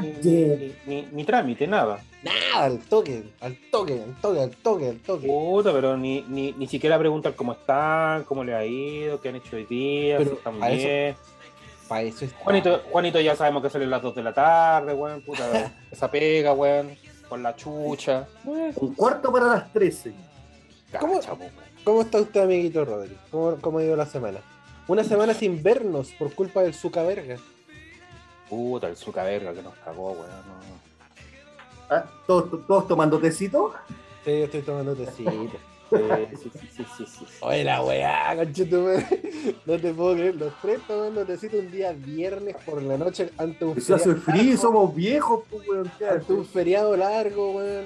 ni, ni, ni- ni trámite, nada. Nada, al toque, al toque, al toque, al toque, al toque. Puta, pero ni, ni, ni siquiera preguntar cómo están, cómo le ha ido, qué han hecho hoy día, Pero si están eso- bien. Para eso es. Juanito, Juanito ya sabemos que sale a las 2 de la tarde, weón, puta, esa pega, weón, con la chucha. Un cuarto para las 13. ¿Cómo? Cacha, po, weón. ¿Cómo está usted, amiguito Rodri? ¿Cómo, ¿Cómo ha ido la semana? Una semana sin vernos por culpa del Zuka Verga. Puta, el suca verga que nos cagó, weón. no. ¿Ah? ¿Todos, todos tomando tecito? Sí, yo estoy tomando tecito. Sí, sí, sí, sí, sí. Oye, la weá, conchetumare. No te puedo creer. Los tres tomando tecito un día viernes por la noche ante un Si hace feriado frío, largo, somos viejos, pues, weón. ¿qué Ante un feriado largo, weón.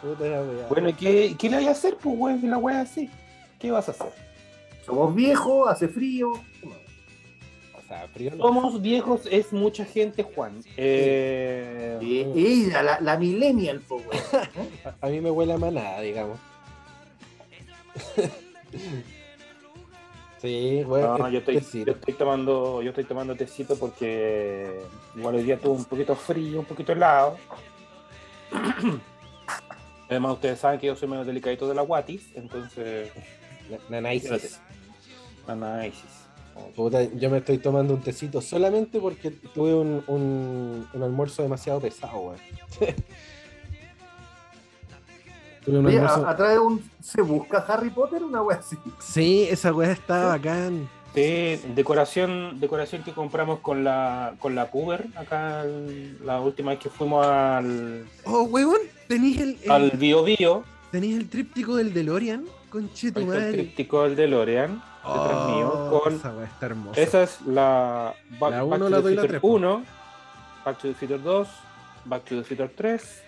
Puta la weá. Bueno, ¿y qué, qué le hay a hacer, pues, weón, la weá así? ¿Qué vas a hacer? Somos viejos, hace frío. O sea, frío no. Somos viejos, es mucha gente, Juan. Eh, Y ella, la, la millennial, weón. A, a mí me huele a manada, digamos. sí, bueno. No, yo estoy, yo estoy tomando, yo estoy tomando tecito porque igual hoy día tuvo un poquito frío, un poquito helado. Además, ustedes saben que yo soy medio delicadito de la guatis, entonces. Nanaisis. Análisis. Puta, yo me estoy tomando un tecito solamente porque tuve un, un, un almuerzo demasiado pesado, weón. almuerzo. a- atrás de un. ¿Se busca Harry Potter? Una wea así. Sí, esa weá está bacán. Sí, decoración, decoración que compramos con la con la Puber acá el- la última vez que fuimos al, Oh, weón, tenéis el, el- al Bio Bio, tenéis el tríptico del DeLorean. Conche tu está el madre. tríptico del DeLorean. Detrás mío, con- Esa weá está hermosa. Esa es la Back, La Back uno, to the Future tres, po. 1, Back to the Future 2, Back to the Future 3.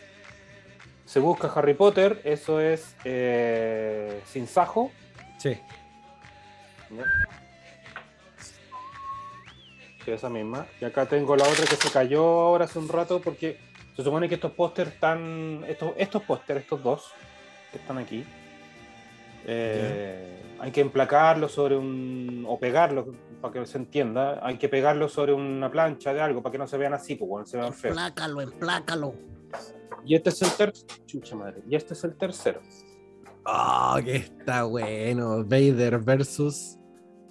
Se busca Harry Potter, eso es eh, sin sajo. Sí. Sí, esa misma. Y acá tengo la otra que se cayó ahora hace un rato porque se supone que estos pósters están. Estos, estos pósters, estos dos, que están aquí, eh, hay que emplacarlos sobre un. o pegarlos, para que se entienda. Hay que pegarlos sobre una plancha de algo para que no se vean así, pues bueno, se vean feos. Emplácalo, emplácalo. Y este es el tercero. Chucha madre. Y este es el tercero. Oh, que está bueno. Vader versus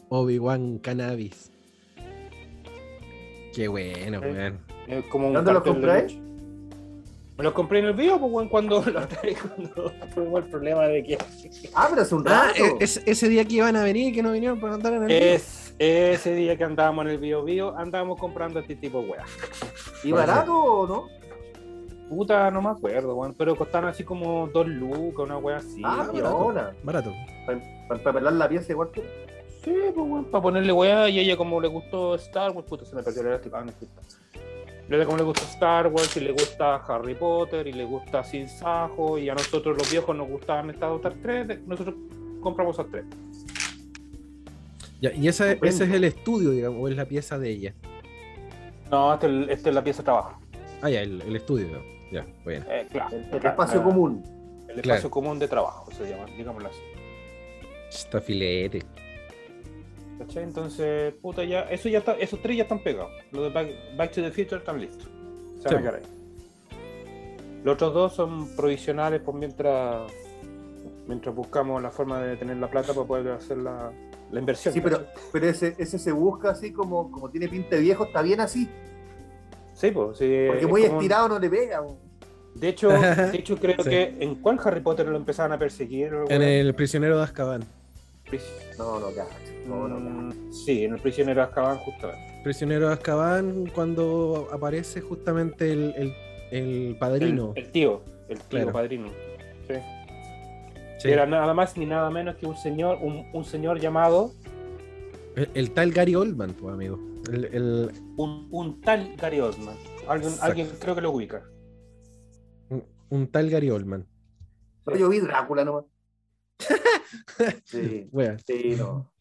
Obi-Wan Cannabis. Qué bueno, weón. ¿Dónde de compráis? Me los compré en el video, pues bueno, cuando, vez cuando tuvimos el problema de que. Ah, pero hace un Ah, rato. e- es- ese día que iban a venir y que no vinieron para andar en el video. Es ese día que andábamos en el Bio Bio, andábamos comprando este tipo de weas. ¿Y barato o no? Puta, no me acuerdo, weón, pero costaron así como dos lucas, una wea así. Ah, barato. Barato. Para pelar la pieza igual que. Sí, pues weón, para ponerle wea y ella como le gustó Star Wars, puta, se me perdió el elástico. Ah, no, da como le gusta Star Wars y le gusta Harry Potter y le gusta Sin Sajo y a nosotros los viejos nos gustaban estas otras tres, nosotros compramos esas tres. Ya, y ese, Estupendo. ese es el estudio, digamos, o es la pieza de ella. No, esta es, esta es la pieza de trabajo. Ah, ya, el, el estudio, digamos. Ya, bueno. Eh, claro. El, el espacio común. El espacio Claro. común de trabajo, se llama, digámoslo así. Está filete. ¿Cachai? Entonces, puta, ya, eso ya está, esos tres ya están pegados. Los de Back, Back to the Future están listos. Se van a Sí. Los otros dos son provisionales por mientras mientras buscamos la forma de tener la plata para poder hacer la, la inversión. Sí, pero, ¿cachai? pero ese, ese se busca así como, como tiene pinta de viejo, está bien así. Sí, pues, sí. Porque es muy como estirado no le pega. De hecho, de hecho creo Sí. que en cuál Harry Potter lo empezaban a perseguir. En el prisionero de Azkaban. No, no, cacho. No, no, cacho. Sí, en el prisionero de Azkaban justamente. Prisionero de Azkaban, cuando aparece justamente el, el, el padrino. El, el tío, el tío Claro. padrino. Sí. Sí. Era nada más ni nada menos que un señor, un, un señor llamado, El, el tal Gary Oldman, pues, amigo. El, el- un, un tal Gary Oldman. Alguien, alguien creo que lo ubica. un, un tal Gary Oldman. No, yo vi Drácula nomás. Sí, Wea. sí, no.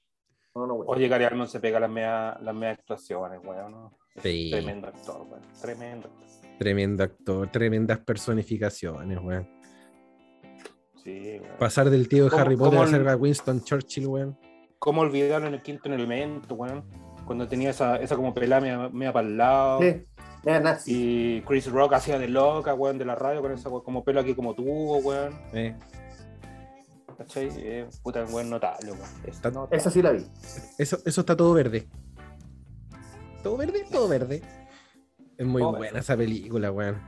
No, no. Oye, Gary se pega las meas las meas actuaciones, weón. Sí. Tremendo actor, weón. Tremendo. actor. Tremendo actor, tremendas personificaciones, weón. Sí, weón. Pasar del tío de ¿Cómo- Harry Potter a ser a Winston Churchill, weón. ¿Cómo olvidarlo en el quinto elemento, weón? Cuando tenía esa, esa como pelada media, media para el lado. Sí. Y Chris Rock hacía de loca, weón, de la radio con esa weón, como pelo aquí como tubo, weón. Eh, ¿Cachai? Eh, puta, weón, notable, weón. Está- notable. Esa sí la vi. Eso, eso está todo verde. Todo verde, todo verde. Es muy buena esa película, weón.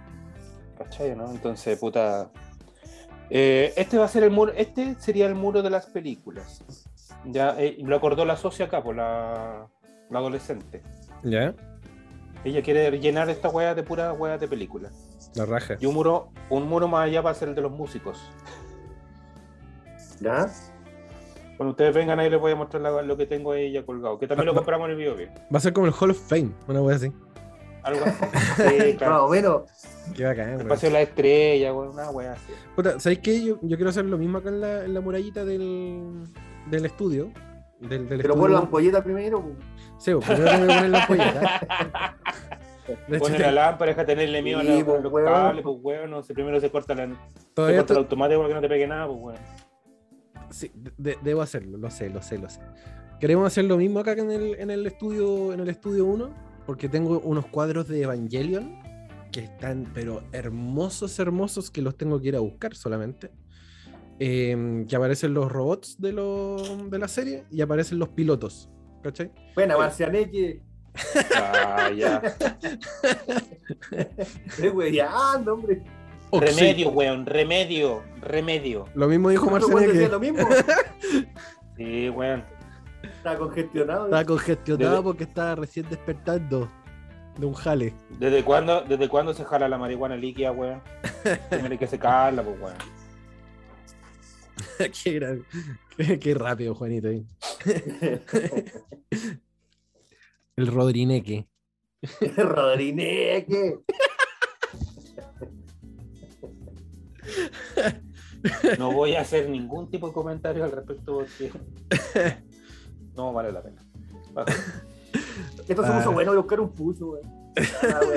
¿Cachai, no? Entonces, puta. eh, este va a ser el muro, este sería el muro de las películas. Ya, eh, lo acordó la socia acá, por la, la adolescente. ¿Ya? Ella quiere llenar esta weá de pura weá de películas. La raja. Y un muro, un muro más allá va a ser el de los músicos. ¿Ya? Cuando ustedes vengan ahí les voy a mostrar la- lo que tengo ahí ya colgado. Que también lo compramos en el video Va a ser como el Hall of Fame, una wea así. Algo así. Sí, Más claro. o menos. Qué bacán, El paseo de la estrella, weón, una weá así. Puta, ¿sabéis qué? Yo, yo quiero hacer lo mismo acá en la, en la murallita del, del estudio. Del, del Pero pon la ampolleta primero. pues. Sí, pues, primero tengo que poner la ampolleta. Pone la lámpara, deja tenerle miedo Sí, a la- pues, los weón. cables, pues weón. No sé, primero se corta, la, se todavía corta el to- automático para que no te pegue nada, pues weón. Sí, de- debo hacerlo, lo sé, lo sé, lo sé. Queremos hacer lo mismo acá que en el, en el estudio en el estudio 1, porque tengo unos cuadros de Evangelion que están, pero hermosos, hermosos, que los tengo que ir a buscar solamente. Eh, que aparecen los robots de, lo- de la serie y aparecen los pilotos. ¿Cachai? Buena, Marcianeque. Ah, ya. Eh, güey, anda, hombre. Remedio, weón, remedio, remedio. Lo mismo dijo Marcianeque. lo mismo. Sí, weón. Está congestionado. Estaba congestionado Desde- porque estaba recién despertando de un jale. ¿Desde cuándo, ¿Desde cuándo se jala la marihuana líquida, weón? Primero hay que secarla, pues weón. qué, gran- qué- qué rápido, Juanito. ahí. El Rodrineque. Rodrineque. No voy a hacer ningún tipo de comentario al respecto porque no vale la pena. Esto se Ah. puso bueno de buscar un puso, güey.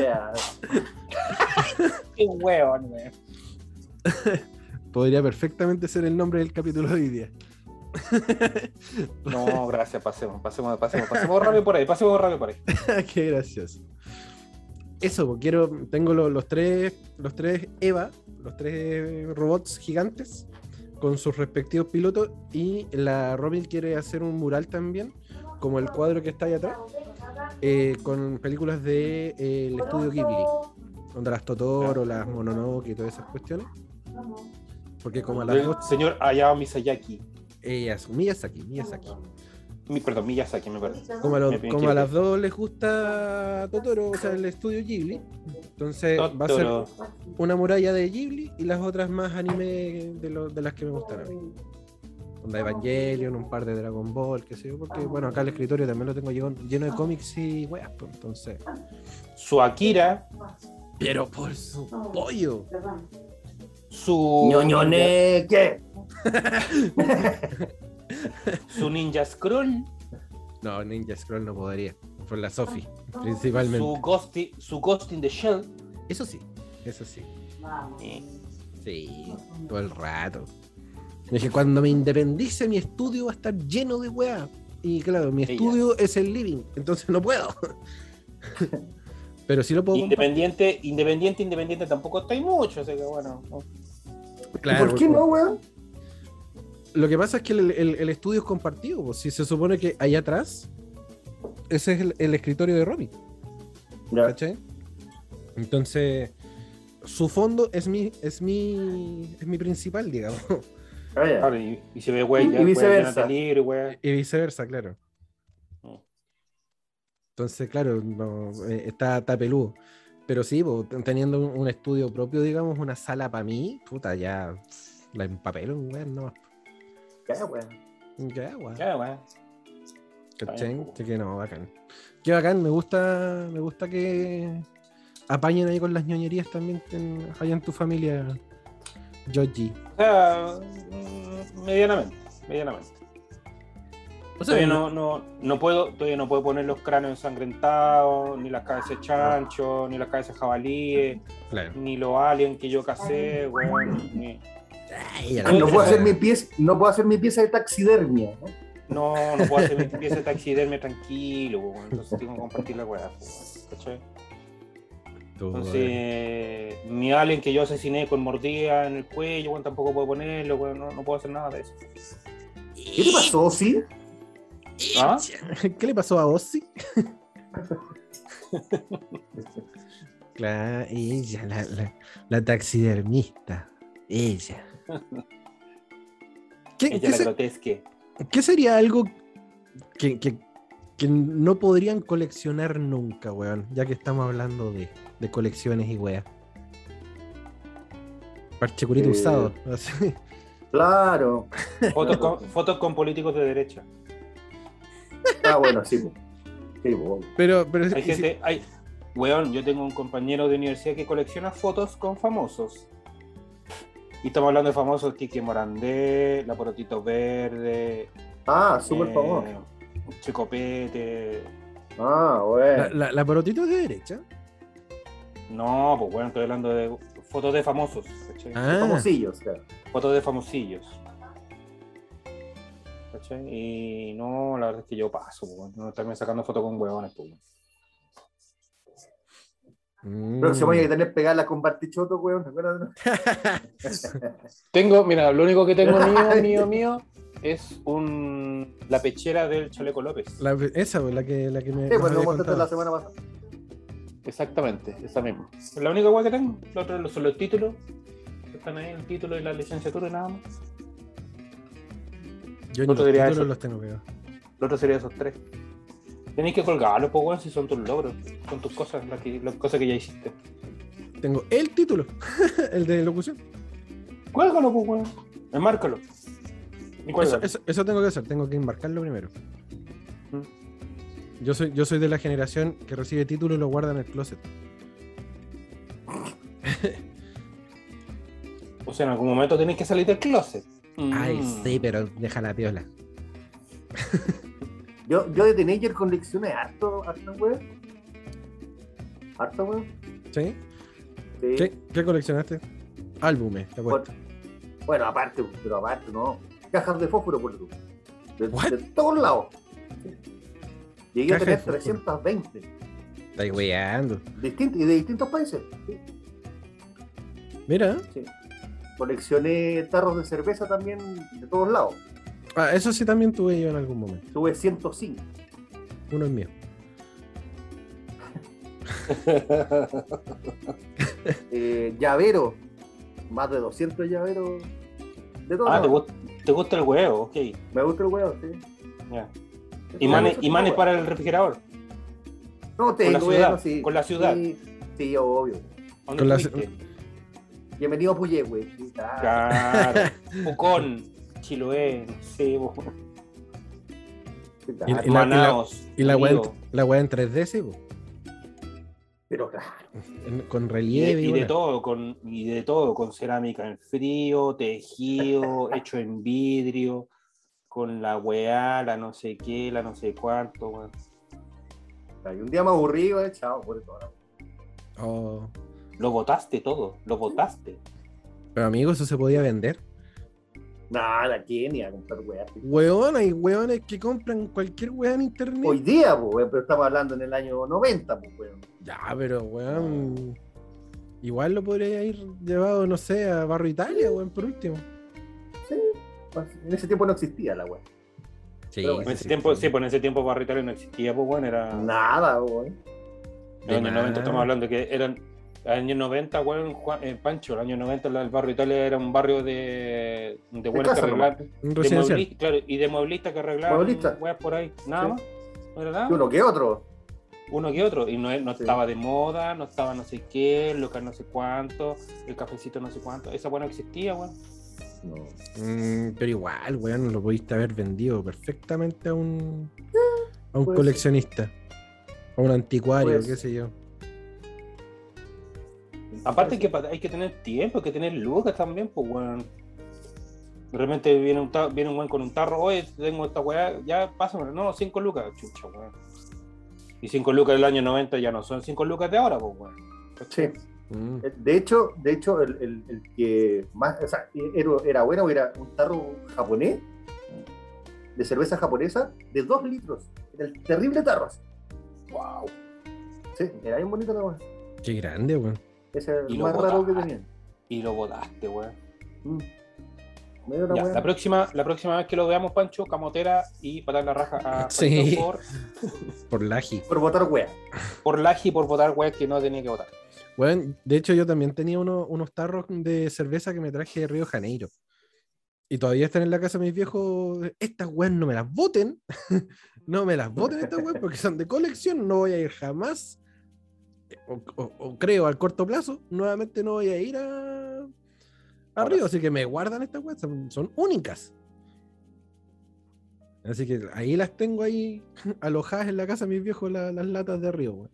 Ah. Qué weón, weón. Podría perfectamente ser el nombre del capítulo de hoy día. No, gracias, pasemos, pasemos, pasemos, pasemos rápido por ahí, pasemos rápido por ahí. qué gracioso. Eso, pues, quiero, tengo lo- los tres, los tres Eva, los tres robots gigantes con sus respectivos pilotos y la Robin quiere hacer un mural también, como el cuadro que está ahí atrás, eh, con películas de eh, el estudio Ghibli, donde las Totoro, las Mononoke y todas esas cuestiones. Porque como a las El dos, señor Hayao Miyazaki. Miyazaki, Miyazaki. Mi, perdón, Miyazaki, me perdón. Como a, los- como las dos les gusta Totoro, o sea, el estudio Ghibli, entonces va a ser una muralla de Ghibli y las otras más anime de, lo- de las que me gustan a mí. Onda Evangelion, un par de Dragon Ball, qué sé yo, porque bueno, acá el escritorio también lo tengo lleno, lleno de cómics y weas, pues entonces. Su Akira, Pero por su pollo. su Ñoñoneque. su Ninja Scroll, No, Ninja Scroll no podría. Por la Sophie, principalmente. su Ghost, in- su Ghost in the Shell. Eso sí, eso sí. Eh, Sí, todo el rato. Dije, cuando me independice, mi estudio va a estar lleno de weá. Y claro, mi Ella. estudio es el living, entonces no puedo. Pero sí lo puedo comprar. Independiente, independiente, independiente tampoco está ahí mucho, así que bueno. no. Claro, ¿Por qué no, weón? Lo que pasa es que el, el- el estudio es compartido. pues, Si se supone que allá atrás, ese es el, el escritorio de Robbie. Ya. ¿Cachai? Entonces, su fondo es mi, es mi, es mi principal, digamos. Ah, ya. Claro, y, y se ve güey, Y güey, viceversa. güey. Y viceversa, claro. Mm. Entonces, claro, no, eh, está, está peludo. Pero sí, teniendo un, estudio propio, digamos, una sala para mí, puta, ya la empapelo, weón, no. Ya, weón. Ya, weón. Ya, güey. ¿Cachai? bien, po. Así que no, bacán. Qué bacán, me gusta, me gusta que apañen ahí con las ñoñerías también en- allá en tu familia, Georgie. O sea, mm, medianamente, medianamente. O sea, Todavía no, no, no puedo, todavía no puedo poner los cráneos ensangrentados, ni las cabezas de chancho, ni las cabezas de jabalíes, claro. ni los aliens que yo casé, weón. Ni... Ay, No puedo hacer mi pieza, no puedo hacer mi pieza de taxidermia, ¿no? No, no puedo hacer mi pieza de taxidermia tranquilo, entonces tengo que compartir la weá, ¿cachai? Entonces, mi alien que yo asesiné con mordida en el cuello, tampoco puedo ponerlo, weón, no, no puedo hacer nada de eso. ¿Qué te pasó, sí? ¿Ah? ¿Qué le pasó a Ozzy? claro, ella, la, la, la taxidermista. Ella. ¿Qué, qué se- qué sería algo que, que- que no podrían coleccionar nunca, weón? Ya que estamos hablando de, de colecciones y weas. Parche curito Eh, usado. así. Claro. Fotos con, fotos con políticos de derecha. Ah, bueno, sí. Sí, po. Pero, pero Hay gente, hay, weón, yo tengo un compañero de universidad que colecciona fotos con famosos. Y estamos hablando de famosos Kike Morandé, La Porotito Verde, Ah, súper eh, famoso. Chicopete. Ah, la, bueno. la, la porotito es de derecha. No, pues bueno, estoy hablando de fotos de famosos. ¿cachai? Ah, Famosillos, claro. Fotos de famosillos. ¿Cachai? Y no, la verdad es que yo paso, pues, no estarme sacando fotos con huevones. Pues, weón. mm. Próximo año hay que tener pegarla con Bartichotto, weón. ¿te acuerdas? Tengo, mira, lo único que tengo mío, mío, mío, es un la pechera del Chaleco López. La- esa, la que, la que me. Sí, pues lo mostraste la semana pasada. Exactamente, esa misma. Es la única hueá que tengo. Lo otro son los títulos. Están ahí el título y la licenciatura y nada más. Yo ni los títulos eso. los tengo pegados. Lo otro sería esos tres. Tenéis que colgarlos, pues, weón, si son tus logros. Son tus cosas, las, que- las cosas que ya hiciste. Tengo el título, el de locución. Cuélgalo, pues, weón. Enmárcalo. Eso, cuélgalo. eso- eso tengo que hacer, tengo que enmarcarlo primero. Mm. Yo soy, yo soy de la generación que recibe título y lo guarda en el closet. O sea, en algún momento tenéis que salir del closet. Ay, Mm. sí, pero deja la piola. Yo, yo de teenager coleccioné harto, harto, weón. Harto, weón. ¿Sí? Sí. ¿Qué, qué coleccionaste? Álbumes, te Bueno, apuesto. bueno, aparte, pero aparte, no. Cajas de fósforo, por tú. De, de todos lados. Sí. Llegué a tener de fósforo. 320. Estáis weando. Distintos, y de distintos países. Sí, Mira, sí. Coleccioné tarros de cerveza también de todos lados. Ah, eso sí también tuve yo en algún momento. Tuve 105. Uno es mío. Eh, llavero. Más de 200 llaveros. De todos Ah, ¿te, lados. gust- te gusta el huevo, ok. Me gusta el huevo, sí. Ya. Imanes, imanes para el refrigerador. No, tengo, la ciudad, bueno, sí. con la ciudad. Sí, sí, obvio. ¿Dónde Con la-? Bienvenido a Puyé, güey. Sí, claro. Claro. Pucón, Chiloé, no sé, bo- Sí, Y- la-. Y la weá en, Río, la weá en 3D, sí, po. Pero claro. En- con Y relieve de, y, y de todo, con, y de todo, con cerámica en frío, tejido, hecho en vidrio, con la weá, la no sé qué, la no sé cuánto, weón. Y un día me aburrí, güey, chao, por eso. ahora. Oh. Lo botaste todo, lo botaste. Pero amigo, eso se podía vender. Nada, ¿quién iba a comprar weá? Weón, hay weones que compran cualquier weá en internet. Hoy día, pues, güey, pero estamos hablando en el año 90, pues, güey. Ya, pero weón. Igual lo podría ir llevado, no sé, a Barrio Italia, weón, por último. Sí, pues, en ese tiempo no existía la weá. Sí, Pero En ese tiempo, sí, pues en ese tiempo Barritales no existía, pues bueno, era. Nada, güey. En años 90 estamos hablando que eran. Años 90, weón, Juan- eh, Pancho, el año 90 la- el barrio Italia era un barrio de, de weones que De claro, y de mueblistas que arreglaban Mueblistas. weas por ahí. Nada Sí. más. No era nada. Y uno que otro. Uno que otro. Y no, no Sí. estaba de moda, no estaba no sé qué, el local no sé cuánto, el cafecito no sé cuánto. Esa weá no existía, weón. No. Mm, pero igual, weón, lo pudiste haber vendido perfectamente a un, a un coleccionista. A un anticuario, qué sé yo. Aparte que hay que tener tiempo, hay que tener lucas también, pues weón. De repente viene un, viene un weón con un tarro, oye, tengo esta weá, ya pásamelo. No, 5 lucas, chucha, weón. Y 5 lucas del año 90 ya no son 5 lucas de ahora, pues weón. Sí. Mm. Eh, De hecho, de hecho el, el- el que más, o sea, era, era bueno, era un tarro japonés. de cerveza japonesa de 2 litros. En el terrible tarro. Wow. Sí, era bien bonito la weá. Qué grande, weón. Ese es Y el lo más raro que botaste. tenían. Y lo botaste, weón. Mm. La Ya, weá. la próxima, la próxima vez que lo veamos, Pancho, camotera y patar la raja a Sí. Por, Por Laji. Por votar weá. por laji y por votar weón que no tenía que votar. Weón, de hecho, yo también tenía uno- unos tarros de cerveza que me traje de Río de Janeiro. Y todavía están en la casa de mis viejos. Estas weón no me las voten. no me las voten estas weón porque son de colección. No voy a ir jamás. O, o- o creo al corto plazo. Nuevamente no voy a ir a, a Ahora Río. sí. Así que me guardan estas weón. Son, únicas. Así que ahí las tengo ahí alojadas en la casa de mis viejos, la- las latas de Río, weón.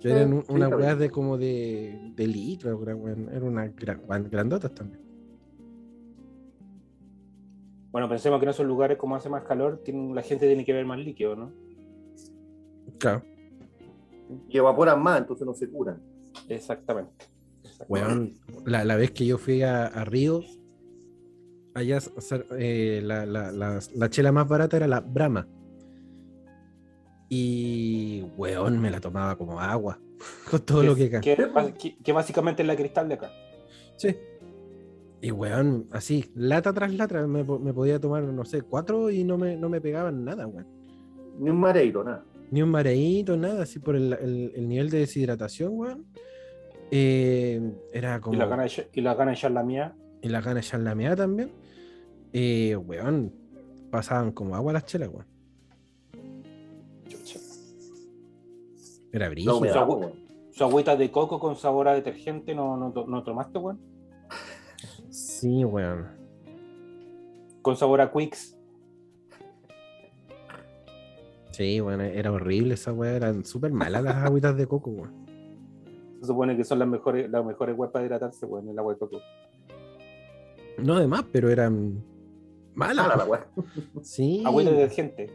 Que eran un- sí, unas weas de como de, de litro, weón. Eran unas gran- gran- grandotas también. Bueno, pensemos que en esos lugares, como hace más calor, la gente tiene que ver más líquido, ¿no? Claro. Que evaporan más, entonces no se curan. Exactamente. Exactamente. Weón, la, la vez que yo fui a, a Río, allá eh, la, la- la- la chela más barata era la Brahma. Y, weón, me la tomaba como agua. Con todo lo que cae. que, básicamente es la cristal de acá. Sí. Y weón, así, lata tras lata, me, me podía tomar, no sé, cuatro y no me, no me pegaban nada, weón. Ni un mareiro, nada. Ni un mareíto, nada, así por el, el- el nivel de deshidratación, weón. Eh, era como. Y la gana de, y la gana de la mía. y la gana de echar la meada también. Eh, weón, pasaban como agua las chelas, weón. Era brillo. humedad, Su agüita de coco con sabor a detergente, ¿no, no, no tomaste, weón? Sí, weón. Con sabor a Quicks. Sí, weón, era horrible esa weá. Eran súper malas las agüitas de coco, weón. Se supone que son las mejores, las mejores weas para hidratarse, weón, el agua de coco. No además, pero eran malas. Mala la weá. Sí. Agüita de detergente.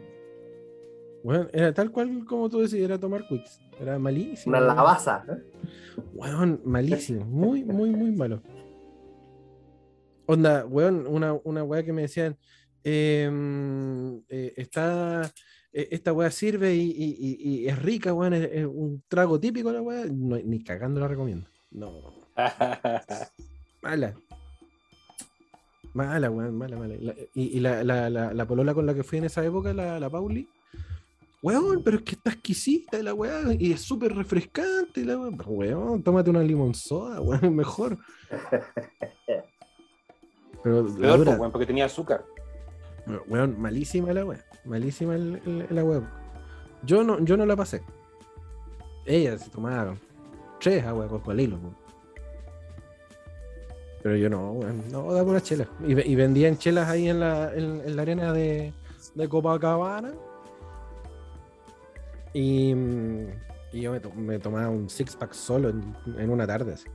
Weón, era tal cual como tú decías, era tomar Quicks. Era malísimo. Una lavaza. ¿eh? Weón, malísimo. Muy, muy, muy malo. Onda, weón, una, una weá que me decían, em, eh, está, esta weá sirve y, y- y- y es rica, weón, es, es un trago típico la weá. No, ni cagando la recomiendo. No, mala. Mala, weón, mala, mala. La- y y la, la, la, la polola con la que fui en esa época, la, Pauli, weón, pero es que está exquisita la weá y es súper refrescante la weá. Weón, tómate una limonzoda, weón, mejor. Pero la Peor, dura, pues, weón, porque tenía azúcar. weón, malísima la weá. Malísima el, el- la. Yo no, yo no la pasé. Ella se tomaba tres aguas con hilo. Pero yo no, weón. No, da pura chela. Y, y vendían chelas ahí en la, en, en la arena de, de Copacabana. Y, y yo me, to- me tomaba un six pack solo en, en una tarde. así.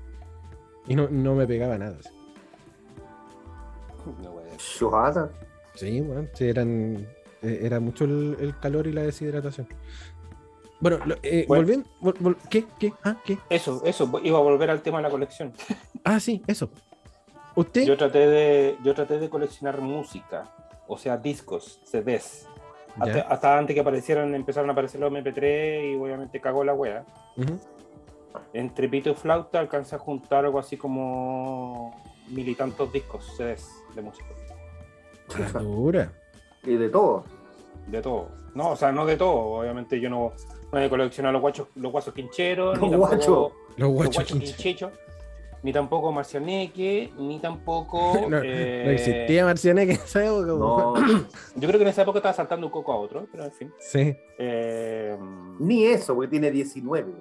Y no, no me pegaba nada. así. No. Sí, bueno, eran, era mucho el, el calor y la deshidratación. Bueno, lo- eh, Bueno. volviendo. vol- vol- ¿Qué? ¿Qué? Ah, ¿qué? Eso, eso, iba a volver al tema de la colección. Ah, sí, eso. ¿Usted? Yo traté de, yo traté de coleccionar música, o sea, discos, CDs. Hasta, antes que aparecieran, empezaron a aparecer los MP3 y obviamente cagó la wea. Entre pito y flauta alcancé a juntar algo así como mil y tantos discos, CDs de música. Dura. Y de todo. De todo. No, o sea, no de todo. Obviamente yo no, no he coleccionado los guachos, los guachos quincheros, Los guachos. Los guachos guachos quinche- quinchechos, ni tampoco Marcianeque, ni tampoco. No, eh, No existía Marcianeque en esa época. No, Yo creo que en esa época estaba saltando un coco a otro, pero en fin. Sí. Eh, ni eso, porque tiene 19.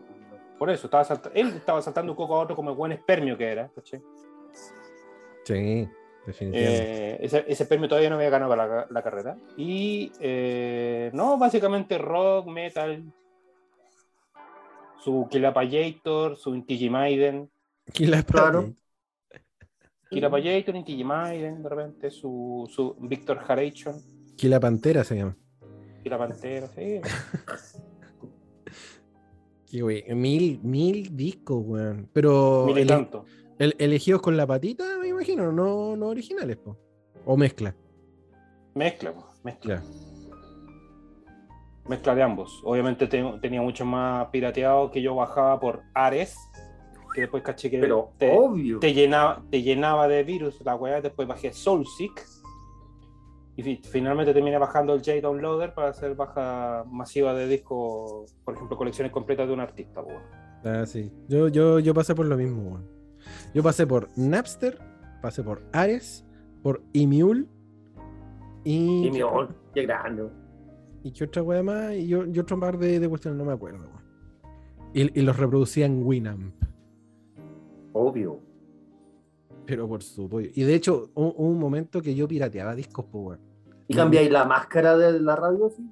por eso, estaba salta- él estaba saltando un coco a otro como el buen espermio que era. ¿cachai? Sí, definitivamente. Eh, ese, ese premio todavía no había ganado la, la carrera. Y eh, no, básicamente rock, metal, su Killapayator, su Inti Maiden, claro. Killapayator, Inti Maiden, de repente, su, su Victor Harachon, Aquí la pantera se llama. Killa Pantera, sí. Qué wey, Mil, mil discos, weón. Pero Mil y ele- tanto. el- elegidos con la patita, imagino, no, no originales, po. O mezcla. Mezcla, po. Mezcla. Ya. Mezcla de ambos. Obviamente te- tenía mucho más pirateado que yo bajaba por Ares, que después caché que Pero te, obvio. te llenaba, te llenaba de virus la weá, después bajé Soulseek y fi- finalmente terminé bajando el J-Downloader para hacer baja masiva de discos, por ejemplo, colecciones completas de un artista. po. Ah, sí. Yo, yo, yo pasé por lo mismo, weón. Yo pasé por Napster, pasé por Ares, por Emule y. Y mi amor, qué grande. ¿Y qué otra weá más? Y, yo, y otro par de, de cuestiones, no me acuerdo. Y, y los reproducía en Winamp. Obvio. Pero por supuesto. Y de hecho, hubo hubo un momento que yo pirateaba discos, weón. ¿Y cambiáis la máscara de la radio? Sí.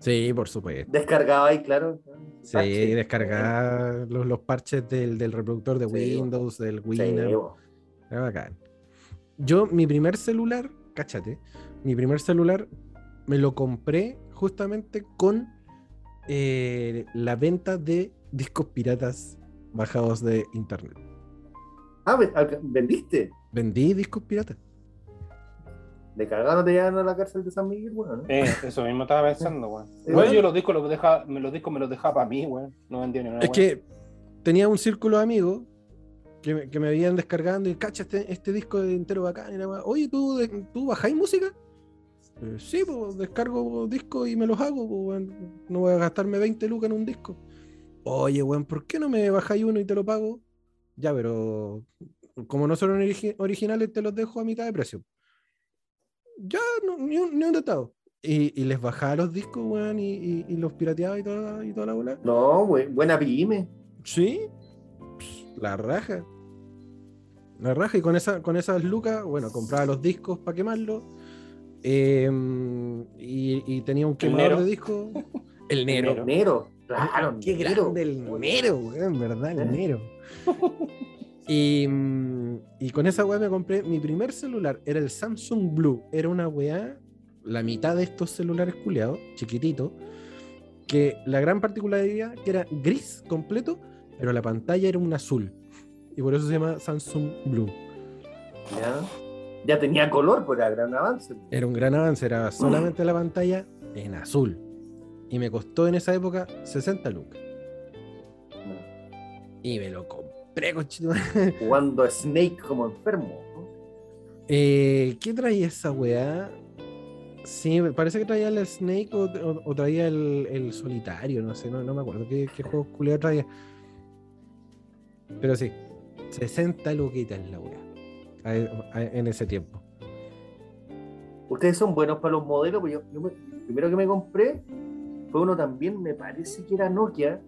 Sí, por supuesto. Descargabais, claro. Sí, descargar los, los parches del, del reproductor de Sí. Windows, del Sí, Winamp. bo. Era bacán. Yo, mi primer celular, cáchate, mi primer celular me lo compré justamente con eh, la venta de discos piratas bajados de internet. Ah, ¿vendiste? Vendí discos piratas. De cagado te llevan a la cárcel de San Miguel, bueno, ¿no? Eh, eso mismo estaba pensando, weón. Sí, Weón, bueno. yo los discos, los dejaba, me los discos me los dejaba para mí, weón. No vendía ni una Es que tenía un círculo de amigos que, me- que me habían descargando y cacha este, este disco de entero bacán. Y nada. Oye, ¿tú, de- ¿tú bajáis música? "Eh, sí, pues descargo discos y me los hago. pues, weón. No voy a gastarme 20 lucas en un disco. Oye, weón, ¿por qué no me bajáis uno y te lo pago? Ya, pero como no son origi- originales, te los dejo a mitad de precio. Ya, no, ni, un, ni un detado. Y, y les bajaba los discos, weón, y, y- y los pirateaba y toda, y toda la bola. No, bu- buena pyme. Sí, la raja. La raja y con, esa, con esas lucas, bueno, compraba los discos para quemarlos. eh, y, y tenía un quemador Nero. de discos. El Nero. Nero. Nero, claro. Qué Nero. grande el Nero, weón, ¿verdad? El. Nero. Y, y con esa weá me compré mi primer celular. Era el Samsung Blue. Era una weá, la mitad de estos celulares culeados, chiquititos. Que la gran particularidad que era gris completo, pero la pantalla era un azul. Y por eso se llama Samsung Blue. Ya. Ya tenía color, pues era gran avance. Era un gran avance, era solamente la pantalla en azul. Y me costó en esa época 60 lucas. Y me lo compré, conchetumare. Jugando Snake como enfermo. ¿no? Eh, ¿Qué traía esa weá? Sí, parece que traía el Snake o, o- o traía el, el solitario, no sé, no, no me acuerdo qué, qué juego culiado traía. Pero sí, 60 luquitas la weá. En ese tiempo. Ustedes son buenos para los modelos, pues yo, yo me- primero que me compré fue uno también, me parece que era Nokia,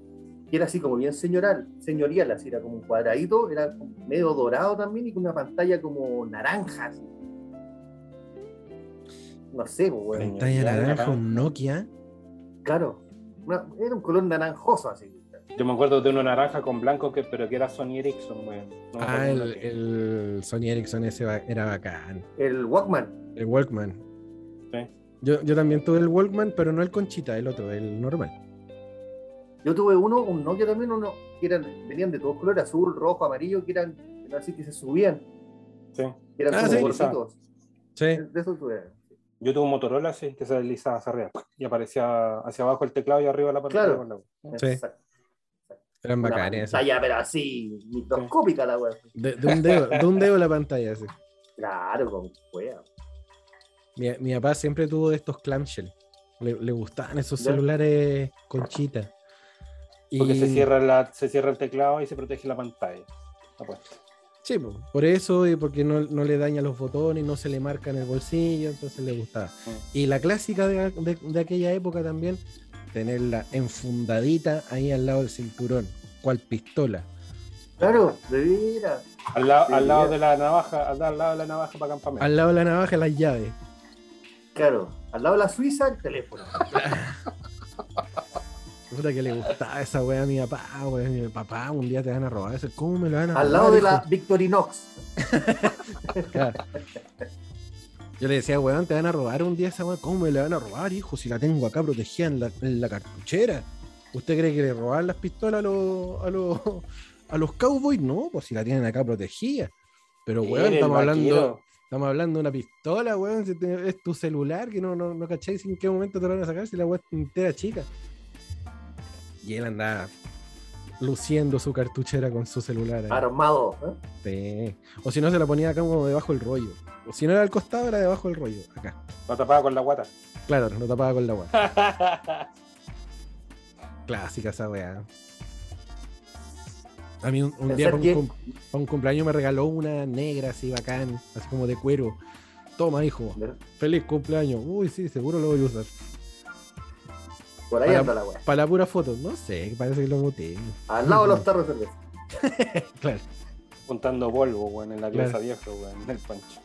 que era así como bien señoral, señorial, así era como un cuadradito, era medio dorado también y con una pantalla como naranja. así. No sé, pues, bueno. Pantalla naranja, naranja. un Nokia. claro. Una- era un color naranjoso así. Yo me acuerdo de uno naranja con blanco, que, pero que era Sony Ericsson, weón. No Ah, el, Sony Ericsson ese era bacán. El Walkman. El Walkman. Sí. Yo, yo también tuve el Walkman, pero no el conchita, el otro, el normal. Yo tuve uno, un Nokia también, uno que eran, venían de todos colores, azul, rojo, amarillo, que eran, así que se subían, Sí. que eran Ah, como sí. gorditos. Sí. De esos tuve. Yo tuve un Motorola así, que se deslizaba hacia arriba y aparecía hacia abajo el teclado y arriba la pantalla. Claro. con la- Sí. Exacto. Eran Una bacanes. pantalla, pero así, microscópica la wea. De, de un dedo, de un dedo la pantalla, sí. Claro, con wea. Mi, mi papá siempre tuvo de estos clamshell. Le, le gustaban esos Ya. celulares conchita. Y, Porque se cierra, la, se cierra el teclado y se protege la pantalla. Pues. Sí, po, por eso y porque no, no le daña los botones, no se le marca en el bolsillo, entonces le gustaba. Mm. Y la clásica de, de- de aquella época también, tenerla enfundadita ahí al lado del cinturón, cual pistola. Claro, de veras. Al, lado, Sí, al lado de la navaja, al, al lado de la navaja para campamento. Al lado de la navaja, las llaves. Claro, al lado de la Suiza, el teléfono. Puta que le gustaba esa wea a mi papá, weón. Mi papá, un día te van a robar. Ese, ¿Cómo me lo van a robar? Al lado de la? Victorinox. Claro. Yo le decía, weón, te van a robar un día esa weón. ¿Cómo me la van a robar, hijo? Si la tengo acá protegida en la, en la cartuchera. ¿Usted cree que le roban las pistolas a los, a los, a los cowboys? No, pues si la tienen acá protegida. Pero, weón, estamos hablando. Estamos hablando de una pistola, weón. si te- es tu celular, que no, no, no cacháis en qué momento te lo van a sacar si la es entera chica. Y él andaba luciendo su cartuchera con su celular. ahí. Armado. ¿eh? Sí. O si no, se la ponía acá como debajo del rollo. O si no era al costado, era debajo del rollo. Acá. Lo tapaba con la guata. Claro, lo tapaba con la weá. Clásica esa weá. A mí un, un día para un, cumpleaños me regaló una negra así bacán, así como de cuero. Toma, hijo. Feliz cumpleaños. Uy, sí, seguro lo voy a usar. Por ahí Para- anda la weá. Para la pura foto. No sé, parece que lo muté. Al lado de los tarros de cerveza. Claro. Juntando polvo, weón, en la Claro. pieza vieja, weón, del pancho.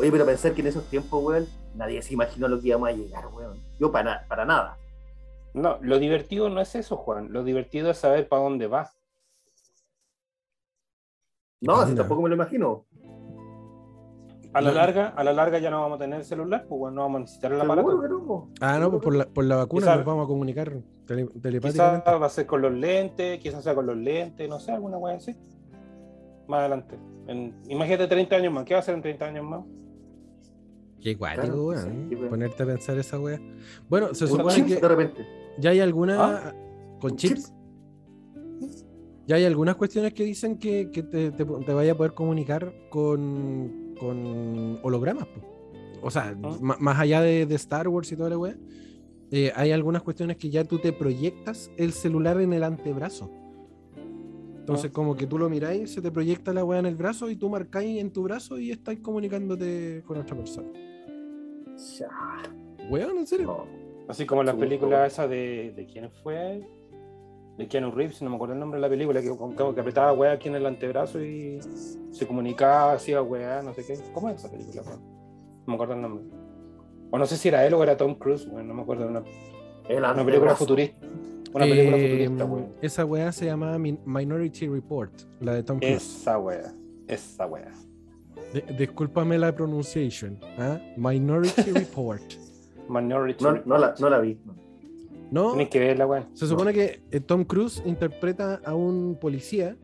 Oye, pero pensar que en esos tiempos, weón, nadie se imaginó lo que íbamos a llegar, weón. Yo para, na- para nada. No, lo divertido no es eso, Juan. Lo divertido es saber para dónde vas. No, si tampoco me lo imagino. A la larga, a la larga ya no vamos a tener celular, pues weón, no vamos a necesitar el aparato. No. Ah, no, pues por la, por la vacuna Quizá- nos vamos a comunicar tele- Quizás telepáticamente. va a ser con los lentes, quizás sea con los lentes, no sé, alguna weá así. Más adelante. En- imagínate 30 años más. ¿Qué va a hacer en 30 años más? Qué guático, Claro, weón. sí. Ponerte a pensar esa weá. Bueno, se supone que de repente. ya hay alguna. ¿Ah? Con chips. Ya hay algunas cuestiones que dicen que, que te, te, te vaya a poder comunicar con, con hologramas. po. O sea, Ah. más allá de, de Star Wars y toda la weá, eh, hay algunas cuestiones que ya tú te proyectas el celular en el antebrazo. Entonces, Ah. como que tú lo miráis, se te proyecta la weá en el brazo y tú marcáis en tu brazo y estáis comunicándote con otra persona. Weón, en serio. no. Así como las Sí, películas esas de, de quién fue, de Keanu Reeves, no me acuerdo el nombre de la película, que, con- que apretaba weá aquí en el antebrazo y se comunicaba, hacía weá, no sé qué. ¿Cómo es esa película? weón? No me acuerdo el nombre. O no sé si era él o era Tom Cruise, weón, no me acuerdo. Una, una película futurista. Una película Eh, futurista, weón. Esa weá se llama Min- Minority Report, la de Tom Cruise. Esa weá, esa weá. De- discúlpame la pronunciation. ¿ah? Minority Report. Minority No, Report. no, la, no la vi. no. Tienes que verla, se supone que eh, Tom Cruise interpreta a un policía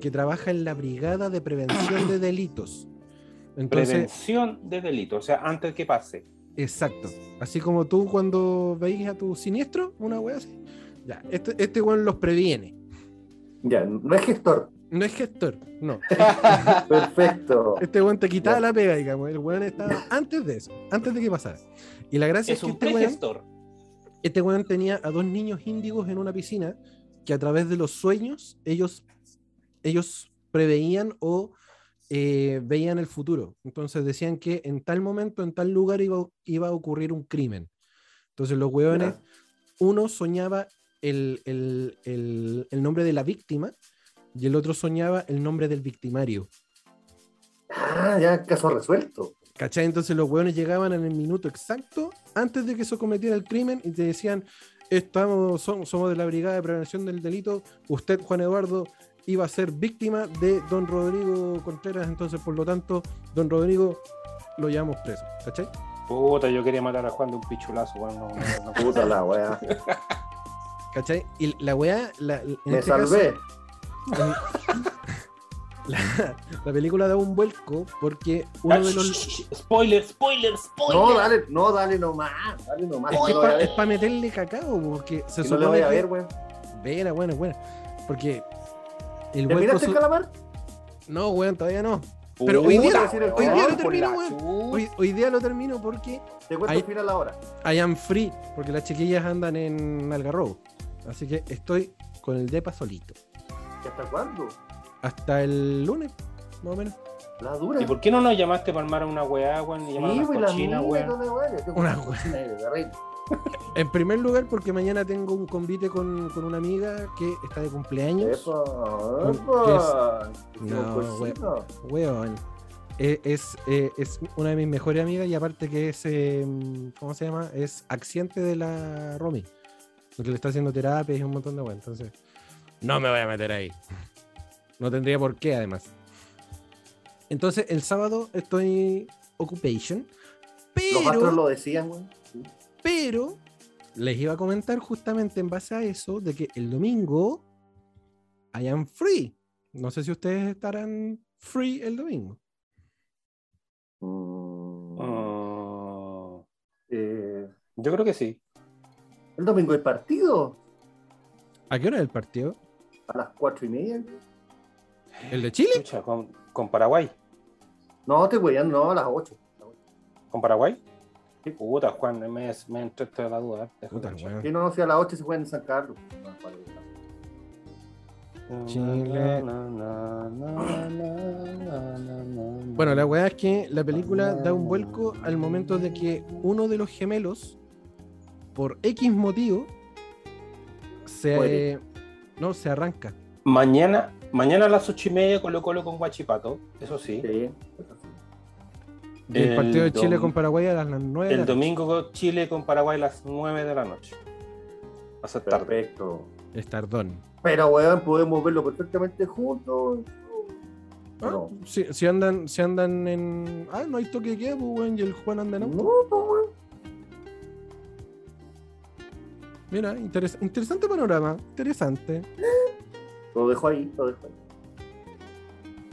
que trabaja en la Brigada de Prevención de Delitos. Entonces, Prevención de delito, o sea, antes que pase. exacto. Así como tú cuando veis a tu siniestro, una wea así. Ya, este, este weón los previene. Ya, no es gestor. No es gestor, no. Perfecto. Este weón te quitaba la pega, digamos. El weón estaba antes de eso, antes de que pasara. Y la gracia es, Es que un este weón, este weón tenía a dos niños índigos en una piscina que a través de los sueños ellos, ellos preveían o eh, veían el futuro. Entonces decían que en tal momento, en tal lugar iba, iba a ocurrir un crimen. Entonces los weones, uno soñaba el, el- el- el nombre de la víctima y el otro soñaba el nombre del victimario. Ah, ya, caso resuelto. ¿Cachai? Entonces los hueones llegaban en el minuto exacto antes de que se cometiera el crimen y te decían, estamos, som- somos de la Brigada de Prevención del Delito, usted, Juan Eduardo, iba a ser víctima de don Rodrigo Contreras, entonces por lo tanto, don Rodrigo lo llevamos preso, ¿cachai? Puta, yo quería matar a Juan de un pichulazo, weón. No, no, no. Puta la weá. ¿Cachai? Y la weá, la, Me este caso, salvé. la, la película da un vuelco porque uno de los... Spoiler, spoiler, spoiler. No, dale, no, dale nomás. Dale nomás. Es no para meterle cacao, porque se Que no supone voy a ver, weón. Buena, buena, buena. Porque el vuelco... ¿Terminaste su- el calamar? No, weón, todavía no. Pero hoy día- hoy día lo termino, weón. Hoy, hoy día lo termino porque Te cuento Ahí- el final ahora. I am free, porque las chiquillas andan en Algarrobo. Así que estoy con el depa solito. ¿Y hasta cuándo? Hasta el lunes, más o menos. La dura. ¿Y por qué no nos llamaste para armar una weá, weón? Y llamar a Sí, pues la mía, weón. weá. Una garrita. En primer lugar, porque mañana tengo un convite con, con una amiga que está de cumpleaños. Epa, ¿Qué epa. No, Pues we- no. Weón. Eh, Es, eh, es una de mis mejores amigas y aparte que es, eh, ¿cómo se llama? Es accidente de la Romy. Porque le está haciendo terapia y un montón de weón. Entonces, no me voy a meter ahí. No tendría por qué, además. Entonces, el sábado estoy occupation. Los astros Pero, lo decían, weón. pero, les iba a comentar justamente en base a eso de que el domingo I am free. No sé si ustedes estarán free el domingo. Mm, eh, yo creo que sí. ¿El domingo hay partido? ¿A qué hora es el partido? ¿A las cuatro y media? ¿El de Chile? Con, con Paraguay. No, te voy no, a las ocho. ¿Con Paraguay? Puta, Juan, me, me entró toda la duda. Deja Puta, no, si a las ocho se juega en San Carlos. Chile. Bueno, la weá es que la película da un vuelco al momento de que uno de los gemelos, por X motivo, se. No, se arranca. Mañana, mañana a las ocho y media Colo Colo con Guachipato, eso sí. Sí, eso sí. Y el, El partido de Chile con Paraguay a las 9 de El la domingo con Chile con Paraguay a las 9 de la noche. Va a ser tarde. Perfecto. Es tardón. Pero, weón, podemos verlo perfectamente juntos. Ah, No. si, si andan, si andan en. Ah, no hay toque de queda, pues, weón, y el Juan anda en No, auto. pues, weón. Mira, interes- interesante panorama. Interesante. Lo dejo ahí, lo dejo ahí.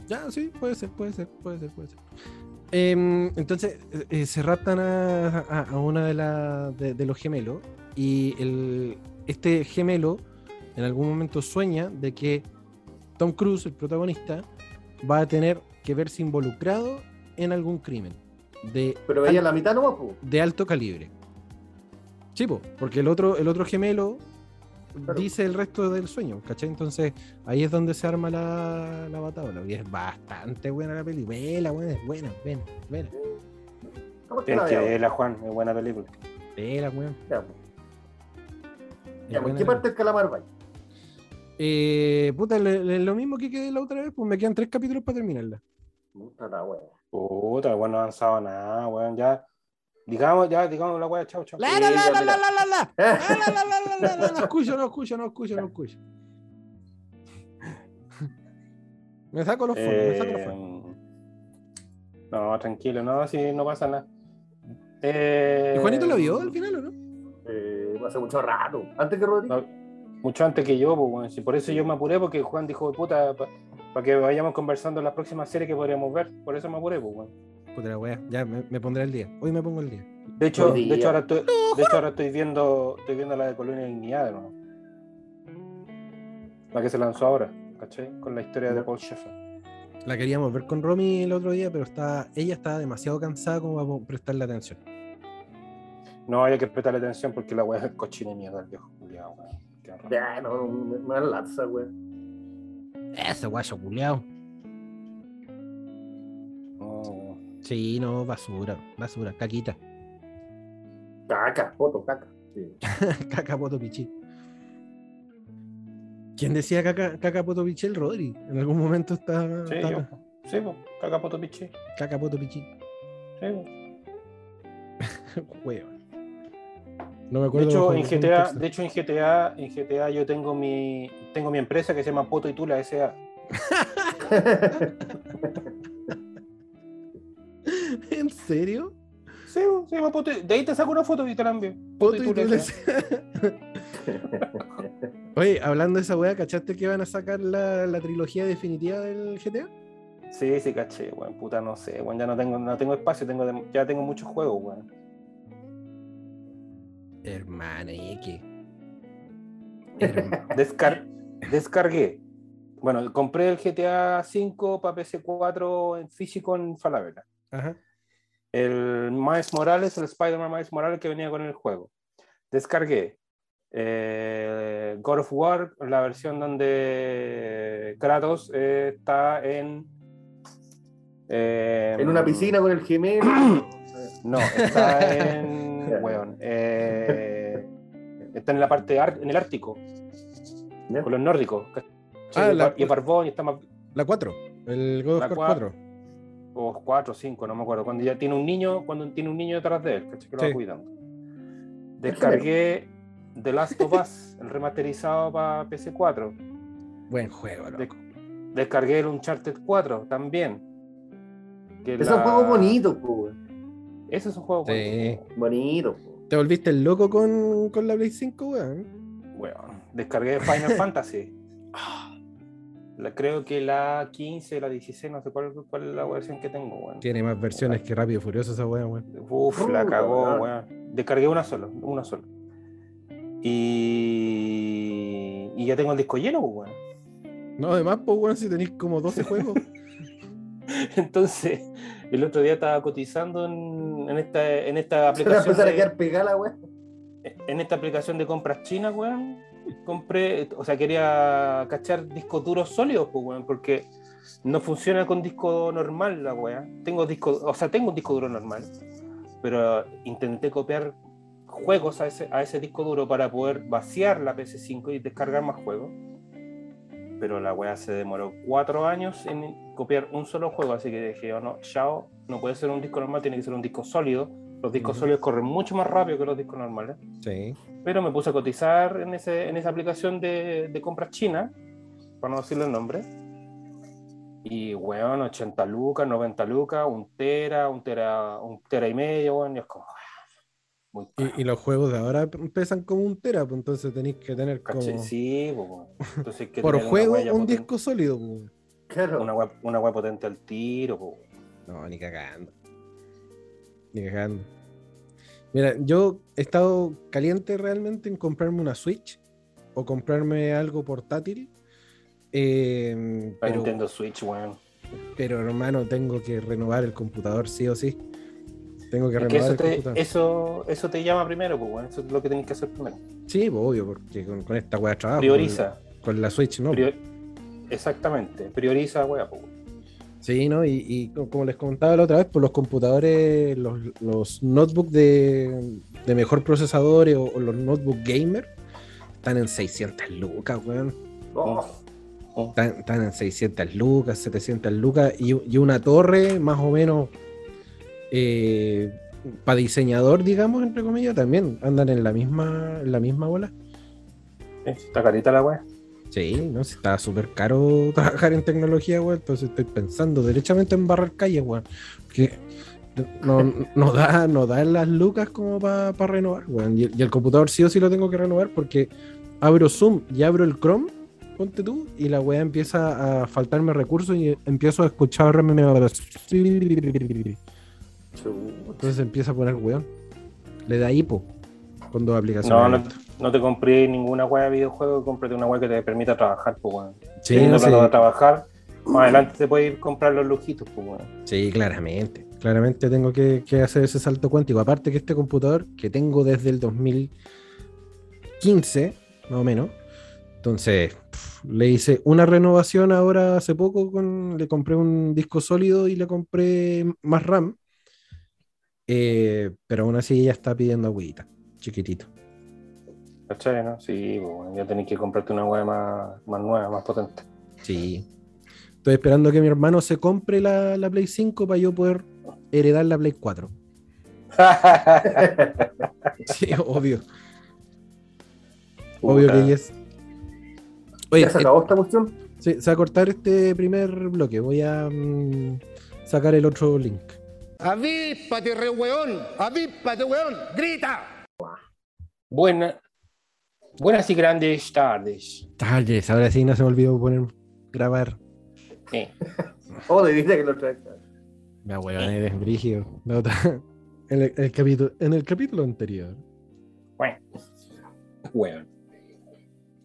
Ya, sí, puede ser, puede ser, puede ser, puede ser. Em, entonces, eh, eh, se raptan a, a- a una de, la- de, de los gemelos y el, este gemelo en algún momento sueña de que Tom Cruise, el protagonista, va a tener que verse involucrado en algún crimen de, Pero veía la mitad pues. de alto calibre. Sí, po, porque el otro, el otro gemelo Claro. dice el resto del sueño, ¿cachai? Entonces ahí es donde se arma la, la batalla. Y es bastante buena la película. Vela, buena, es buena, ven, vela. ¿Cómo te Tienes que verla, Juan, es buena película. Vela, weón. Ya, ¿En qué parte del calamar va? Eh, puta, le- le- lo mismo que quedé la otra vez, pues me quedan tres capítulos para terminarla. Puta la weón. Puta, bueno, no ha avanzado nada, weón, ya. Digamos, ya, digamos la weá, chao, chao. La, la, la, la, la, la, la, la. La, la, la, la, la, la, la. No escucho, no escucho, no escucho, no escucho. Me saco los fondos, me saco los fondos. Eh, no, tranquilo, no, si no pasa nada. Eh, ¿Y Juanito la vio al final o no? Eh, hace mucho rato. Antes que Rodrigo. No, mucho antes que yo, pues, por eso yo me apuré, porque Juan dijo, puta, para que vayamos conversando en las próximas series que podríamos ver. Por eso me apuré, pues, weón. Puta la wea, ya me, me pondré al día. Hoy me pongo al día. De hecho, de hecho ahora estoy, de hecho ahora estoy viendo, estoy viendo la de Colonia de Dignidad, de nuevo. La que se lanzó ahora, ¿cachai? Con la historia de. Paul Sheffer. La queríamos ver con Romy el otro día, pero está, ella estaba demasiado cansada como para prestarle atención. No hay que prestarle atención porque la weá es cochina de mierda, el viejo culiao, weón. Qué horror. Ya, no, me, lanza, weón. Ese guayo culiao. Sí, no, basura, basura, caquita. Caca, foto, caca. Sí. caca poto pichi. ¿Quién decía caca, caca poto pichi? El Rodri. En algún momento está. Sí, está- yo. Sí, caca poto pichi. Caca poto pichi. Sí, po. Weón. No me De acuerdo. hecho, bajo en GTA, de hecho, en GTA, en GTA yo tengo mi, tengo mi empresa que se llama Poto y Tula S.A. ¿En serio? Sí, po, se llama Poto y- De ahí te saco una foto y te la envío. Poto y Tula S.A.. Oye, hablando de esa weá, ¿cachaste que van a sacar la, la trilogía definitiva del GTA? Sí, sí, caché, weón. Puta, no sé, weón. Ya no tengo, no tengo espacio, tengo ya tengo muchos juegos, weón. Hermana, ¿y qué? Descar- descargué. Bueno, compré el GTA V para PC4 en físico en Falabella. Ajá. El Miles Morales, el Spider-Man Miles Morales que venía con el juego. Descargué eh, God of War, la versión donde Kratos eh, está en. eh, en una piscina con el gemelo. No, está en. weón, eh, está en la parte ar- en el Ártico, con los nórdicos. Ah, y, la- y Barbón y está más. La 4. El God of War cua- 4. O cuatro o cinco, no me acuerdo. Cuando ya tiene un niño, cuando tiene un niño detrás de él, ¿cachai? que lo Sí. va cuidando. Descargué The Last of Us, el remasterizado para PC4. Buen juego, De- loco. Descargué el Uncharted 4 también. Que Es la- un juego bonito, weón. Ese es un juego Sí. bonito. Bonito, po. ¿Te volviste el loco con, con la Play 5, weón? Weón. Descargué Final Fantasy. La, creo que la 15, la 16, no sé cuál, cuál es la versión que tengo, weón. Tiene más versiones que Rápido y Furioso esa wea, weón. Uf, la cagó, weón. weón. Descargué una sola, una sola. Y, y ya tengo el disco lleno, pues, weón. No, además, pues, weón, si tenéis como 12 juegos. Entonces, el otro día estaba cotizando en, en esta, en esta Se va a aplicación. empezar a quedar pegada weá. en esta aplicación de compras chinas, weón, compré, o sea, quería cachar discos duros sólidos, pues, weón, porque no funciona con disco normal la weá. Tengo disco, o sea, tengo un disco duro normal, pero intenté copiar juegos a ese, a ese disco duro para poder vaciar la PC5 y descargar más juegos. Pero la weá se demoró cuatro años en copiar un solo juego, así que dije, oh, no, chao, no puede ser un disco normal, tiene que ser un disco sólido. Los discos Ujú. sólidos corren mucho más rápido que los discos normales. Sí. Pero me puse a cotizar en, ese, en esa aplicación de, de compras china, para no decirle el nombre. Y, weón, 80 lucas, 90 lucas, un tera, un tera, un tera y medio, weón. Y es como, muy caro. Y, y los juegos de ahora pesan como un tera, pues entonces tenéis que tener como. Sí, pues, weón. Entonces hay que Por juego, un potente- disco sólido, pues. Claro. Una web, una web potente al tiro, pues. No, ni cagando. Ni cagando. Mira, yo he estado caliente realmente en comprarme una Switch o comprarme algo portátil. eh, pero, Nintendo Switch, weón. pero hermano, tengo que renovar el computador sí o sí. Tengo que Es que renovar eso el te, computador. eso, eso te llama primero, pues, weón. Eso es lo que tenés que hacer primero. Sí, pues, obvio, porque con, con esta weá trabajo. Prioriza. Con, con la Switch, ¿no? Prior- Exactamente. Prioriza, weón, pues. Sí, ¿no? Y, y co- como les comentaba la otra vez, por los computadores, los, los notebooks de, de mejor procesador o, o los notebook gamer están en 600 lucas, weón. Oh, Están, están en 600 lucas, 700 lucas y, y una torre más o menos para diseñador, digamos, entre comillas, también andan en la misma, en la misma bola. Está carita la weá. Sí, ¿no? Si está súper caro trabajar en tecnología, weón. Entonces estoy pensando derechamente en barrer calles, weón. Porque no, no da, no da las lucas como para renovar, weón. Y, el- y el computador sí o sí lo tengo que renovar porque abro Zoom y abro el Chrome, ponte tú, y la weá empieza a faltarme recursos y empiezo a escuchar. Entonces empieza a poner weón. Le da hipo con dos aplicaciones. No, no. No te compré ninguna weá de videojuego, cómprate una weá que te permita trabajar, pues weón. Sí, no sé. para trabajar, más adelante te puedes ir a comprar los lujitos, pues weón. Sí, claramente. Claramente tengo que, que hacer ese salto cuántico. Aparte que este computador que tengo desde el 2015, más o menos. Entonces, le hice una renovación ahora hace poco. Con, le compré un disco sólido y le compré más RAM. Eh, pero aún así ya está pidiendo agüita, chiquitito. ¿Cachai, no? Sí, pues. Ya tenés que comprarte una weá más, más nueva, más potente. Sí. Estoy esperando que mi hermano se compre la, la Play 5 para yo poder heredar la Play 4. Sí, obvio. Obvio Puta. que yes. Oye, ¿Ya se acabó esta cuestión? eh, sí, se va a cortar este primer bloque. Voy a mm, sacar el otro link. Avíspate, re weón. Avíspate, weón. Grita. Buena, buenas y grandes tardes. Talles, ahora sí no se me olvidó poner grabar. Eh, Oh, de vida que lo traes. Me weón, eres brígido. La otra- En el, el capítulo, en el capítulo anterior. bueno. Weón.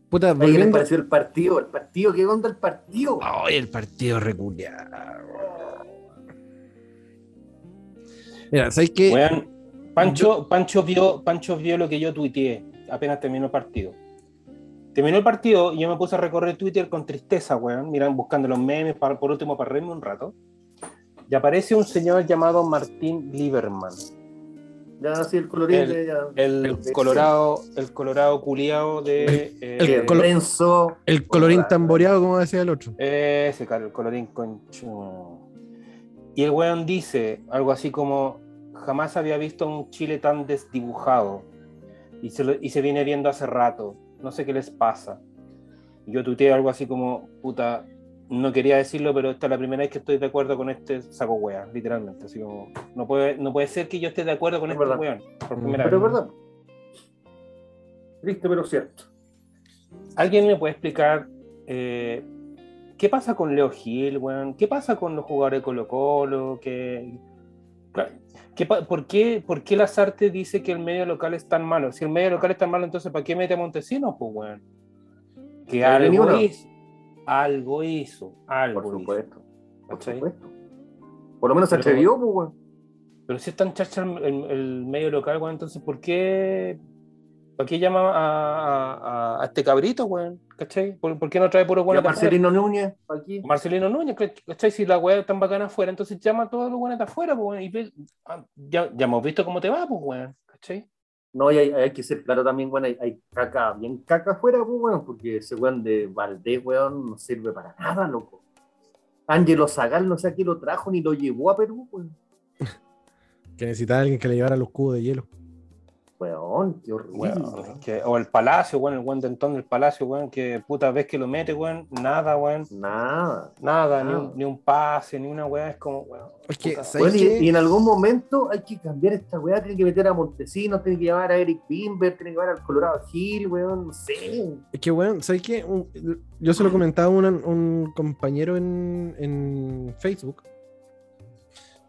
Puta, ¿qué les pareció el partido? ¿El partido? ¿Qué onda el partido? Ay, el partido reculeado. Mira, ¿sabes qué? Pancho, Pancho, vio, Pancho vio lo que yo tuiteé apenas terminó el partido. Terminó el partido y yo me puse a recorrer Twitter con tristeza, weón, miran, buscando los memes, para, por último para reírme un rato. Y aparece un señor llamado Martín Lieberman, Ya, sí, el colorín El- ya. el colorado, el colorado culiado de... eh, el colo- Renzo. El colorín Hola. tamboreado, como decía el otro. Ese, cara, el colorín concho. Y el weón dice algo así como: Jamás había visto un Chile tan desdibujado. Y se, lo- y se viene viendo hace rato. No sé qué les pasa. Yo tuiteé algo así como: Puta, no quería decirlo, pero esta es la primera vez que estoy de acuerdo con este saco wea, literalmente. Así como: No puede, no puede ser que yo esté de acuerdo con Es este verdad. weón. Por primera Pero es vez. verdad. Triste, pero cierto. ¿Alguien me puede explicar eh, ¿qué pasa con Leo Gil, weón? ¿Qué pasa con los jugadores de Colo Colo? ¿Qué, qué por, qué, ¿Por qué las artes dice que el medio local es tan malo? Si el medio local es tan malo, entonces ¿para qué mete a Montesinos, pues, weón? Que No algo hizo. Algo hizo. Algo Por hizo. supuesto. Por supuesto. Por lo menos se Pero- atrevió, pues, weón. Pero si es tan chacha el, el- el medio local, weón, entonces ¿por qué, ¿para qué llama a, a- a este cabrito, weón? ¿Cachai? ¿Por, por qué no trae puro Y a bueno Marcelino Núñez, aquí. Marcelino Núñez, ¿cachai? Si la weá es tan bacana afuera, entonces llama a todos los buenos de afuera, pues, weón, y ve- ah, ya, ya hemos visto cómo te va, pues, weón, ¿cachai? No, y hay, hay que ser claro también, weón, hay, hay caca, bien caca afuera, pues, weón, porque ese weón de Valdés, weón, no sirve para nada, loco. Ángelo Zagal, no sé a qué lo trajo ni lo llevó a Perú, weón. Que necesitaba alguien que le llevara los cubos de hielo. Weón, qué horrible. Weón, que- o el Palacio, weón, el weón de Antón del Palacio, weón, que puta vez que lo mete, weón, nada, weón, Nada. nada, ni, un, ni un pase, ni una weá, es como, weón. Es que, puta, ¿sabes Bueno, y, en algún momento hay que cambiar esta weá, tiene que meter a Montesinos, tiene que llevar a Eric Bimber, tiene que llevar al Colorado Gil, weón, no sé. Es que, weón, ¿sabes qué? Un- Yo se lo comentaba a un, un compañero en, en Facebook.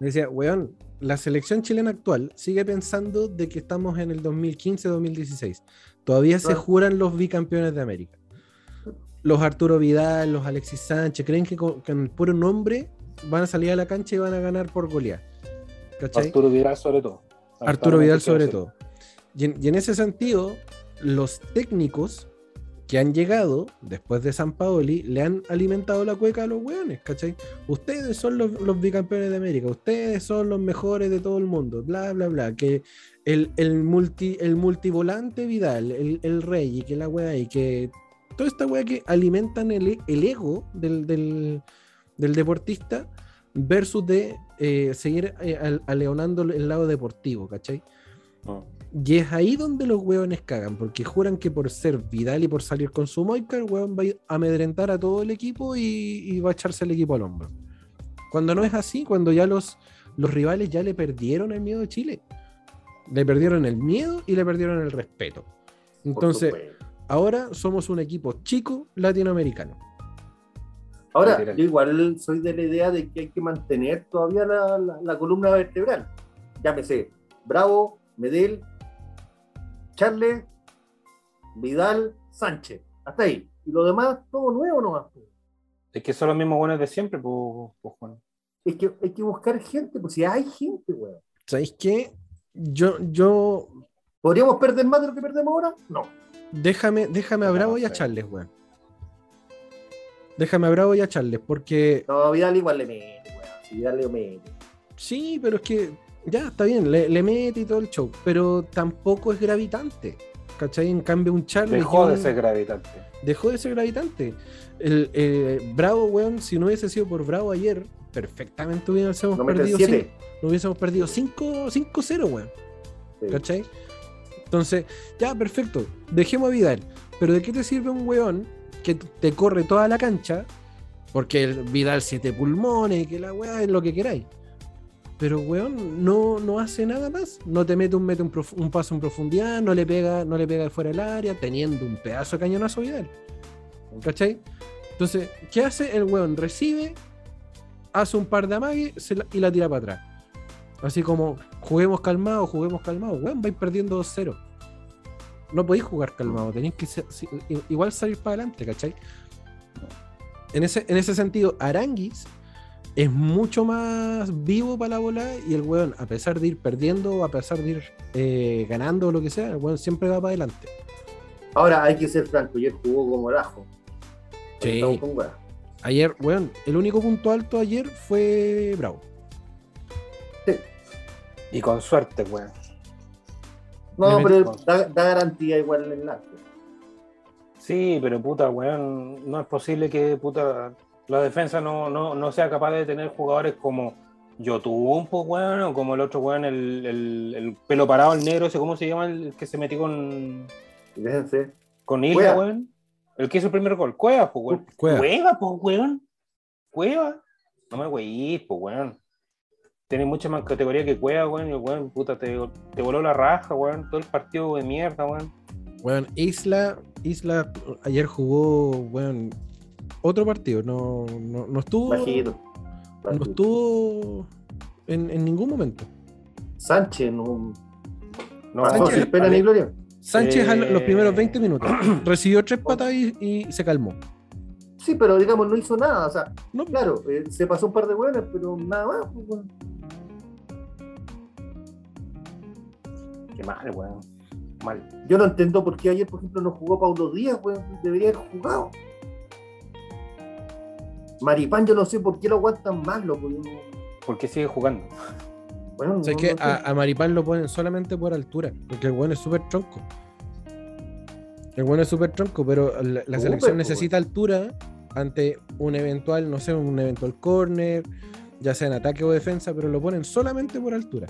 Me decía, weón, la selección chilena actual sigue pensando de que estamos en el 2015-2016. Todavía se juran los bicampeones de América. Los Arturo Vidal, los Alexis Sánchez, creen que con, con el puro nombre van a salir a la cancha y van a ganar por golear. ¿Cachai? Arturo Vidal sobre todo. Arturo Vidal sobre todo. Y en, y en ese sentido, los técnicos que han llegado después de San Paoli le han alimentado la cueca a los hueones, ¿cachai? Ustedes son los, bicampeones de América, ustedes son los mejores de todo el mundo, bla, bla, bla. Que el, el, multi, el multivolante Vidal, el, el rey, y que la wea, y que toda esta wea que alimentan el, el ego del, del, del deportista versus de eh, seguir eh, al- aleonando el lado deportivo, ¿cachai? Mm. Y es ahí donde los hueones cagan, porque juran que por ser Vidal y por salir con su moica, el hueón va a amedrentar a todo el equipo y, y va a echarse el equipo al hombro. Cuando no es así, cuando ya los, los rivales ya le perdieron el miedo a Chile. Le perdieron el miedo y le perdieron el respeto. Entonces, ahora somos un equipo chico latinoamericano. Ahora, yo igual soy de la idea de que hay que mantener todavía la, la- la columna vertebral. Llámese Bravo, Medel, Charles, Vidal, Sánchez. Hasta ahí. Y lo demás, todo nuevo nomás. Es que son los mismos buenos de siempre, pues, Juan. Es que hay que buscar gente, pues si hay gente, weón. ¿Sabéis qué? Yo, yo, ¿Podríamos perder más de lo que perdemos ahora? No. déjame, déjame a No Bravo y a. Charles, weón. Déjame a Bravo y a Charles, porque No, Vidal igual le mete, weón. Si Vidal le mete. Sí, pero es que ya está bien, le, le mete y todo el show, pero tampoco es gravitante. ¿Cachai? En cambio, un Charles. Dejó de ser gravitante. dejó de ser gravitante. El, eh, Bravo, weón, si no hubiese sido por Bravo ayer, perfectamente hubiésemos No perdido 7. 5 no hubiésemos perdido 5 5-0, weón. ¿Cachai? Entonces, ya, perfecto. Dejemos a Vidal. Pero ¿de qué te sirve un weón que te corre toda la cancha? Porque el Vidal siete pulmones, que la weá es lo que queráis. Pero weón no, no hace nada más. No te mete un, mete un, prof- un paso en profundidad, no le pega, no le pega fuera del área, teniendo un pedazo de cañonazo Vidal. ¿Cachai? Entonces, ¿qué hace? El weón recibe, hace un par de amagues y la tira para atrás. Así como, juguemos calmados, juguemos calmados. Weón, vais perdiendo 2-0. No podéis jugar calmado, tenéis que igual salir para adelante, ¿cachai? En ese, en ese sentido, Aranguis es mucho más vivo para la bola y el weón, a pesar de ir perdiendo o a pesar de ir eh, ganando o lo que sea, el weón siempre va para adelante. Ahora hay que ser franco, ayer jugó como el ajo. Sí. Con. Ayer, weón, el único punto alto ayer fue Bravo. Y con suerte, weón. No, pero da, da garantía igual el enlace. Sí, pero puta, weón, no es posible que puta la defensa no, no, no sea capaz de tener jugadores como Yotun, pues, weón, o como el otro weón, el, el, el pelo parado, el negro, ese, ¿cómo se llama? El que se metió con, Déjense. con Isla, weón. El que hizo el primer gol, Cueva, pues, weón. Cueva. Cueva, pues, weón. Cueva. No me weís, pues, weón. Tiene mucha más categoría que Cueva, weón, y el weón, puta, te, te voló la raja, weón, todo el partido de mierda, weón. Weón, Isla, Isla ayer jugó, weón, otro partido. No, no, no estuvo. Bajito. No estuvo en, en ningún momento. Sánchez no No, pasó Sánchez- sin pena ni gloria. Sánchez a los Eh. primeros 20 minutos recibió tres patas y, y se calmó. Sí, pero digamos, no hizo nada. O sea, No, claro, eh, se pasó un par de hueones, pero nada más. pues, weón. Qué mal, weón. Mal. Yo no entiendo por qué ayer, por ejemplo, no jugó Paulo Díaz, weón. Debería haber jugado. Maripán, yo no sé por qué lo aguantan más, loco. ¿Por qué sigue jugando? Bueno, O sea, no- que no sé. a, a Maripán lo ponen solamente por altura, porque el bueno es súper tronco. El bueno es súper tronco, pero la, selección po, necesita altura ante un eventual, no sé, un eventual corner, ya sea en ataque o defensa, pero lo ponen solamente por altura.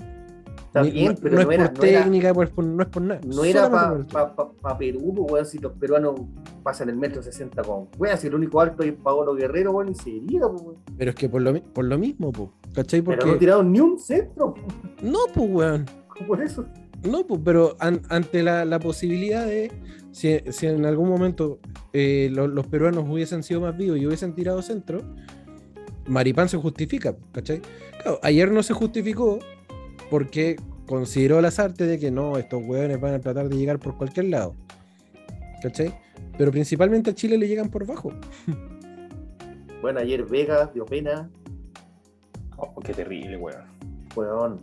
Está Ni- bien, no, pero no no es era- por no era- técnica, pues, por- no es por nada. No era para altura. Perú, pues, weón, si los peruanos pasan el metro 60 con weón, si el único alto es Paolo Guerrero, weón, y se iría, pues, weón. Pero es que por lo, por lo mismo, po, ¿cachai? Pero Porque... no tiraron ni un centro, pues, No, pues, weón. por eso. No, pues, pero an- ante la, la posibilidad de, si, si en algún momento eh, lo- los peruanos hubiesen sido más vivos y hubiesen tirado centro, Maripán se justifica, ¿cachai? Claro, ayer no se justificó porque consideró las artes de que no, estos hueones van a tratar de llegar por cualquier lado, ¿cachai? Pero principalmente a Chile le llegan por bajo. Bueno, ayer Vega dio pena, Oh, qué terrible, weón. weón.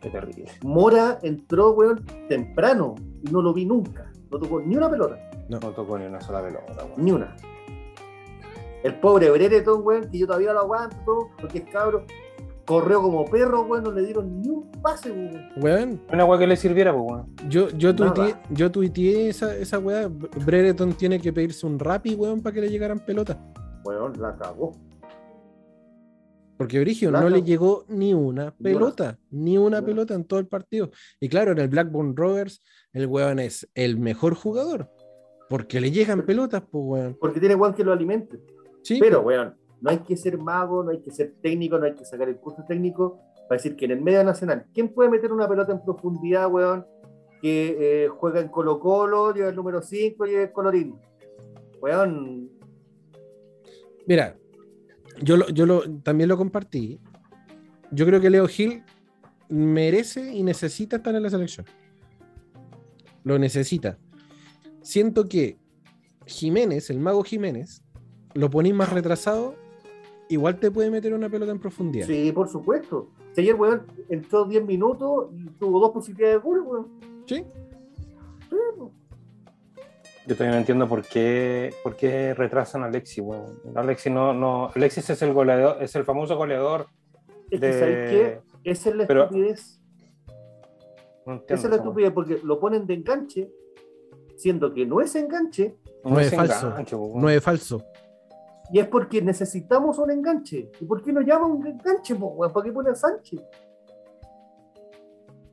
Qué terrible. Mora entró, weón, temprano y no lo vi nunca. No tocó ni una pelota, No tocó ni una sola pelota, weón. ni una. El pobre Brereton, weón, que yo todavía lo aguanto, porque es cabro, corrió como perro, weón, no le dieron ni un pase, weón. Weón, Una weá que le sirviera, pues, weón. yo, yo tuiteé, yo tuiteé esa, esa weá. Brereton tiene que pedirse un rapi, weón, para que le llegaran pelotas. Weón, la cagó. Porque Brigio no le llegó ni una pelota, ni una pelota en todo el partido. Y claro, en el Blackburn Rovers, el weón es el mejor jugador. Porque le llegan pelotas, pues weón. Porque tiene weón que lo alimente. Sí, Pero, weón, no hay que ser mago, no hay que ser técnico, no hay que sacar el curso técnico para decir que en el medio nacional, ¿quién puede meter una pelota en profundidad, weón, que eh, juega en Colo Colo, lleva el número 5 y es colorín? Weón, Mira, yo, lo, yo lo, también lo compartí. Yo creo que Leo Gil merece y necesita estar en la selección. Lo necesita. Siento que Jiménez, el mago Jiménez, lo ponís más retrasado, igual te puede meter una pelota en profundidad. sí, por supuesto. Si ayer, weón, entró 10 minutos y tuvo dos posibilidades de gol, weón. ¿Sí? Yo todavía no entiendo por qué, por qué retrasan a Alexis, weón. Alexis no, no. Alexis es el goleador, es el famoso goleador Es que, de. ¿sabes qué? Esa es la Pero- estupidez. No entiendo. Esa es la estupidez, porque lo ponen de enganche, siendo que no es enganche, No es falso. enganche, weón. Nueve falso. Y es porque necesitamos un enganche. ¿Y por qué no llaman un enganche, po, weón? ¿Para qué ponen Sánchez?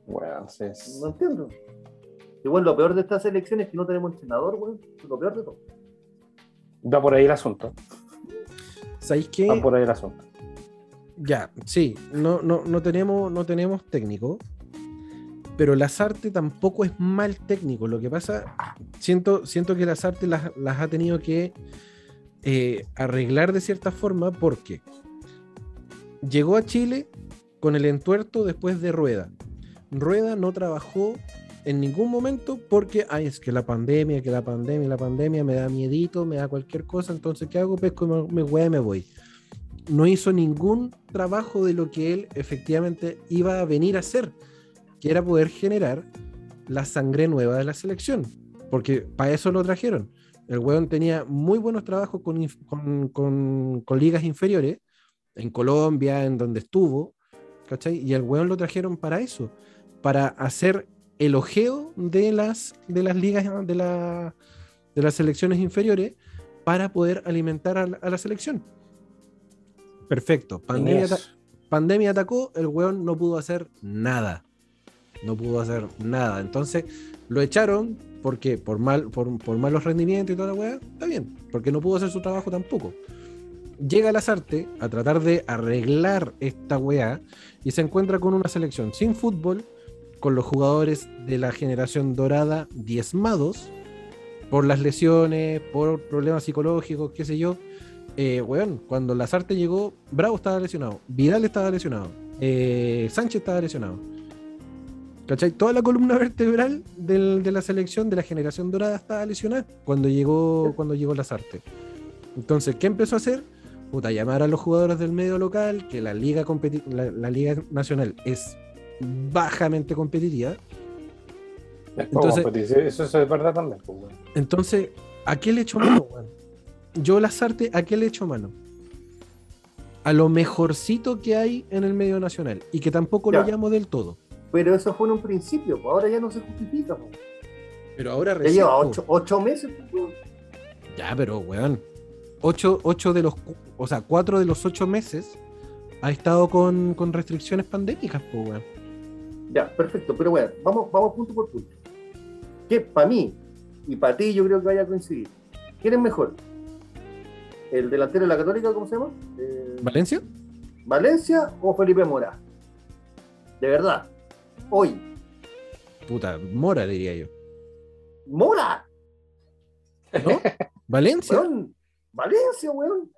Weón, sí, es- No entiendo. Igual lo peor de estas elecciones es que no tenemos entrenador, weón. Lo peor de todo. Va por ahí el asunto. ¿Sabéis qué? Va por ahí el asunto. Ya, sí, no, no, no, tenemos, no tenemos técnico, pero Lazarte tampoco es mal técnico. Lo que pasa, siento, siento que Lazarte las, las ha tenido que eh, arreglar de cierta forma porque llegó a Chile con el entuerto después de Rueda. Rueda no trabajó en ningún momento porque, ay, es que la pandemia, que la pandemia, la pandemia me da miedito, me da cualquier cosa, entonces, ¿qué hago? Pesco, me, voy, me voy no hizo ningún trabajo de lo que él efectivamente iba a venir a hacer, que era poder generar la sangre nueva de la selección, porque para eso lo trajeron. El weón tenía muy buenos trabajos con, con, con- con ligas inferiores, en Colombia, en donde estuvo, ¿cachai? Y el weón lo trajeron para eso, para hacer el ojeo de las, de las ligas, de, la- de las selecciones inferiores, para poder alimentar a la- a la selección. Perfecto. Pandemia, pandemia atacó, el weón no pudo hacer nada. No pudo hacer nada. Entonces lo echaron porque por, mal, por, por malos rendimientos y toda la weá, está bien, porque no pudo hacer su trabajo tampoco. Llega Lazarte a tratar de arreglar esta weá y se encuentra con una selección sin fútbol, con los jugadores de la generación dorada diezmados por las lesiones, por problemas psicológicos, qué sé yo. Eh, weón, cuando Lazarte llegó, Bravo estaba lesionado, Vidal estaba lesionado, eh, Sánchez estaba lesionado. ¿Cachai? Toda la columna vertebral del- de la selección de la generación dorada estaba lesionada cuando llegó, cuando llegó Lazarte. Entonces, ¿qué empezó a hacer? Puta, llamar a los jugadores del medio local, que la liga, la, la liga nacional es bajamente competitiva. Entonces- eso, eso es verdad también. pues. Entonces, ¿a qué le echo mano? Yo Lazarte, ¿a qué le echo mano? A lo mejorcito que hay en el medio nacional y que tampoco lo llamo del todo. Pero eso fue en un principio, pues ahora ya no se justifica. pues. Pero ahora Ya recién, lleva po. ocho, ocho meses. pues, weón. Ya, pero weón. Ocho, ocho de los, o sea, cuatro de los ocho meses ha estado con, con restricciones pandémicas, pues, weón. Ya, perfecto. Pero bueno, vamos, vamos punto por punto. Que para mí y para ti yo creo que vaya a coincidir. ¿Quién es mejor? ¿El delantero de la Católica, cómo se llama? Eh, ¿Valencia? ¿Valencia o Felipe Mora? De verdad. Hoy. Puta, Mora, diría yo. ¡Mora! ¿No? ¿Valencia? Weón. Valencia, weón.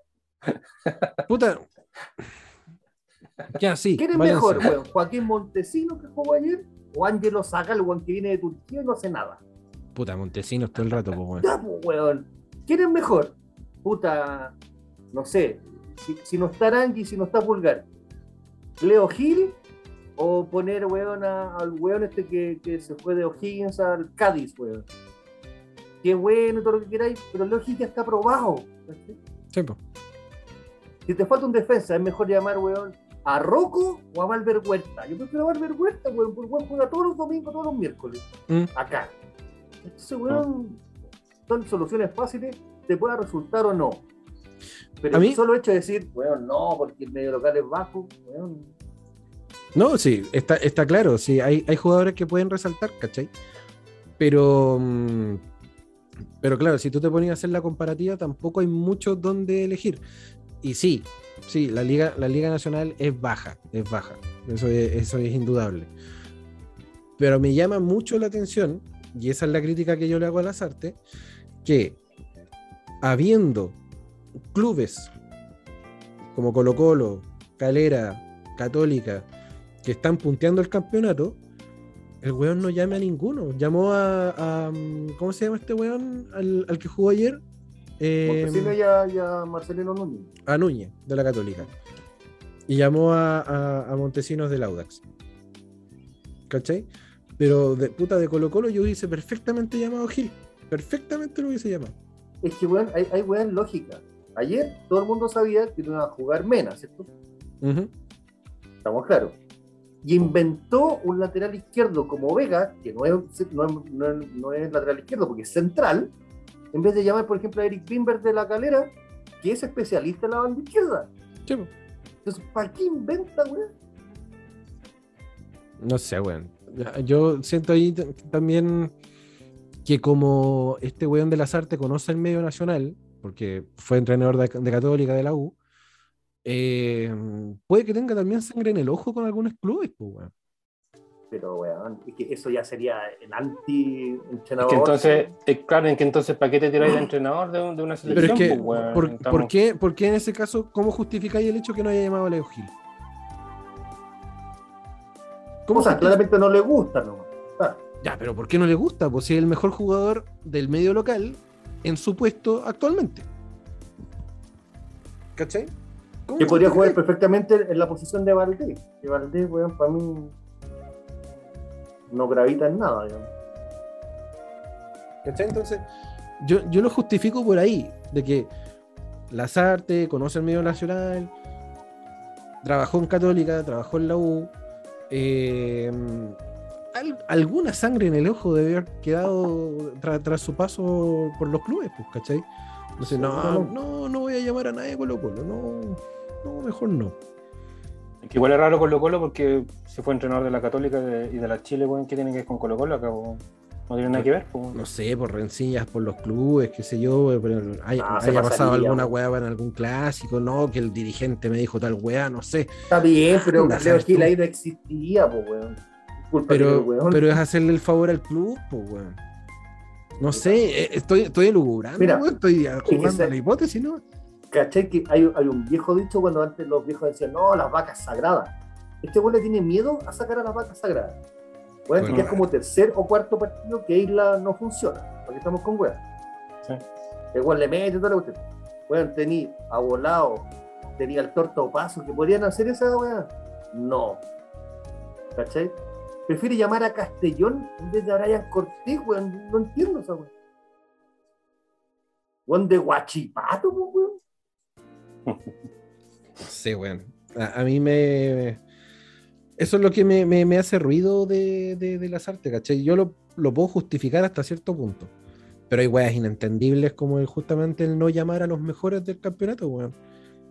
Puta. Ya, sí. ¿Quién es Valencia. mejor, weón? ¿Joaquín Montesino que jugó ayer? ¿O Ángelo Zagal, weón, que viene de Turquía y no hace nada? Puta, Montesinos todo el rato, pues, weón. Ya, pues, weón. ¿Quién es mejor? Puta, no sé. Si, si no está Arangui, si no está Pulgar. ¿Leo Gil? ¿O poner, weón, a- al weón este que, que se fue de O'Higgins al Cádiz, weón? Qué bueno todo lo que queráis, pero ya está aprobado. ¿cachai? Sí, po. Si te falta un defensa, es mejor llamar, weón, a Rocco o a Valver Huerta. Yo prefiero a Valver Huerta, weón, porque weón juega todos los domingos, todos los miércoles. Mm. Acá. Entonces, weón, son soluciones fáciles, te pueda resultar o no. Pero A mí- solo hecho de decir, weón, no, porque el medio local es bajo, weón. No, sí, está, está claro. Sí, hay, hay jugadores que pueden resaltar, ¿cachai? Pero. mm, Pero claro, si tú te ponías a hacer la comparativa, tampoco hay mucho donde elegir. Y sí, sí, la Liga, la Liga Nacional es baja, es baja. Eso es, eso es indudable. Pero me llama mucho la atención, y esa es la crítica que yo le hago a las artes, que habiendo clubes como Colo Colo, Calera, Católica, que están punteando el campeonato, el weón no llame a ninguno. Llamó a, a- ¿cómo se llama este weón? Al, al que jugó ayer. Eh, Montesino ya, ya Marcelino Núñez. a Núñez, de la Católica. Y llamó a, a- a Montesinos del Audax. ¿Cachai? Pero de puta de Colo Colo yo hubiese perfectamente llamado a Gil. Perfectamente lo hubiese llamado. Es que, weón, hay, hay weón lógica. Ayer todo el mundo sabía que no iba a jugar Mena, ¿cierto? Estamos claros. Y inventó un lateral izquierdo como Vega, que no es, no es- no es- no es lateral izquierdo porque es central, en vez de llamar, por ejemplo, a Eric Bimber de la calera, que es especialista en la banda izquierda. Sí. Entonces, ¿para qué inventa, weón? No sé, weón. Yo siento ahí también que como este weón de las artes conoce el medio nacional, porque fue entrenador de, de Católica de la U, eh, puede que tenga también sangre en el ojo con algunos clubes, pues, weón. Pero, weón, es que eso ya sería el Es anti-entrenador. que entonces, es claro, en que entonces, ¿para qué te tiráis de entrenador de, un- de una Pero selección? es que, pues, weón? ¿por, Estamos- por qué, por qué en ese caso, cómo justificáis el hecho que no haya llamado a Leo Gil? ¿Cómo o sea, claramente no le gusta, ¿no? Ah, Ya, pero ¿por qué no le gusta? Pues si es el mejor jugador del medio local en su puesto actualmente. ¿Cachai? ¿Cómo que podría jugar perfectamente en la posición de Valdés. Que Valdés, weón, para mí no gravita en nada, digamos. ¿Cachai? Entonces, yo, yo lo justifico por ahí, de que Lazarte conoce el medio nacional, trabajó en Católica, trabajó en la U, eh, al- alguna sangre en el ojo debe haber quedado tra- tras su paso por los clubes, pues, ¿cachai? Entonces, no, no, no voy a llamar a nadie Colo Colo, no, no, mejor no. Es que igual es raro Colo Colo porque se fue entrenador de la Católica de- y de la Chile, weón, ¿qué tiene que ver con Colo Colo? Acá? No tiene nada que ver, pues, weón. no sé, por rencillas por los clubes, qué sé yo, pero haya, Ah, haya pasado alguna weá en algún clásico, no, que el dirigente me dijo tal weá, no sé. Está bien, pero Anda a Leo saber Gil tú. ahí no existía, pues, weón. Pero, weón. pero es hacerle el favor al club, pues weón. No sé, eh, estoy, estoy elucubrando, Mira, estoy jugando ese- a la hipótesis, ¿no? ¿Cachai? Que hay, hay un viejo dicho cuando antes los viejos decían, no, las vacas sagradas. Este güey le tiene miedo a sacar a las vacas sagradas. Bueno, Bueno. que es como tercer o cuarto partido que Isla no funciona. Porque estamos con weas. Sí. El güey le mete toda la cuestión. Bueno, tenía a Volado, tenía el torto paso, que podrían hacer esa wea. No. ¿Cachai? Prefiere llamar a Castellón en vez de a Brian Cortés, weón. No entiendo esa wea. Weón de Guachipato, weón. Sé, weón. A, mí me. Eso es lo que me, hace ruido de, de, las artes, ¿cachai? Yo lo, lo puedo justificar hasta cierto punto. Pero hay weas inentendibles como el, justamente el no llamar a los mejores del campeonato, weón.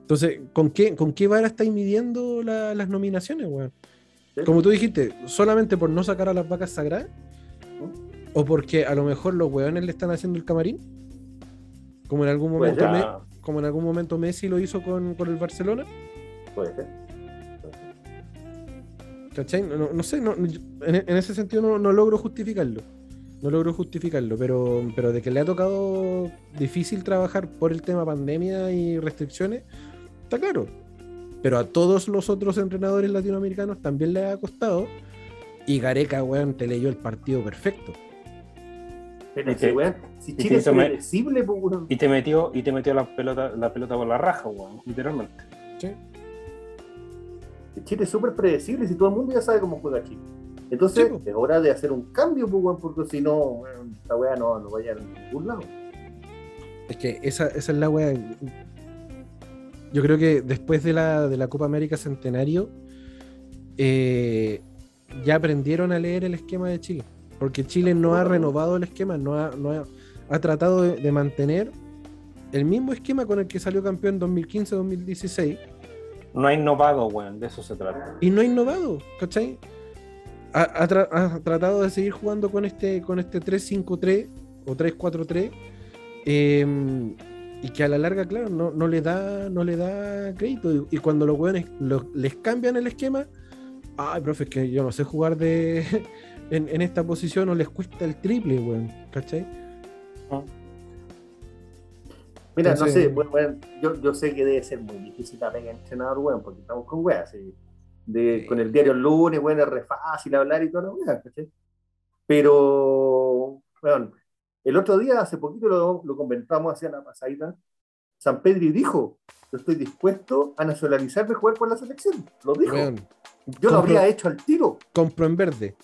Entonces, ¿con qué, con qué vara estáis midiendo la- las nominaciones, weón? Sí. Como tú dijiste, solamente por no sacar a las vacas sagradas, o porque a lo mejor los weones le están haciendo el camarín, como en algún momento. Me- como en algún momento Messi lo hizo con, con el Barcelona. Puede ser. ¿Cachai? No, no- sé, no- en ese sentido no, no logro justificarlo. No logro justificarlo, pero, pero de que le ha tocado difícil trabajar por el tema pandemia y restricciones, está claro. Pero a todos los otros entrenadores latinoamericanos también le ha costado. Y Gareca, weón, te leyó el partido perfecto. Pero Y te- weón, si Chile es predecible, pues, weón. y te metió, y te metió la pelota, la pelota por la raja, weón, literalmente. Chile es súper predecible si todo el mundo ya sabe cómo juega Chile. Entonces, Sí, es hora de hacer un cambio, pues, weón, porque si no, weón, esta weá no, no vaya a ningún lado. Es que esa, esa es la weá. Yo creo que después de la, de la Copa América Centenario, eh, ya aprendieron a leer el esquema de Chile. Porque Chile no ha renovado el esquema, no ha, no ha, ha tratado de, de mantener el mismo esquema con el que salió campeón 2015-2016 No ha innovado, weón, de eso se trata. y no ha innovado, ¿cachai? Ha, ha tra- ha tratado de seguir jugando con este, con este 3-5-3 o 3-4-3 eh, y que a la larga, claro, no, no le da no le da crédito. Y, y cuando los weones lo- les cambian el esquema, ay, profe, es que yo no sé jugar de en, en esta posición o les cuesta el triple, weón, ¿cachai? Mira, Entonces- no sé, weón, weón, yo, yo sé que debe ser muy difícil la pega entrenador, weón, porque estamos con weas, sí. de, Sí. con el diario el lunes, weón, es re fácil hablar y la weá, ¿cachai? Pero, weón, el otro día, hace poquito lo, lo comentamos hacia la pasadita, San Pedri dijo, yo estoy dispuesto a nacionalizarme y jugar por la selección, lo dijo. Weón, yo lo habría hecho al tiro, compro en verde.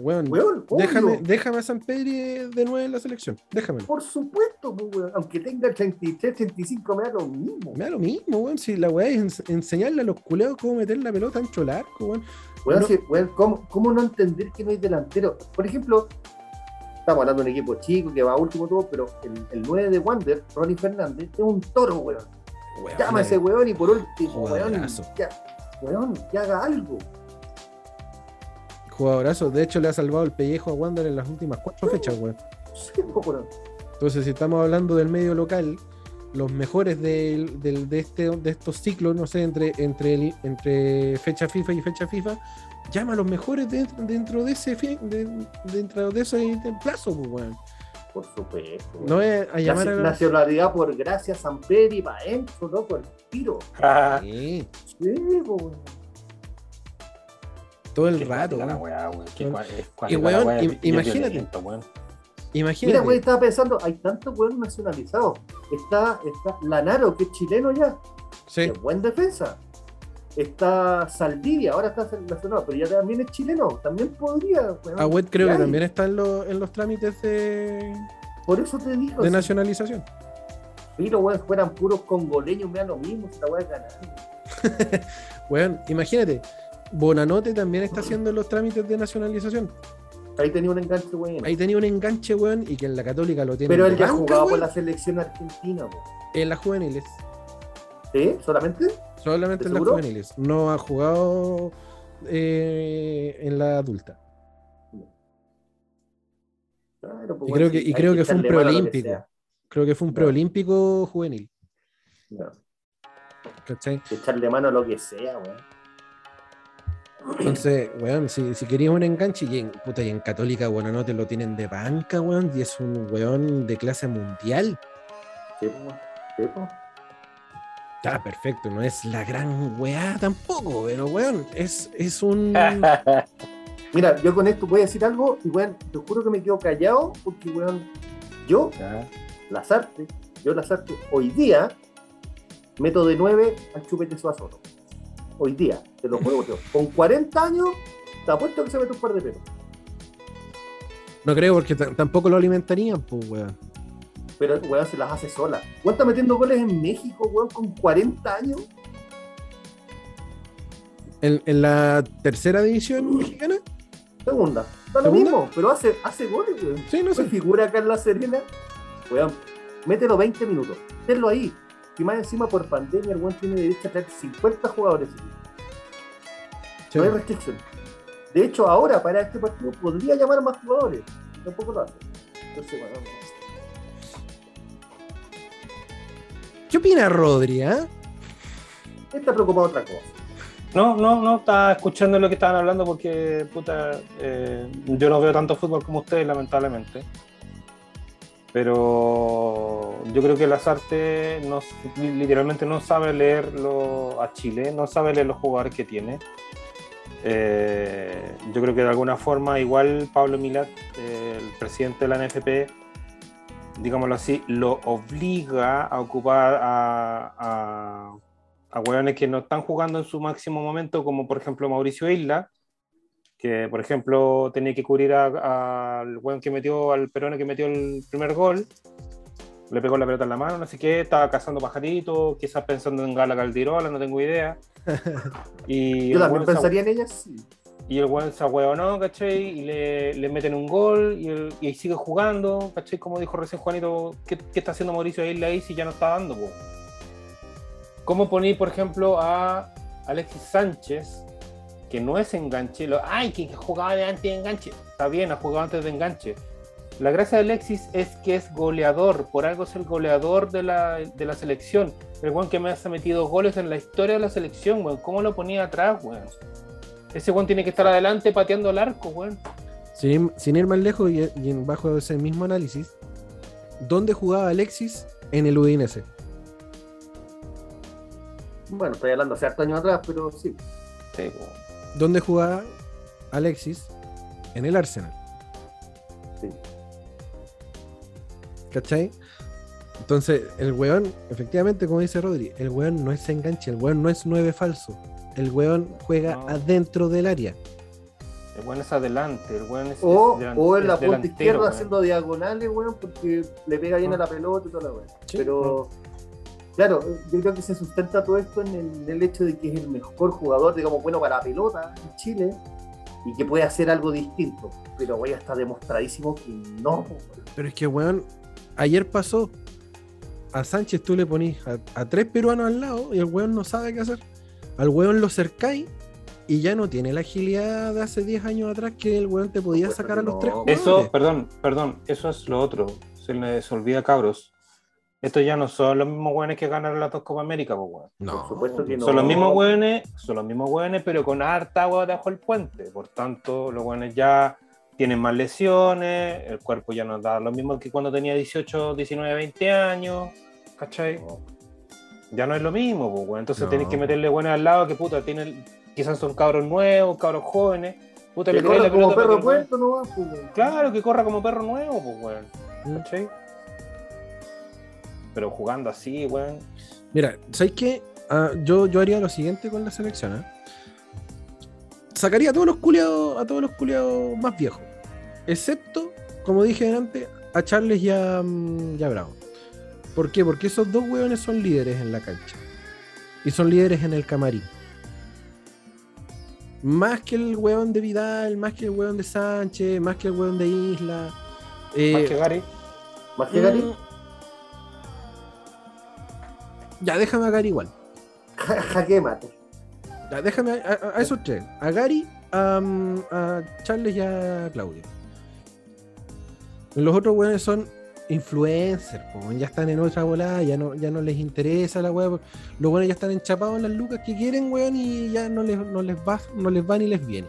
Weón, déjame, déjame a San Pedri de nuevo en la selección. Déjamelo. Por supuesto, pues, weón. aunque tenga 33, 35, me da lo mismo. Me da lo mismo, weón. Si la weá es ens- enseñarle a los culeados cómo meter la pelota ancho el arco, weón. Weón, No. si- weón, ¿cómo, cómo no entender que no hay delantero? Por ejemplo, estamos hablando de un equipo chico que va último todo, pero el, el 9 de Wander, Ronnie Fernández, es un toro, weón. Weón, Llama a ese weón y por último, weón, Jugadorazo. ya, weón, que haga algo. Jugadorazo. De hecho, le ha salvado el pellejo a Wander en las últimas cuatro fechas, weón. Sí, po, weón. Entonces, si estamos hablando del medio local, los mejores del- del- de, este, de estos ciclos, no sé, entre, entre, el- entre fecha FIFA y fecha FIFA, llama a los mejores de- dentro de ese fi- de- dentro de ese plazo, pues, weón. Por supuesto. weón. No es a llamar Naci- a. Nacionalidad por gracias San Pedro y para adentro, loco, el tiro. Ah, Sí, Sí, po, weón. todo el qué rato, la weón. weá, weón, qué Y, weón, la weá, imagínate. violento, weón. Imagínate. Mira, güey, estaba pensando, hay tantos weón nacionalizados. Está, está Lanaro, que es chileno ya, sí. es buen defensa. Está Saldivia, ahora está nacional, pero ya también es chileno, también podría. weón. Agüet creo Y que hay. también está en, los- en los trámites de, Por eso te digo, de nacionalización. los weones fueran puros congoleños, me da lo mismo, si la weá ganar. Weón, imagínate, Bonanote también está haciendo los trámites de nacionalización. Ahí tenía un enganche, weón. Ahí tenía un enganche, weón, y que en la Católica lo tiene. Pero él ya jugaba por weón, la selección argentina, weón. En las juveniles. ¿Sí? ¿Solamente? Solamente ¿De en las juveniles. No ha jugado eh, en la adulta. Claro, pues, Y creo que- y creo que fue un preolímpico. Creo que fue un No. preolímpico juvenil. No, ¿Cachai? Echarle mano a lo que sea, weón. Entonces, weón, si, si querías un enganche, y en, puta, y en Católica, bueno, no te lo tienen de banca, weón, y es un weón de clase mundial. Sí, po, sí, po. Está perfecto, no es la gran weá tampoco, pero weón, es, es un. Mira, yo con esto voy a decir algo y weón, te juro que me quedo callado porque weón, yo, las artes, yo las artes, hoy día meto de 9 al chupete suazo. Hoy día, te lo juego, tío. Con 40 años, te apuesto que se mete un par de pelos. No creo porque tampoco lo alimentarían, pues, weón. Pero weón se las hace sola. Weón está metiendo goles en México, weón, con 40 años. En, en la tercera división mexicana, Segunda. Da lo ¿Segunda? mismo, pero hace, hace goles, weón. sí, no se sé. figura acá en La Serena, weón, mételo 20 minutos, tenlo ahí. Y más encima por pandemia, el weón tiene derecho a traer 50 jugadores. Sí, No hay restricción. De hecho, ahora para este partido podría llamar más jugadores. Tampoco lo hace. Entonces, weón, ¿Qué opina Rodri, ah? está preocupado otra cosa. No, no, no, estaba escuchando lo que estaban hablando porque, puta, eh, yo no veo tanto fútbol como ustedes, lamentablemente. Pero yo creo que Lazarte no, literalmente no sabe leerlo a Chile, no sabe leer los jugadores que tiene. Eh, yo creo que de alguna forma, igual Pablo Milat, eh, el presidente de la NFP, digámoslo así, lo obliga a ocupar a, a, a hueones que no están jugando en su máximo momento, como por ejemplo Mauricio Isla, que por ejemplo tenía que cubrir al hueón que metió, al peruano que metió el primer gol, le pegó la pelota en la mano, no sé qué, estaba cazando pajaritos, quizás pensando en Gala Caldirola, no tengo idea. Y Yo también pensaría en ellas, sí. Y el weón se no ¿cachai? Y le, meten un gol y, el- sigue jugando, ¿cachai? Como dijo recién Juanito, ¿qué, está haciendo Mauricio Isla ahí si ya no está dando? po? ¿Cómo poní, por ejemplo, a Alexis Sánchez, que no es enganche? Lo, Ay, que jugaba de antes de enganche. Está bien, ha jugado antes de enganche. La gracia de Alexis es que es goleador, por algo es el goleador de la, de selección. El weón que más ha metido goles en la historia de la selección, weón. ¿Cómo lo ponía atrás, weón? Ese weón tiene que estar adelante pateando el arco, weón. Sin, sin ir más lejos y, y en- bajo ese mismo análisis, ¿dónde jugaba Alexis en el Udinese? Bueno, estoy hablando hace hartos años atrás, pero sí. ¿Dónde jugaba Alexis en el Arsenal? Sí. ¿Cachai? Entonces, el weón, efectivamente, como dice Rodri, el weón no es enganche, el weón no es nueve falso. El weón juega No. adentro del área. El weón es adelante, el weón es. O, es delan- o en la punta izquierda weón. haciendo diagonales, weón, porque le pega bien a la pelota y toda la weón. Sí, Pero, claro, yo creo que se sustenta todo esto en el, en el hecho de que es el mejor jugador, digamos, bueno para la pelota en Chile y que puede hacer algo distinto. Pero, weón, está demostradísimo que no. weón. Pero es que, weón, ayer pasó. A Sánchez tú le ponís a, a tres peruanos al lado y el weón no sabe qué hacer. Al weón lo cercáis y ya no tiene la agilidad de hace 10 años atrás que el weón te podía supuesto sacar a los tres Eso, jugadores. perdón, perdón, eso es lo otro. Se les olvida, cabros. Estos ya no son los mismos weones que ganaron las dos Copa América, pues, weón. No, Por supuesto que no. Son los mismos weones, son los mismos weones, pero con harta agua debajo del puente. Por tanto, los weones ya tienen más lesiones, el cuerpo ya no da lo mismo que cuando tenía 18, 19, 20 años, ¿cachai? Ya no es lo mismo, pues, weón. Entonces No. tenés que meterle weones al lado que puta, tienen, quizás son cabros nuevos, cabros jóvenes. Puta, Que le la como perro puerto, no va, pues. Claro, que corra como perro nuevo, pues, weón. Mm. ¿Cachai? Pero jugando así, weón. Mira, ¿sabes qué? Ah, yo, yo haría lo siguiente con la selección. ¿ah? Sacaría a todos los culiados, a todos los culiados más viejos. Excepto, como dije antes, a Charles y a, mm, y a Bravo. ¿Por qué? Porque esos dos hueones son líderes en la cancha. Y son líderes en el camarín. Más que el hueón de Vidal, más que el hueón de Sánchez, más que el hueón de Isla. Eh, Más que Gary. Más que Gary, mm, Ya, déjame a Gary igual. ja- jaque mate. Ya, déjame a, a- a esos tres. A Gary, a, mm, a Charles y a Claudio. Los otros weones son influencers, ya están en otra volada, ya no, ya no les interesa la weá. Los buenos ya están enchapados en las lucas que quieren, weón, y ya no les, no les va, no les va ni les viene.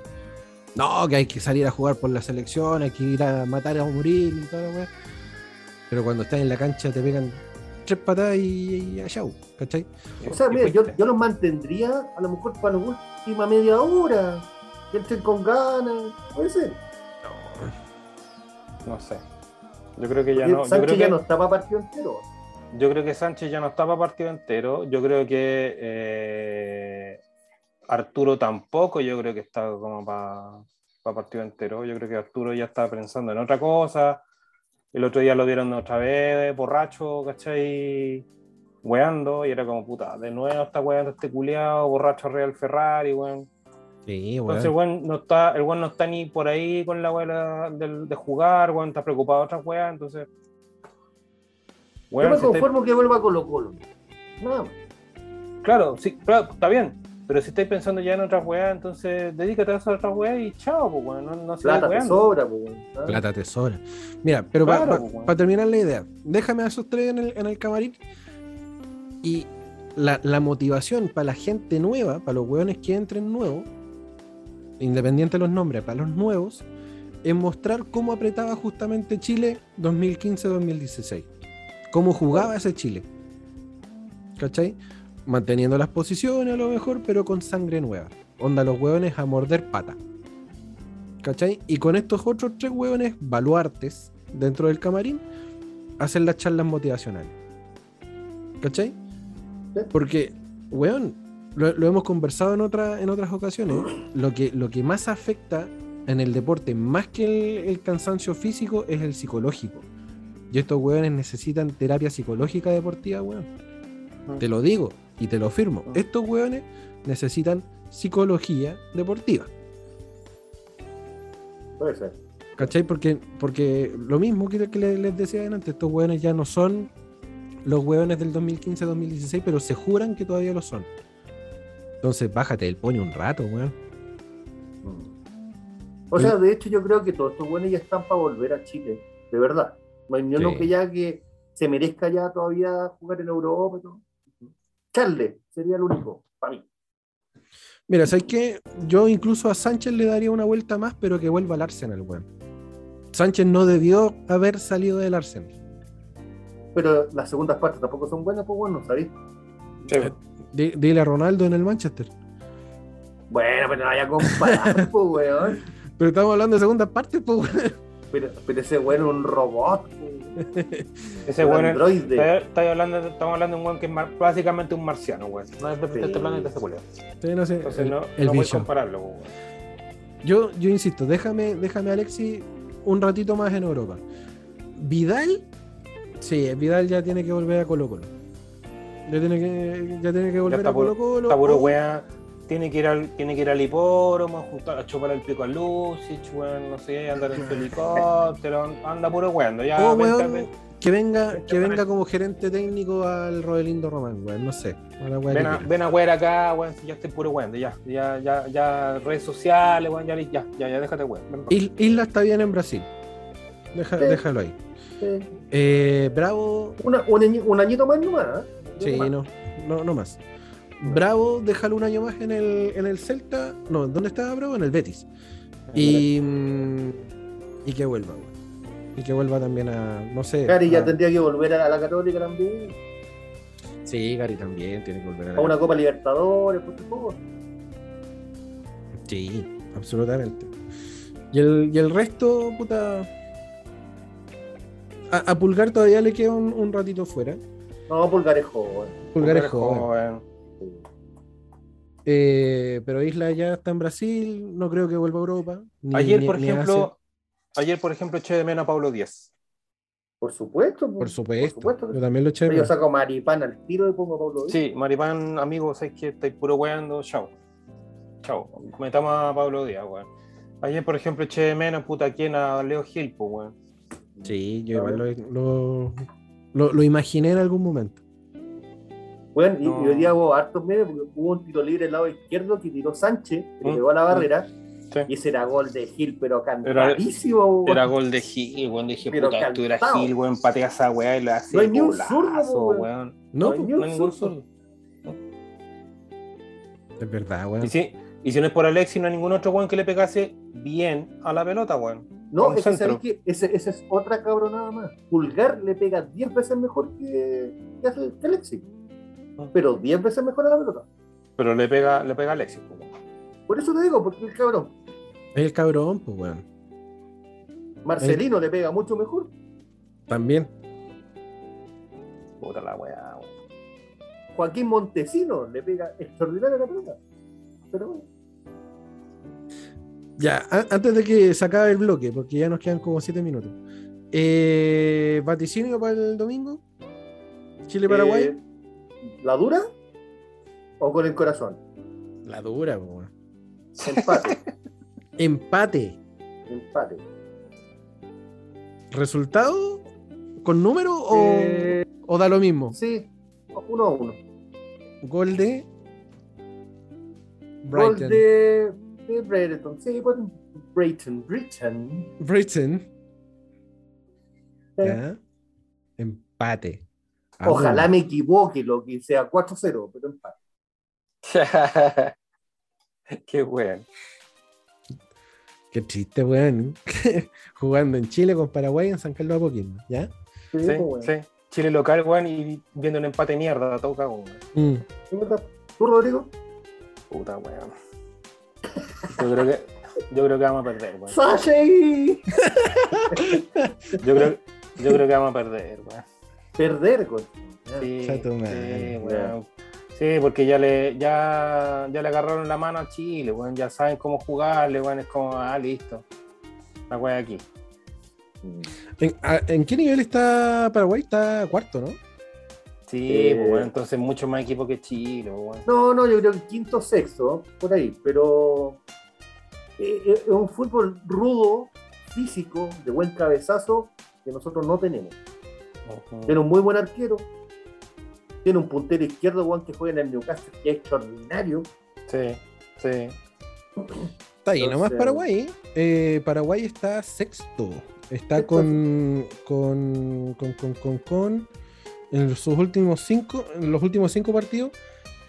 No, que hay que salir a jugar por la selección, hay que ir a matar a morir y toda la weá. Pero cuando estás en la cancha te pegan tres patadas y, y a chau, ¿cachai? O sea, mira, yo, fuiste. yo los mantendría a lo mejor para la última media hora. Que entren con ganas. Puede ser. No sé. Yo creo que ya no. Yo Sánchez creo ya que, no está para partido entero. yo creo que Sánchez ya no está para partido entero. Yo creo que eh, Arturo tampoco. Yo creo que está como para partido entero. Yo creo que Arturo ya está pensando en otra cosa. El otro día lo vieron otra vez, borracho, ¿cachai? Weando, y era como puta, de nuevo está weando este culiado, borracho Real Ferrari, weón. Sí, Entonces el weón. weón no está, el weón no está ni por ahí con la weá de, de jugar, weón, está preocupado de otras weas, entonces. Yo me estáis- conformo que vuelva a Colo Colo. Nada más. claro, sí, claro, está bien. Pero si estáis pensando ya en otras weas, entonces dedícate a esas otras weas y chao, pues weón, no, no Plata te sobra, pues. Plata tesora. Mira, pero para pues, terminar la idea, déjame a esos tres en el, en el camarín. Y la, la motivación para la gente nueva, para los hueones que entren nuevos, independiente de los nombres, para los nuevos, es mostrar cómo apretaba justamente Chile 2015-2016. Cómo jugaba ese Chile. ¿Cachai? Manteniendo las posiciones a lo mejor, pero con sangre nueva. Onda los hueones a morder pata. ¿Cachai? Y con estos otros tres hueones baluartes dentro del camarín, hacen las charlas motivacionales. ¿Cachai? Porque, weón, lo, lo hemos conversado en, otra, en otras ocasiones, lo que, lo que más afecta en el deporte, más que el, el cansancio físico, es el psicológico. Y estos weones necesitan terapia psicológica deportiva, weón. Te lo digo y te lo firmo. Estos weones necesitan psicología deportiva. Puede ser. ¿Cachai? Porque, porque lo mismo que, que le- les decía antes, estos hueones ya no son los hueones del 2015-2016, pero se juran que todavía lo son. Entonces, bájate el poño un rato, weón. O sea, de hecho, yo creo que todos estos buenos ya están para volver a Chile. De verdad. No hay ni uno Sí. que ya que se merezca ya todavía jugar en Europa. Charle sería el único, para mí. Mira, ¿sabes qué? Yo incluso a Sánchez le daría una vuelta más, pero que vuelva al Arsenal, weón. Sánchez no debió haber salido del Arsenal. Pero las segundas partes tampoco son buenas, pues bueno, ¿sabéis? Sí, Di- Dile a Ronaldo en el Manchester. Bueno, pero no vaya a comparar, pues, weón. Pero estamos hablando de segunda parte, pues, weón. Pero, pero ese weón es un robot, pues. Ese weón es- androide. está- está hablando, estamos hablando de un weón que es mar- básicamente un marciano, weón. No es de Sí. este planeta ese culiao. Sí, no sé, Entonces el, no, el no puedes Vision. compararlo, weón. Yo, yo insisto, déjame, déjame Alexi un ratito más en Europa. Vidal, sí, Vidal ya tiene que volver a Colo Colo. Ya tiene que, ya tiene que volver a Colo Colo. Está puro o- weá. Tiene que ir al, tiene que ir al hipódromo, a, juntar- a chupar el pico a Lucic, weón, no sé, andar en su helicóptero, anda puro weando. Ya, o, vente, weón, ven, que venga, vente que venga como gerente técnico al Rodelindo Román, weón, no sé. ven a, ven a wear acá, weón, si ya estoy puro weando, ya, ya, ya, ya, redes sociales, weón, ya, ya, ya, ya, déjate weón. Isla está bien en Brasil. Deja- Sí. Déjalo ahí. Sí. Eh, Bravo, Una- un, un añito más nomás. ¿eh? Sí, no, no, no más. Bravo, déjalo un año más en el, en el Celta. No, ¿dónde estaba Bravo? En el Betis. Y, mm, y que vuelva, weón. Y que vuelva también a, no sé. Cari ya a- tendría que volver a la Católica también. Sí, Gary también tiene que volver a A una Copa Libertadores, por favor. Sí, absolutamente. Y el, y el resto, puta. A, a Pulgar todavía le queda un, un ratito fuera. No, Pulgar es joven. Pulgar es Eres joven. joven. Eh, pero Isla ya está en Brasil, no creo que vuelva a Europa. ni- Ayer, ni- por ejemplo, ayer, por ejemplo, eché de menos a Pablo Díaz. Por supuesto. pues. Por supuesto. Por supuesto. Yo también lo eché. de Yo saco maripán al tiro y pongo a Pablo Díaz. Sí, Maripán, amigo, sabes que estáis puro weando, chao. Chao. Metamos a Pablo Díaz, weón. Ayer, por ejemplo, eché de menos, puta, ¿quién? A Leo Gil, pues, weón. Sí, yo igual lo, lo, lo- lo imaginé en algún momento. Bueno, y, No. y hoy día hubo hartos memes porque hubo un tiro libre al lado izquierdo que tiró Sánchez, que le Mm. pegó a la barrera, Sí. Y ese era gol de Gil, pero cantadísimo. weón. Era gol de Gil, weón. Dije, Pero puta, tú eras. Gil, weón. Patea esa weá y le hace. No hay ni un zurdo, weón. weón. No, No hay No hay ningún zurdo. zurdo. es verdad, weón. Y si, y si no es por Alexis, no hay ningún otro weón que le pegase bien a la pelota, weón. No, es que sabéis que ese, esa es otra cabronada más. Pulgar le pega 10 veces mejor que, que hace- Alexis. Ah. Pero 10 veces mejor a la pelota. Pero le pega, le pega a Alexis, weón. Por eso te digo, porque el cabrón. Es el cabrón, pues, weón. Marcelino le pega mucho mejor. También. Puta la weá, weón. Joaquín Montesino le pega extraordinaria a la pelota. Pero bueno. Ya, antes de que se acabe el bloque, porque ya nos quedan como 7 minutos. Eh, ¿Vaticinio para el domingo? ¿Chile-Paraguay? Eh, ¿La dura? ¿O con el corazón? La dura, weón. Empate. Empate. empate. ¿Resultado? ¿Con número o, Eh, o da lo mismo? sí, uno a uno. Gol de. Gol de, de Brereton. Sí, pues Brighton. Brighton. Brighton. Eh, Ya. Empate. Ah, Ojalá bueno. me equivoque, lo que sea 4-0, pero empate. Qué weón. Qué triste, weón. Jugando en Chile con Paraguay en San Carlos de Apoquindo, ¿ya? Sí, Sí, pues, bueno. sí. Chile local, weón, y viendo un empate de mierda, todo cagón, weón. Mm. ¿Sí? ¿Tú, Rodrigo? Puta weón. Yo creo que, yo creo que vamos a perder, weón. ¡Sashi! Yo creo, yo creo que vamos a perder, weón. Perder, güey. Sí, sí, weón. Sí, porque ya le, ya, ya le agarraron la mano a Chile, weón. Ya saben cómo jugarle, weón. Es como, ah, listo. La weá aquí. ¿En, a- en qué nivel está Paraguay? Está cuarto, ¿no? Sí, Eh. pues, weón. Entonces, mucho más equipo que Chile, weón. No, no, yo creo que quinto, sexto, por ahí, pero es un fútbol rudo, físico, de buen cabezazo, que nosotros no tenemos. Ujú. Tiene un muy buen arquero, tiene un puntero izquierdo, Juan, que juega en el Newcastle, que es extraordinario. Sí, sí. Está ahí Entonces- nomás Paraguay. eh, Paraguay está sexto. Está con, con, con, con, con, con- en sus últimos cinco, en los últimos cinco partidos,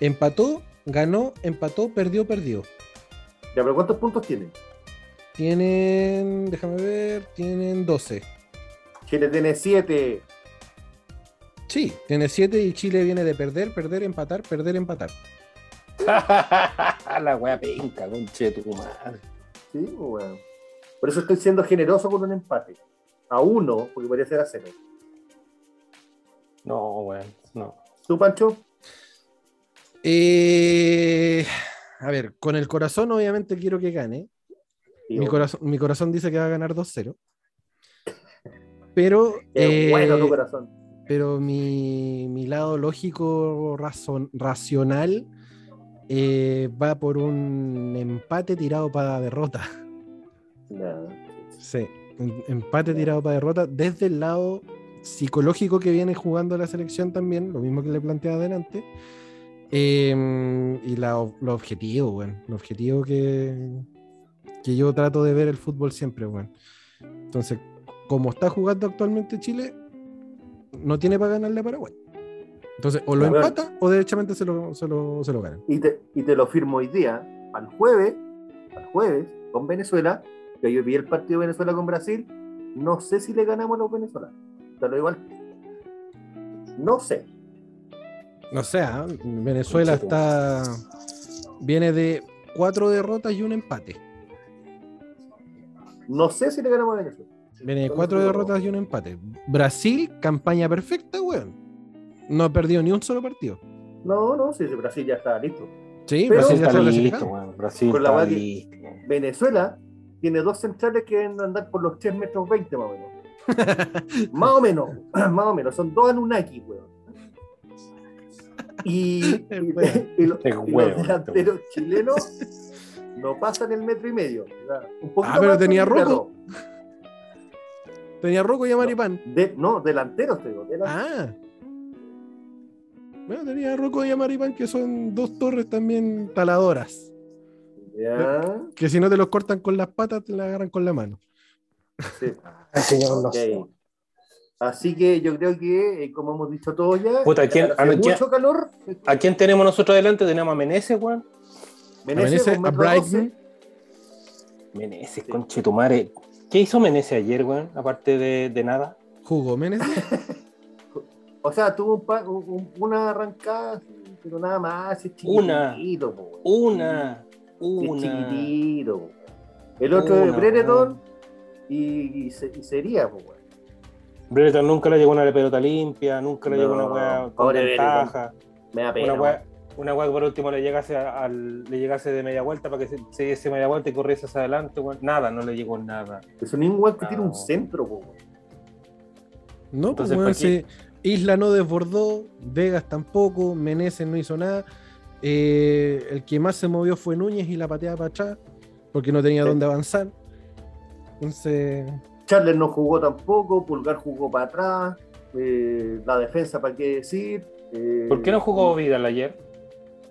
empató, ganó, empató, perdió, perdió. Ya, pero ¿cuántos puntos tiene? Tienen, déjame ver, tienen 12. Chile tiene siete. Sí, tiene 7 y Chile viene de perder, perder, empatar, perder, empatar. la weá penca, conche tu madre. Sí, pues, bueno. Por eso estoy siendo generoso con un empate. A uno, porque podría ser a cero. No, weón, no. ¿Tú, Pancho? Eh, a ver, con el corazón obviamente quiero que gane. Mi corazón, mi corazón dice que va a ganar 2-0. Pero, eh, bueno tu corazón. pero mi, mi lado lógico, razon- racional, eh, va por un empate tirado para derrota. No. Sí, empate tirado para derrota desde el lado psicológico que viene jugando la selección también, lo mismo que le planteaba adelante. Eh, y la, lo objetivo, bueno, lo objetivo que, que yo trato de ver el fútbol siempre, bueno. Entonces, como está jugando actualmente Chile, no tiene para ganarle a Paraguay. Entonces, o lo ver. empata o derechamente se lo, se lo, se lo ganan. Y te, y te lo firmo hoy día, al jueves, al jueves, con Venezuela, que yo vi el partido de Venezuela con Brasil, no sé si le ganamos a los venezolanos. Te lo digo al- No sé. No sé, ¿ah? Venezuela está. Viene de cuatro derrotas y un empate. No sé si le ganamos a Venezuela. Viene de cuatro derrotas y un empate. Brasil, campaña perfecta, weón. No ha perdido ni un solo partido. No, no, si Brasil ya está listo. Sí, Pero- Brasil ya está está listo, weón. Brasil Con está listo. Venezuela tiene dos centrales que deben andar por los 3 metros 20 más o menos. más o menos, más o menos. Son dos Anunnaki, weón. Y, y, Weón. y los delanteros chilenos no pasan el metro y medio. Un poquito Ah, pero tenía el perro. Tenía Rocco y a Maripán. De, no, delanteros, te digo. delanteros. Ah. Bueno, tenía Rocco y a Maripán, que son dos torres también taladoras. ¿Ya? Que si no te los cortan con las patas, te las agarran con la mano. Sí. Ay, señor, no Ok. sé. Así que yo creo que, eh, como hemos dicho todos ya, Puta, ¿quién- hace a quién- mucho calor. ¿A quién tenemos nosotros adelante? Tenemos a Meneses, weón. Meneses, a Brighton. Meneses, Sí. conchetumare. ¿Qué hizo Meneses ayer, weón? Aparte de, de nada. Jugó Menes. O sea, tuvo un pa- un- un- una arrancada, pero nada más. Es Una. chiquitito, po. Una. Sí, Es Una. chiquitito. po. El otro de Una, Brereton y, y, se- y sería, po, weón. Brereton nunca le llegó una pelota limpia, nunca le llegó una weá con pobre ventaja. Me da pena. Una weá que por último le llegase, a- al, le llegase de media vuelta para que se, se diese media vuelta y corriese hacia adelante. Nada, no le llegó nada. Es un igual que tiene un centro, po. No, pues Entonces, weón, ¿para qué? si Isla no desbordó, Vegas tampoco, Meneses no hizo nada. eh, el que más se movió fue Núñez y la pateaba para atrás, porque no tenía Sí. dónde avanzar. Entonces, Charles no jugó tampoco, Pulgar jugó para atrás, eh, la defensa, ¿para qué decir? Eh, ¿Por qué no jugó Vidal ayer?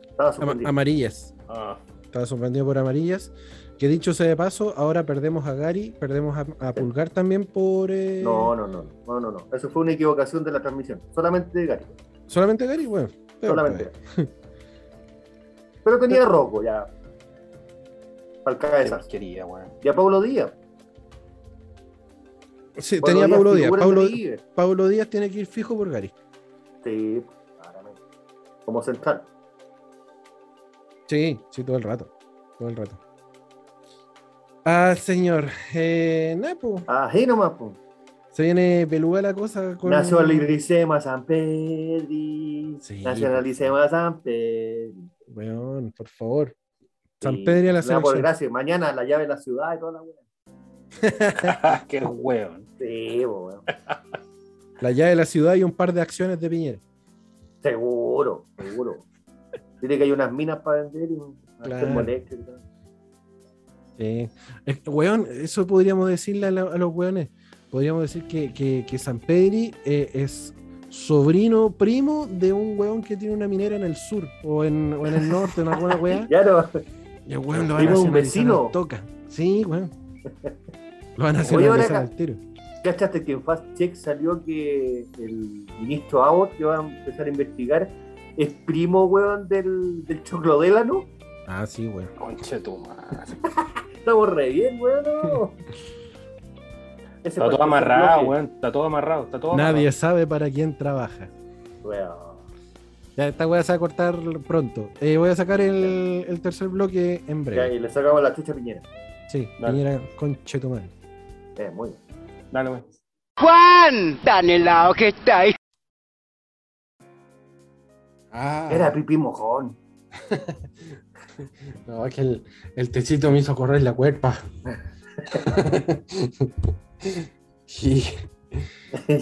Estaba suspendido. amarillas. Ah, Estaba sorprendido por amarillas. Que dicho sea de paso, ahora perdemos a Gary, perdemos a, a Pulgar también por. eh, No, no, no, no, no, no. Eso fue una equivocación de la transmisión. Solamente Gary. Solamente Gary, bueno. Solamente. Gary. Pero tenía Rocco ya. Al qué cabezas. porquería, weón. Y a Paulo Díaz. Sí, Paulo tenía a Paulo Díaz. Paulo Díaz tiene que ir fijo por Gary. Sí, claramente. Como central. Sí, sí, todo el rato. Todo el rato. Ah, señor. Eh, nada, po. Ahí nomás, pues. Se viene peluda la cosa con. Nacionalicemos San Pedri. Sí, Nacionalicemos San Pedri. Weón, por favor. San Sí, Pedro y a la me da por selección. gracia. Mañana la llave de la ciudad y toda la weá. qué weón. Sí. La llave de la ciudad y un par de acciones de Piñera. Seguro, seguro. Dice que hay unas minas para vender y un Claro. Sí. Es- weón, eso podríamos decirle a, la- a los weones. Podríamos decir que, que, que San Pedri eh, es sobrino primo de un weón que tiene una minera en el sur o en, o en el norte, en alguna weá. Ya no. Y el weón lo van a un vecino. Toca. Sí, weón. Lo van a acá- al tiro. ¿Cachaste que en Fast Check salió que el ministro Abbott, que va a empezar a investigar, es primo, weón, del, del choclodélano? Ah, sí, weón. Conche tu madre. Estamos re bien, weón. ¿no? Ese Está todo amarrado, bloque. weón. Está todo amarrado. Está todo Nadie amarrado. sabe para quién trabaja. Weón. Ya, esta weá se va a cortar pronto. Eh, voy a sacar el, el tercer bloque en Ya, breve. y le sacamos la chucha a Piñera. Sí, Dale. Piñera conchetumal. Eh, muy bien. Dale, weón. Juan, tan helado que está ahí. Ah, Era pipí mojón. no, es que el, el tecito me hizo correr la cuerpa. Sí.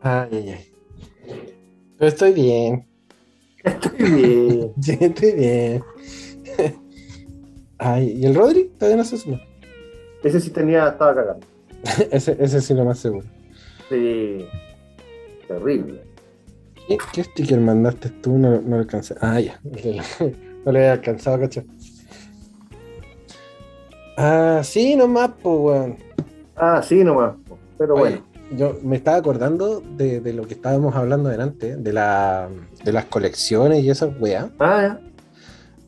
Ay, ay, ay. Pero estoy bien. Estoy bien. Sí, estoy bien. Ay, ¿y el Rodri? Todavía no se suma. Ese sí tenía, estaba cagando. Ese, ese sí lo más seguro. Sí. Terrible. ¿Qué, qué sticker mandaste tú? No, no lo alcancé. Ah, ya. No le había alcanzado, cacho. Ah, sí, nomás, pues, weón. Ah, sí, nomás. Pero Oye, bueno. yo me estaba acordando de, de lo que estábamos hablando delante, de, la, de las colecciones y esas weá. Ah, ya.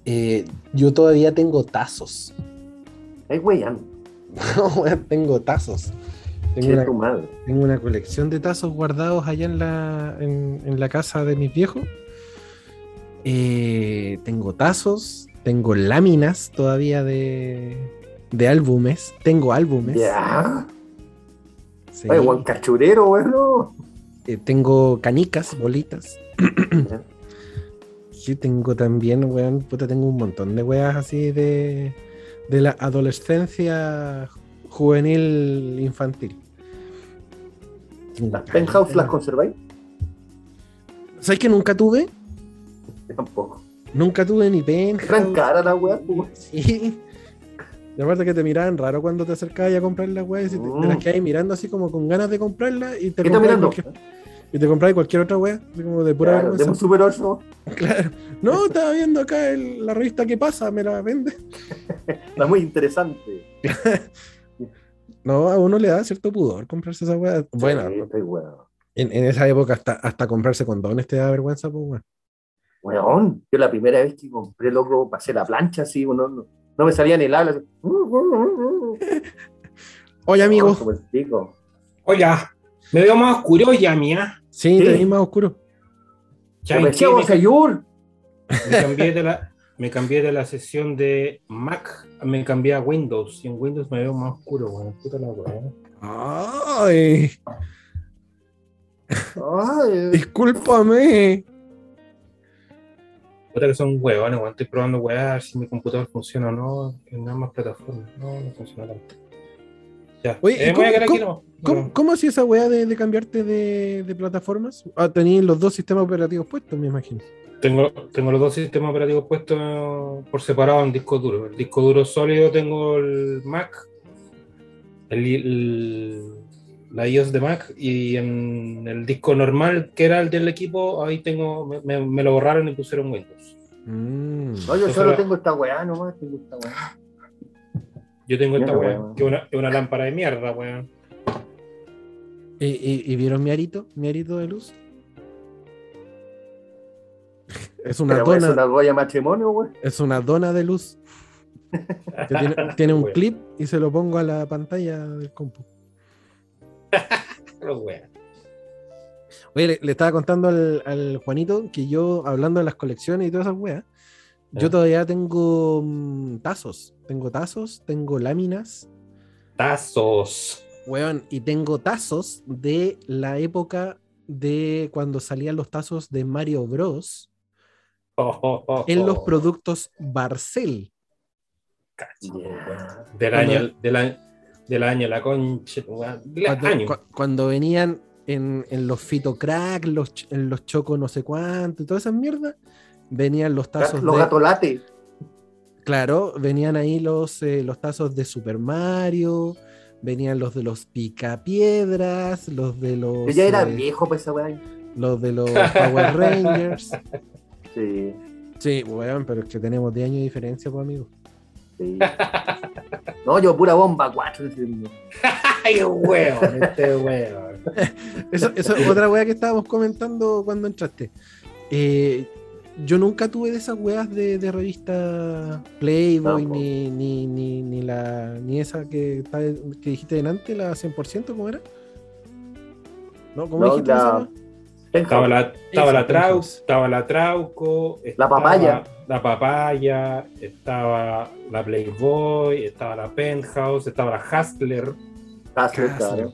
Eh, yo todavía tengo tazos. Ay, weón. Tengo tazos. Tengo una, tu madre. tengo una colección de tazos guardados allá en la, en, en la casa de mis viejos. Eh, tengo tazos, tengo láminas todavía de, de álbumes. Tengo álbumes. Ya. sí. Ay, weón, cachurero, bueno. Eh, tengo canicas, bolitas. Sí, tengo también, weón, puta, tengo un montón de weas así de, de la adolescencia juvenil infantil. ¿Las penthouse las conserváis? ¿Sabes que nunca tuve? Yo tampoco. Nunca tuve ni Gran penthouse. cara la weá, pues. Sí. Y aparte que te miraban raro cuando te acercabas a comprar las weas y te, te las Mm. quedabas mirando así como con ganas de comprarlas y te ¿Qué comprabas mirando? Y te compráis cualquier otra wea, como de pura Claro, de Super 8. Claro. No, estaba viendo acá el- la revista que pasa, me la vende. Está muy interesante. No, a uno le da cierto pudor comprarse esa wea. Bueno, Sí, estoy bueno. en, en esa época hasta, hasta comprarse condones te da vergüenza, pues weón. Weón, yo la primera vez que compré, loco, pasé la plancha así, no, no, no me salía ni el habla. Oye, amigo. Oiga, me veo más oscuro ya, mía. Sí, Sí. te vi más oscuro. Me vos, cambié de la, me cambié de la sesión de Mac, me cambié a Windows. Y en Windows me veo más oscuro, weón. Puta la weón. Ay, Ay, discúlpame. Puta que son huevones, weón. Estoy probando a ver si mi computador funciona o no en ambas plataformas. No, no funciona tanto. Ya. Oye, ¿y Eh, voy a cómo- quedar aquí, cómo- no. ¿Cómo, cómo hacía esa weá de, de cambiarte de, de plataformas? Ah, tenías los dos sistemas operativos puestos, me imagino. Tengo, tengo los dos sistemas operativos puestos por separado en disco duro. El disco duro sólido tengo el Mac, el, el- la iOS de Mac, y en el disco normal, que era el del equipo, ahí tengo, me, me- me lo borraron y pusieron Windows. Mm. no, yo solo tengo esta weá nomás, tengo esta weá. Yo tengo esta weá, que es una, es una lámpara de mierda, weón. ¿Y, y- y vieron mi arito? ¿Mi arito de luz? Es una Pero, dona, Es una goya matrimonio, weón. es una dona de luz. Que tiene, tiene un clip y se lo pongo a la pantalla del compu. Oye, le, le estaba contando al, al Juanito que yo, hablando de las colecciones y todas esas weas, yo todavía tengo mm, tazos. Tengo tazos, tengo láminas, Tazos. Weón, y tengo tazos de la época de cuando salían los tazos de Mario Bros. Oh, oh, oh, en los productos Barcel. Yeah. Del Cuando- año, del año, del año, la concha, Cuando, año. cu- cuando venían en, en los Fito Crack, los, en los Choco no sé cuánto y todas esas mierdas, venían los tazos Los de... gatolates. Claro, venían ahí los, eh, los tazos de Super Mario, venían los de los Picapiedras, los de los, Yo ya era eh, viejo para esa weá. los de los Power Rangers. Sí, Sí, weón, pero es que tenemos 10 años de diferencia, pues, amigo. sí. No, yo pura bomba 4. Ay, weón, este weón. Eso, eso es otra weá que estábamos comentando cuando entraste. Eh, yo nunca tuve de esas weas de, de revista Playboy, ni, ni, ni, ni la ni esa que, dijiste delante, la 100%, ¿cómo era? ¿No? ¿Cómo No, dijiste la-? Estaba la, estaba la, Esa, trau, entonces. estaba la Trauco, La estaba papaya. La papaya, estaba la Playboy, estaba la Penthouse, estaba la Hustler. Hustler, Hustler. claro.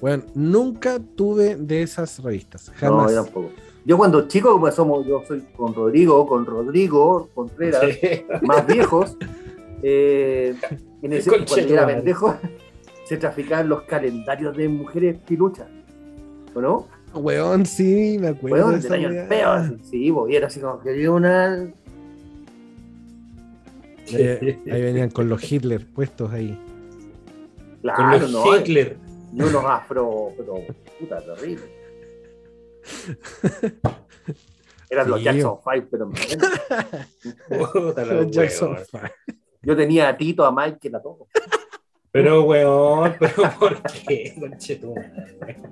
Bueno, nunca tuve de esas revistas, No, jamás. yo tampoco. Yo cuando chico, como somos, yo soy con Rodrigo, con Rodrigo Contreras, Sí. más viejos, eh, en ese, cuando yo era pendejo, se traficaban los calendarios de mujeres piluchas. ¿O no? Weón, sí, me acuerdo. Weón, de del año así, sí, bo, y era así como que había una. Ahí, ahí venían con los Hitler puestos ahí. Con Claro, los no. Hitler. Y unos afro, pero puta, terrible. Eran los. Jackson 5, pero. Puta Jackson. Five. Yo tenía a Tito, a Mike, que la toco. Pero weón, pero ¿por qué? Conchetumare.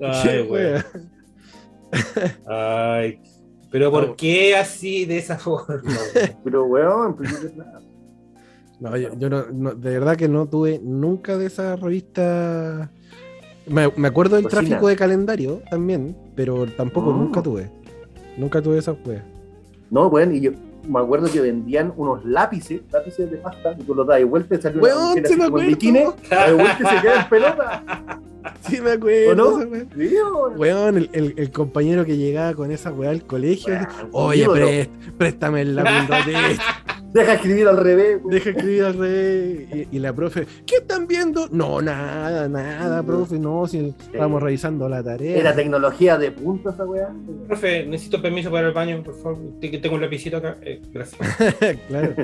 Ay, weón. Ay. Pero ¿por qué así de esa forma? weón? Pero, weón, pues nada. No, yo, yo no, no- de verdad que no tuve nunca de esa revista. Me, me acuerdo del Cocina. tráfico de calendario también, pero tampoco Mm. nunca tuve. Nunca tuve esa weas. No, weón, y yo me acuerdo que vendían unos lápices, lápices de pasta, y tú los das de vuelta y salió una Weón, sí así me acuerdo. bikini, de vuelta y se queda en pelota. Sí, me acuerdo. ¿O no? Sí, weón. Weón, el, el- el compañero que llegaba con esa weá al colegio. Weón, Oye, prest- préstame el lápiz un ratito". Deja escribir al revés. weón. Deja escribir al revés. Y, y la profe, ¿qué están viendo? No, nada, nada, profe, no, si estamos revisando la tarea. Era tecnología de punta esa weá. Profe, necesito permiso para el baño, por favor. Tengo un lapicito acá. Eh, gracias. claro.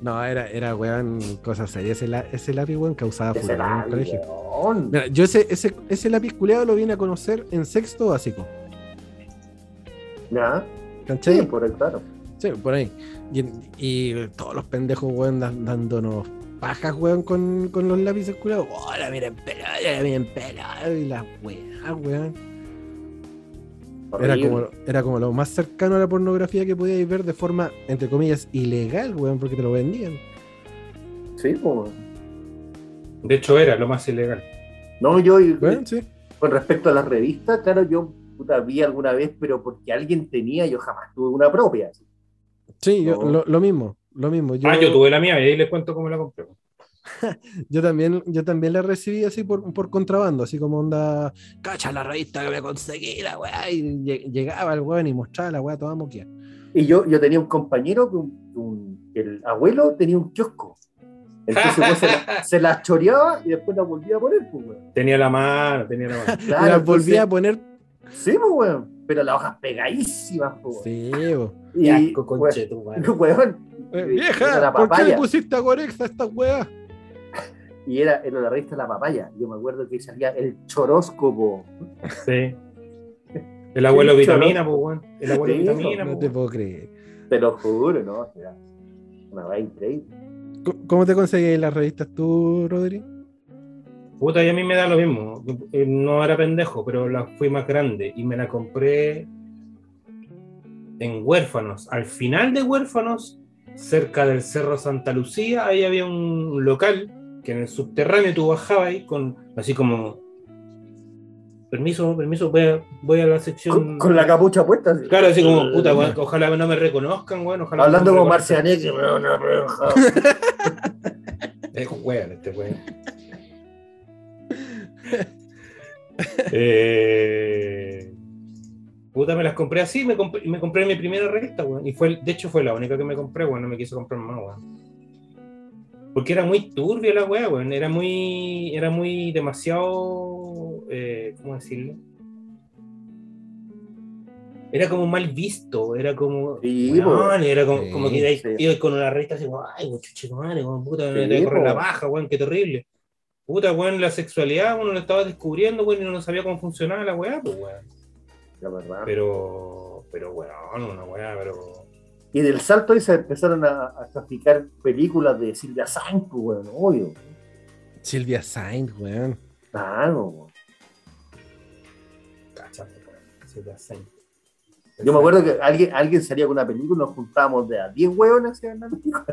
No, era, era weón, cosas serias. Ese, la- ese lápiz, weón, causaba furor en el colegio. Mira, yo ese, ese, ese lápiz culeado lo vine a conocer en sexto básico. Ya, ¿Cachai? sí, por el claro. Sí, por ahí. Y, y todos los pendejos, weón, dándonos pajas, weón, con, con los lápices culeados. ¡Oh, la miren pelada, la miren pelada! Y las weas, weón. Era como, era como lo más cercano a la pornografía que podíais ver de forma, entre comillas, ilegal, weón, porque te lo vendían. Sí, pues. De hecho, era lo más ilegal. No, yo y- Bueno, sí. con respecto a las revistas, claro, yo puta, vi alguna vez, pero porque alguien tenía, yo jamás tuve una propia. así. Sí, yo- lo, lo mismo, lo mismo. Yo, Ah, yo tuve la mía y ahí les cuento cómo la compré. yo también, yo también la recibí así por, por contrabando, así como onda, cacha la revista que me conseguí, la weá, y lle- llegaba el weón y mostraba la weá toda moquia. Y yo, yo tenía un compañero que un- un- el abuelo tenía un kiosco. Entonces pues, se, la, se la choreaba y después la volvía a poner, pues, weón. Tenía la mano, tenía la mano. Claro, la entonces- volvía a poner. Sí, pues, weón. Pero las hojas pegadísimas, weón. Sí, bo. Y, asco, weón, conchetumare. weón, Eh, vieja, ¿por qué le pusiste a Gorex a esta weá? Y era, era la revista La Papaya. Yo me acuerdo que salía el choróscopo. Sí. El abuelo Sí, vitamina, pues, weón. El abuelo Sí, vitamina, No po, te weón. puedo creer. Te lo juro, ¿no? Era una vaina increíble. ¿Cómo te conseguís las revistas tú, Rodri? Puta, y a mí me da lo mismo. Eh, No era pendejo, pero la fui más grande y me la compré en Huérfanos. Al final de Huérfanos, cerca del Cerro Santa Lucía, ahí había un local que en el subterráneo tú bajabas ahí con así como permiso, permiso, voy a, voy a la sección. Con, con la capucha puesta. Claro, así como, puta, weón, ojalá no me reconozcan, weón. Ojalá Hablando no me como reconozcan. Marcianek, que me van a rebajar. Es weón este weón. Eh, Puta, me las compré así, me compré, me compré mi primera revista, weón. Y fue, de hecho fue la única que me compré, weón. No me quise comprar más, weón. Porque era muy turbia la weá, weón. Era muy, era muy demasiado, eh, ¿cómo decirlo? Era como mal visto, era como, Sí, weón, era como, Sí, como que ahí sí. iba con una revista así, como, ay, chuche madre, weón, puta, me voy a correr la baja, weón, qué terrible. Puta, weón, la sexualidad uno lo estaba descubriendo, weón, y no sabía cómo funcionaba la weá, pues, weón. La verdad. Pero, pero, weón, una weá, pero. Y del salto ahí se empezaron a, a traficar películas de Silvia Sainz, pues, weón, obvio. Silvia Sainz, weón. Claro, weón. Cachate, weón. Ya sé. Yo me acuerdo que alguien, alguien salía con una película y nos juntábamos de a 10 hueones así en la película.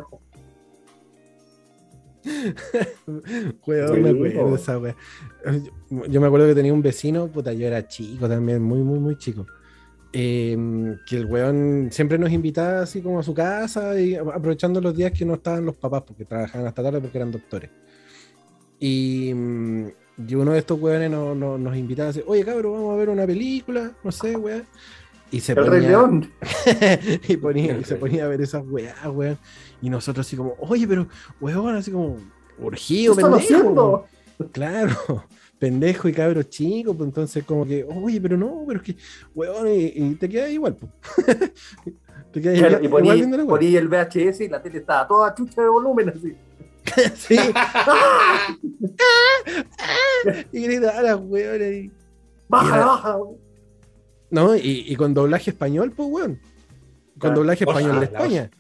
Weón, me acuerdo de esa wea. Yo, me acuerdo que tenía un vecino, puta, yo era chico también, muy, muy, muy chico. eh, que el weón siempre nos invitaba así como a su casa y aprovechando los días que no estaban los papás porque trabajaban hasta tarde porque eran doctores. Y, mm, y uno de estos weones no- no- nos invitaba así, oye cabrón, vamos a ver una película, no sé, weón. Y se El ponía, y, ponía- y se ponía a ver esas weas, weón. Y nosotros así como, oye, pero, weón, así como, ¿Qué urgido, están pendejo. haciendo? Claro, pendejo y cabro chico, pues entonces como que, oye, pero no, pero es que, weón, y, y te quedas igual, pues. te quedas Claro, igual, y ponía el VHS y la tele estaba toda chucha de volumen así. Sí. y gritaba a las weones. y- Baja, Mira. baja. weón. No, y, y con doblaje español, pues, weón. Con doblaje español de la España.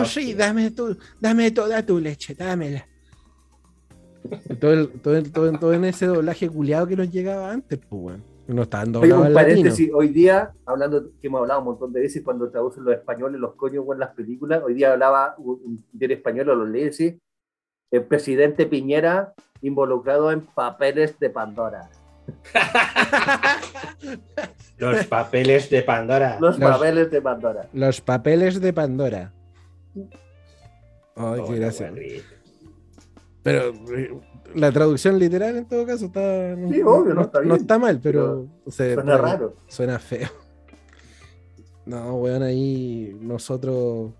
Oh, sí, dame, tu, dame toda tu leche, dámela. Todo, el- todo, el- todo, todo en ese doblaje culiado que nos llegaba antes, pues, weón. No doblados un paréntesis, hoy día, hablando que hemos hablado un montón de veces cuando traducen los españoles, los coños en las películas, hoy día hablaba un un español, o lo leí, sí, el presidente Piñera involucrado en papeles de Pandora. Los papeles de Pandora. Los Los- papeles de Pandora. Los papeles de Pandora. Ay, Oh, qué gracia. Pero la traducción literal en todo caso está. Sí, obvio, no está bien. mal, pero, Suena raro. Suena feo. No, weón, ahí nosotros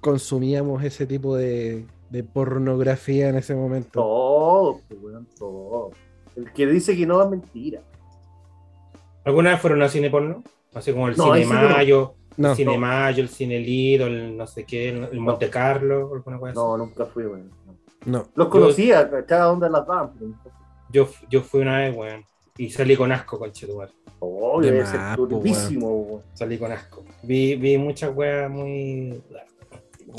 consumíamos ese tipo de, de pornografía en ese momento. Todo, pues, weón, todo. El que dice que no es mentira. ¿Alguna vez fueron a cine porno? Así como el No, cine no. Mayo, No, el Cine Mayo, el Cine Lido, el no sé qué, el Monte Carlo, alguna cosa. No, nunca fui, weón. no. no. Los conocía, cada onda las daban, pero. Yo, yo fui una vez, weón, y salí con asco, conchetumar. Oh, De debe ser turbísimo, weón. Salí con asco. Vi, vi muchas weas muy.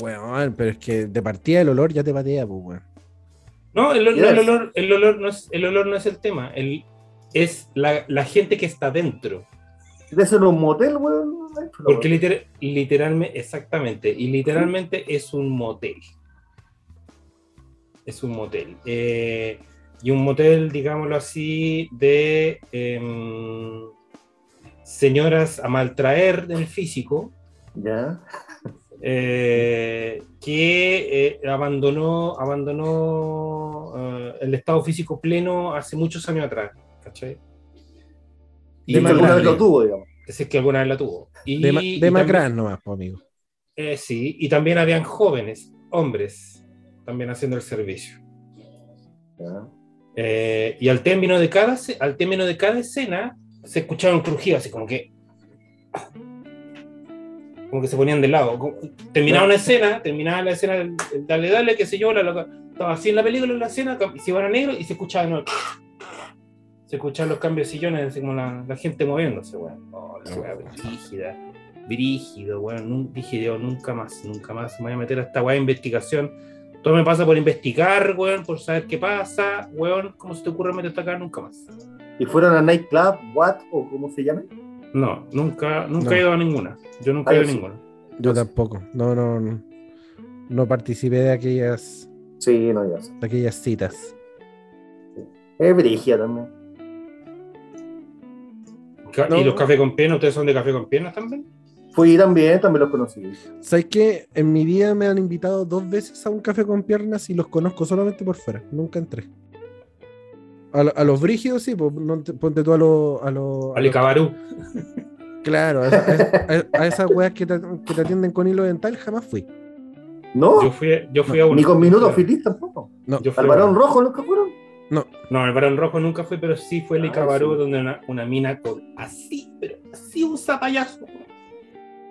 Weón, pero es que de partida el olor ya te patea, pues, weón. No, el, el- Yes. el olor, el, olor no es, el olor no es el tema. El, es la, la gente que está dentro. Debe ser un motel, weón. Porque liter- literalmente, exactamente, y literalmente es un motel. Es un motel. Eh, y un motel, digámoslo así, de em, señoras a maltraer del físico, Ya. eh, que eh, abandonó, abandonó eh, el estado físico pleno hace muchos años atrás. ¿Cachai? Y que Demacrán. alguna vez lo tuvo, digamos. Si es que alguna vez la tuvo. Y, De, y de Macrán nomás, pues, amigo. Eh, sí, y también habían jóvenes, hombres, también haciendo el servicio. Eh, y al término, de cada, al término de cada escena se escuchaba un crujido, así como que. Como que se ponían de lado. Terminaba una escena, terminaba la escena del, del dale, dale, qué sé yo, la loca- estaba así en la película, en la escena, y se iban a negro y se escuchaba de nuevo. Se escuchaban los cambios de sillones, así como la, la gente moviéndose, weón. Oh, la weá brígida. Brígido, weón. nun- Dije yo, nunca más, nunca más me voy a meter a esta weá de investigación. Todo me pasa por investigar, weón, por saber qué pasa, weón. ¿Cómo se te ocurre meterte acá? Nunca más. ¿Y fueron a Nightclub, What o cómo se llame? No, nunca, nunca No. he ido a ninguna. Yo nunca Ah, he ido a sí. ninguna. Yo tampoco. No, no, no. No participé de aquellas, Sí, no, ya sé. de aquellas citas. Es Brigia también. No. ¿Y los cafés con piernas? ¿Ustedes son de café con piernas también? Fui también, también los conocí. ¿Sabes qué? En mi vida me han invitado dos veces a un café con piernas y los conozco solamente por fuera. Nunca entré. A, a los brígidos, sí, pues, no te- ponte tú a los. A los- a Ali los- Cabarú. claro, a, esa- a- a esas weas que te, que te atienden con hilo dental jamás fui. ¿No? Yo fui, yo fui a uno. Ni con minutos feliz tampoco. No, Yo fui ¿Al varón rojo nunca fueron? No, el varón rojo nunca fue, pero sí fue el Ah, Icabarú, sí. donde una, una mina con así, pero así un zapallazo.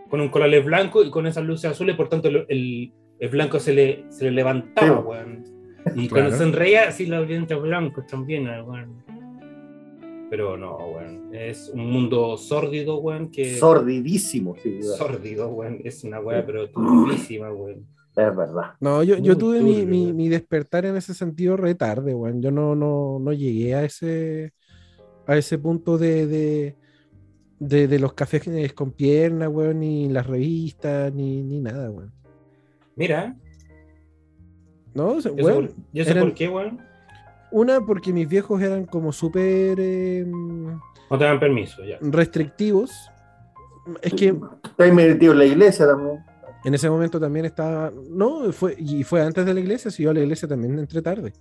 Con un colales blanco y con esas luces azules, por tanto el, el- el blanco se le, se le levantaba, Sí. weón. Y Claro. cuando sonreía, así los dientes blancos también, weón. Pero no, weón. Es un mundo sórdido, weón, que... Sordidísimo, sí. Sórdido, weón. Es una weá, pero turbísima, weón. Es verdad. No, yo, yo tuve mi, mi- weón. mi despertar en ese sentido re tarde, weón. Yo no, no, no llegué a ese, a ese punto de, de, de, de los cafés con piernas, weón, ni las revistas, ni, ni nada, weón. Mira, No, sea, yo, sé weón, por, yo sé eran- por qué, weón. una porque mis viejos eran como súper eh, No te dan permiso, ya. restrictivos. Es que Estoy metido en la iglesia también. En ese momento también estaba, no, fue, y fue antes de la iglesia, si yo a la iglesia también entré tarde.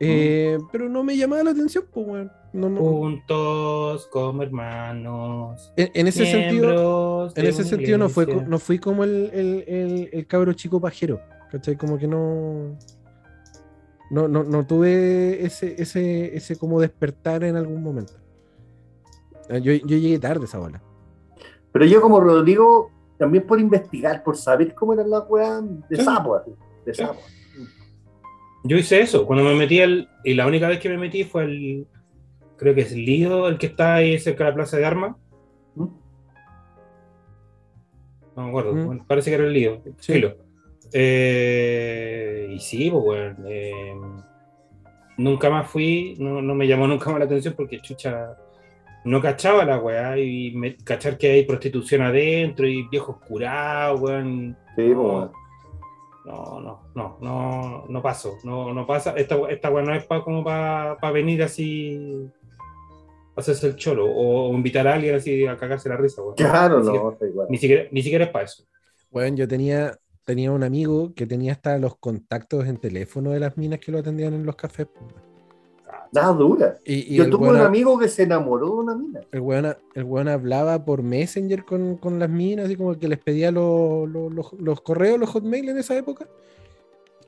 Eh, Pero no me llamaba la atención, pues, weón. No, no- Juntos como hermanos. en, en ese sentido, en ese sentido no, fue, no fui como el, el, el- el cabro chico pajero, ¿cachai? Como que no... No, no, no tuve ese, ese, ese como despertar en algún momento. Ah, Yo, yo llegué tarde a esa bola. Pero yo como Rodrigo, también por investigar, por saber cómo eran las weas de Sí. sapo, así, de Sí. sapo. Yo hice eso, cuando me metí al. Y la única vez que me metí fue el. Creo que es el Lido, el que está ahí cerca de la Plaza de Armas. ¿Mm? No me acuerdo, Mm. bueno, parece que era el Lido. Sí. Filo. Eh, y sí, pues, bueno, eh, nunca más fui, no, no me llamó nunca más la atención porque chucha. No cachaba la weá y me, cachar que hay prostitución adentro y viejos curados, weón. Sí, No, pues, no, no, no, no, no paso, no, no pasa. Esta, esta weá no es pa, como para venir así, a hacerse el cholo o, invitar a alguien así a cagarse la risa, weón. Claro, ni, no, siquiera, está igual. ni, siquiera, ni siquiera es para eso. Bueno, yo tenía, tenía un amigo que tenía hasta los contactos en teléfono de las minas que lo atendían en los cafés. Nada dura. Y, y Yo tuve un amigo que se enamoró de una mina. el, weón, el weón hablaba por Messenger con, con las minas, así como que les pedía los, los- los- los correos, los hotmail en esa época.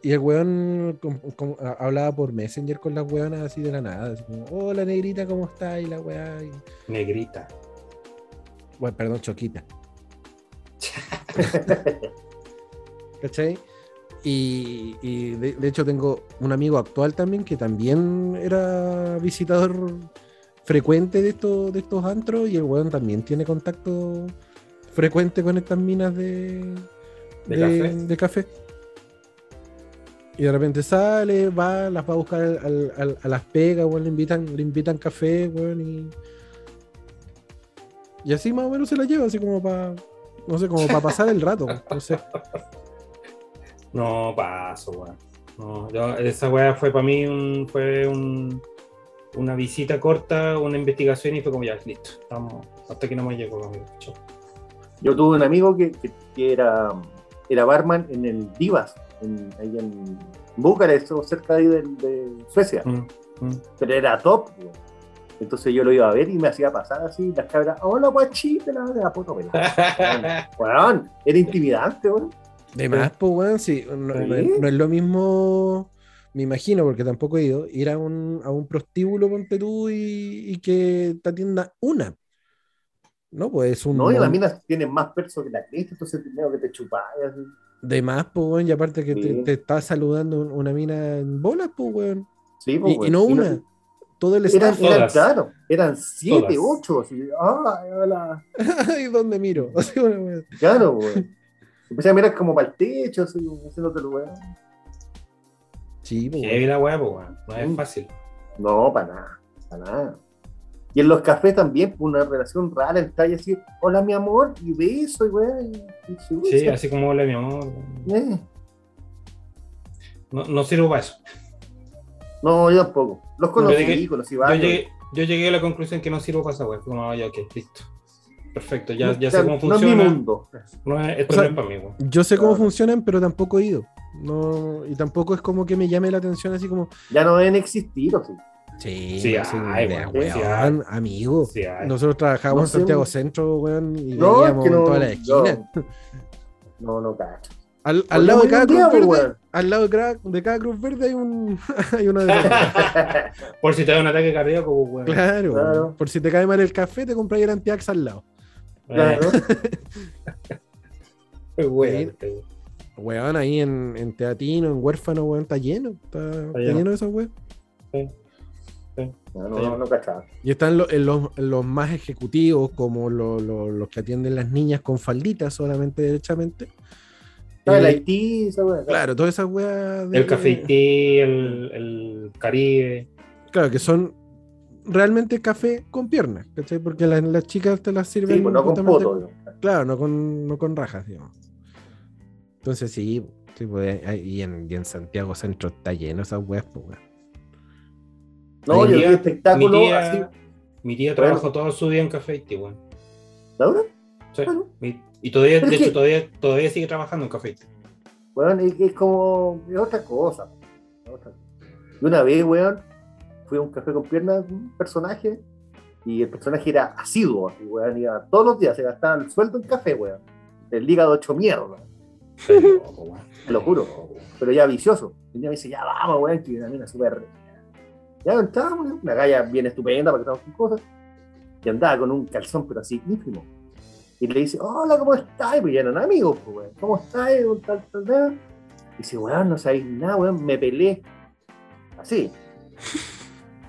Y el weón com- com- a- hablaba por Messenger con las weonas así de la nada. Así como, hola negrita, ¿cómo está? Y la weá. y- Negrita. Bueno, perdón, choquita. ¿Cachai? Y, y de, de hecho tengo un amigo actual también que también era visitador frecuente de estos, de estos antros y el weón también tiene contacto frecuente con estas minas de, ¿De café? de café. Y de repente sale, va, las va a buscar al- a las pegas, weón, le invitan, le invitan café, weón, y. Y así más o menos se la lleva, así como para. No sé, como para pasar el rato. No sé. No paso, weón. No, yo- esa weá fue para mí un, fue un, una visita corta, una investigación y fue como ya, listo. Estamos, hasta que no me llegó, amigo. Yo tuve un amigo que, que- que era, era barman en el Divas, en, ahí en Bucarest, o cerca de, ahí de, de Suecia. Mm, mm. Pero era top. weón. Entonces yo lo iba a ver y me hacía pasar así, las cabras, hola guachita, la de la puta. Weón, era intimidante, weón. De más, pues, weón, sí. No, es, no es lo mismo, me imagino, porque tampoco he ido, ir a un, a un prostíbulo, ponte tú, y, y que te atienda una. No, pues es un. No, y las minas tienen más perso que la cresta, entonces primero que te chupás. así. De más, pues, weón, y aparte que te, Sí. te está saludando un- una mina en bolas, pues, weón. Sí, pues, Y, y weón. no una, todo el Eran, eran, claro, eran siete, Todas. ocho. Así, ah, hola. ¿Y dónde miro? Claro, weón. Empecé a mirar como para el techo, así, haciéndote el weón. Sí, pues, weón. la weá, pues, weón. No es Mm. fácil. No, para nada, para nada. Y en los cafés también, pues, una relación rara, está ahí así, hola mi amor, y beso, y weón. Sí, así como hola, mi amor. Eh. No, no sirvo para eso. No, yo tampoco. Los Yo conocí, llegué- conocí Yo llegué, yo llegué a la conclusión que no sirvo para esa weá. Fue como, ah, ya, ok, listo. Perfecto, ya, ya sé O sea, cómo No es funciona. mi mundo. No es- esto O sea, no es para mí, weón. Yo sé cómo Claro. funcionan, pero tampoco he ido. No, y tampoco es como que me llame la atención así como, Ya no deben existir, ¿o sí? Sí, Sí hay, de- weón, sí weón, amigo. Sí hay. Nosotros trabajábamos No en Santiago. Centro, weón, y No, es veíamos que no. todas las esquinas. No, no, no cacho. Al, al lado de cada cruz día, verde, weón. al lado de cada, de cada cruz verde hay un hay una de Por si te da un ataque cardíaco, pues, weón. Claro, Claro. weón. por si te cae mal el café, te compras el antiax al lado. Claro. Eh, weón, este, Weón, ahí en, en Teatino, en Huérfano, weón, está lleno. Está, está lleno. lleno de esos weón. No, no, no, no cachaba. Y están los, en los más ejecutivos, como lo- lo- los que atienden las niñas con falditas solamente derechamente. Ah, el Eh, Haití, esa weá. Claro, todas esas weas. de- El café Haití, el, el Caribe. Claro, que son realmente café con piernas, ¿cachai? Porque las, las chicas te las sirven. Sí, pues no con poto. digamos. Claro, no con, no con rajas, digamos. Entonces sí, sí pues, ahí- y, en, y en Santiago Centro está lleno esas weas, pues, weón. No, Mi yo vi espectáculo mi tía, así. Mi tía Bueno. trabajó todo su día en café Haití, weón. ¿Laura? Sí. Bueno. Mi- Y todavía, de hecho, todavía, todavía sigue trabajando en café Haití. Weón, es, es como. Es otra cosa. es otra- Y una vez, weón, fui a un café con piernas, un personaje, y el personaje era asiduo, así, weón, iba todos los días, se gastaba el sueldo en café, weón. El hígado hecho mierda, weón. te lo juro. Pero ya vicioso. Un día me dice, ya vamos, weón, que una mina súper. Ya entramos, una galla bien estupenda para que estamos con cosas. Y andaba con un calzón, pero así ínfimo. Y le dice, hola, ¿cómo estás? Pues ya eran amigos, pues, weón. ¿Cómo estás? Un Tal, tal, tal. Y dice, weón, no sabéis nada, weón, me pelé. Así.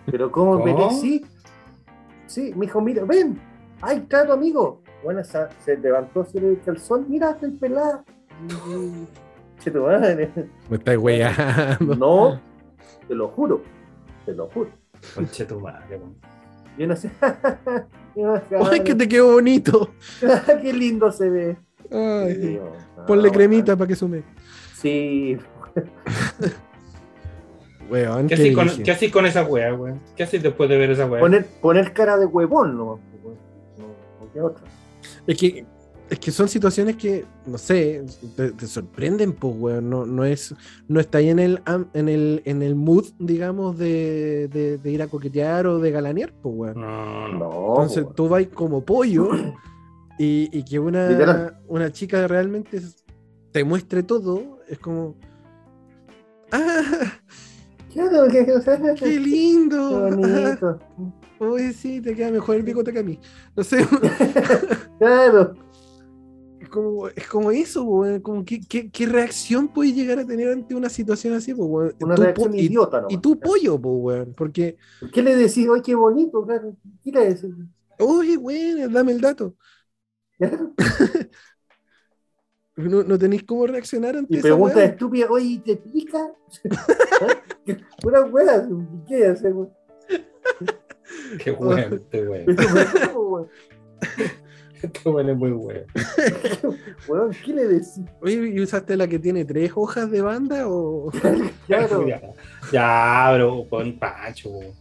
Pero ¿cómo me ¿Cómo? pelé? Sí. Sí, me dijo, mira, ven, ahí está tu amigo. Bueno, esa- se levantó se el calzón, mira, estoy pelada. Che, tu madre. Me estáis weyando. No, te lo juro, te lo juro. Conche tu madre, weón. Y uno así, ¡Ay, que te quedó bonito! qué lindo se ve. Ay, Sí, no, ponle no, cremita para que sume. Sí, Weón, ¿Qué qué haces con, dije. ¿qué haces con esa weá, weón? ¿Qué haces después de ver esa weá? poner, poner cara de huevón, no, no, no, ¿qué otra? Es que, es que son situaciones que, no sé, te, te sorprenden, pues, weón. No, no, es, no está ahí en el, en el, en el mood, digamos, de, de- de ir a coquetear o de galanear, pues, weón. No, no. Entonces tú vas como pollo y, y que una, una chica realmente te muestre todo, es como. ¡Ah! Claro, qué, qué, ¡Qué qué lindo! bonito. Oye, sí, te queda mejor el bigote que a mí. No sé. Claro, Es como, es como eso, weón. Como que, ¿qué, qué reacción puedes llegar a tener ante una situación así? Una Tú reacción po- y, idiota, ¿no? y tu pollo, po, weón. Porque, ¿Qué le decís? Oye, qué bonito, claro. ¿Qué le decís? oye, weón, dame el dato. No, no tenéis cómo reaccionar ante Y esa pregunta weá. estúpida, oye, ¿y ¿te pica? Una wea, ¿qué hace, weón? Qué bueno, este weón. Weón, Este weón es muy bueno. weón, ¿qué le decís? Oye, ¿y usaste la que tiene tres hojas de banda o...? Claro, Ya, ya, bro, con Pacho. weón.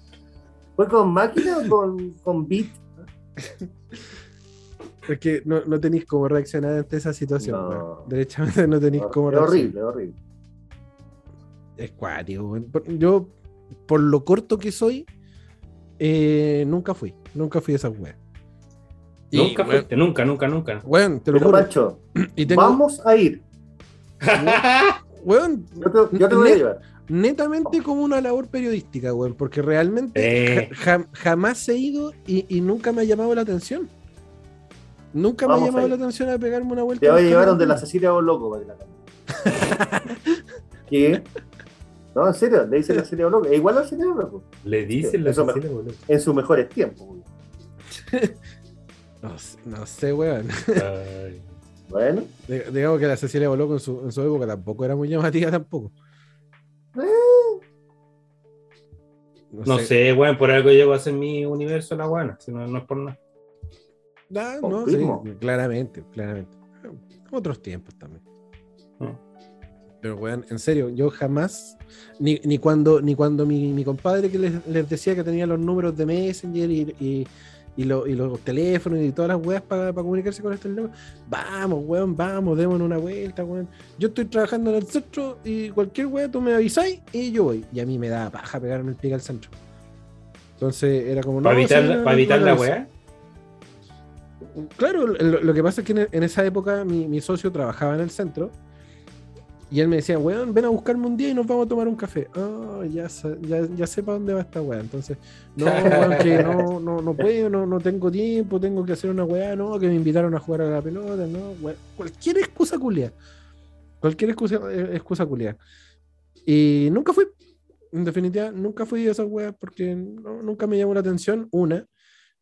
¿fue con máquina o con, con beat? Es que no, no tenéis cómo reaccionar ante esa situación. No. Derechamente no tenéis cómo Es reaccionar. horrible, horrible. Es cuático, weón. Por- Yo, por lo corto que soy, eh, nunca fui. Nunca fui a esas weas. Y, Nunca fuiste, nunca, nunca, nunca. weón, te lo Pero, juro. Pancho, Y tengo, vamos a ir. weón, Yo te, yo te voy a llevar. netamente como una labor periodística, weón, porque realmente Eh. ja- jam- jamás he ido y, y nunca me ha llamado la atención. Nunca me ha a llamado la atención a pegarme una vuelta. Te voy a llevar donde la. Cecilia o loco para que la. ¿Qué? No, en serio, le dicen la Cecilia o loco. Es igual la Cecilia o loco. Le dicen la Cecilia, boludo. En sus mejores tiempos. weón. No, sé- no sé, weón. Ay. Bueno, De- Digamos que la Cecilia Boloco en su, en su época tampoco era muy llamativa tampoco. No sé, weón, por algo llego a ser mi universo la buena, si no, no es por nada. Ah, no, sí, claramente, claramente. Otros tiempos también. Mm. Pero, weón, en serio, yo jamás, ni, ni cuando, ni cuando mi, mi compadre que les, les decía que tenía los números de Messenger y, y, y lo- y los teléfonos y todas las weas para comunicarse con este teléfono, vamos, weón, vamos, démonos una vuelta, weón. Yo estoy trabajando en el centro y cualquier wea tú me avisáis y yo voy. Y a mí me da paja pegarme el pique al centro. Entonces era como, no, Para evitar, no, evitar la weá. Claro, lo, lo que pasa es que en, en esa época mi, mi socio trabajaba en el centro y él me decía, weón, ven a buscarme un día y nos vamos a tomar un café. Ah, ya, ya, ya sé para dónde va esta weá. Entonces, no, weón, que no, no, no puedo, no, no tengo tiempo, tengo que hacer una weá, no, que me invitaron a jugar a la pelota, no, weón. Cualquier excusa culia. Cualquier excusa, eh, excusa culia. Y nunca fui. En definitiva, nunca fui a esas weas porque no- nunca me llamó la atención, una.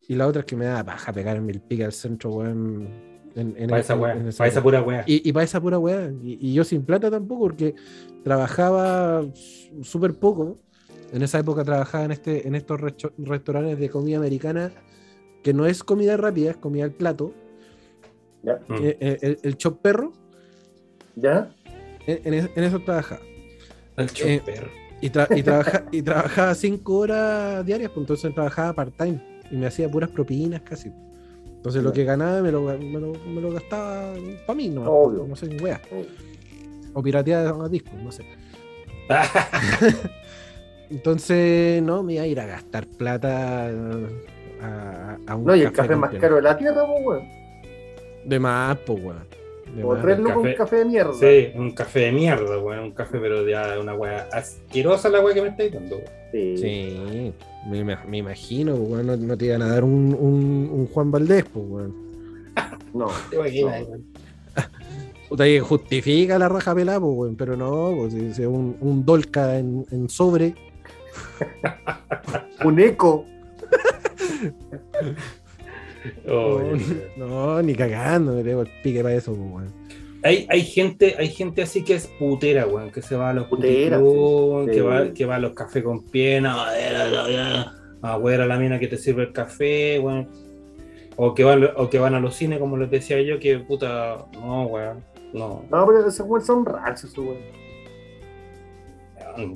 Y la otra es que me da paja pegarme el pique al centro, weón. En, en- Para esa en- weá, en esa para esa pura weá. Y, y para esa pura weá. Y, y yo sin plata tampoco, porque trabajaba súper poco. En esa época trabajaba en, este, en estos restaurantes de comida americana, que no es comida rápida, es comida al plato. ¿ya? Mm. Eh, eh, el, el chop perro, ¿Ya? en, en es- en eso trabajaba. El eh, chopper. Y, tra- y, trabaja- y trabajaba cinco horas diarias, pues entonces trabajaba part-time y me hacía puras propinas casi. Entonces lo que ganaba me lo, me lo, me lo gastaba para mí, no, Obvio. no sé, wea. Obvio. O pirateaba discos, no sé. Entonces, no, me iba a ir a gastar plata a, a un No, y el café más caro de la tierra, pues, weón. De más, pues, weón. De Por más. tres lucas un café. de mierda. Sí, un café de mierda, weón. Un café, pero ya una weá asquerosa la weá que me estáis dando. weón. Sí. Sí, me, ima- me imagino, pues, no, no te iban a dar un, un, un Juan Valdés, pues, weón. No. ¿Te imaginas, No. weón? Puta, que justifica la raja pelada, pues, weón, pero no, pues, es un, un dolca en, en sobre. Un eco. Oh, no, no, ni cagando, me pego el pique para eso, pues, weón. Hay, hay gente, hay gente así que es putera, weón, que se va a los Putera, sí. que va, que va a los cafés con piena, a wear a la mina que te sirve el café, weón. O que van, o que van a los cines, como les decía yo, que puta, no, weón, no. No, pero esos weón son esos weón.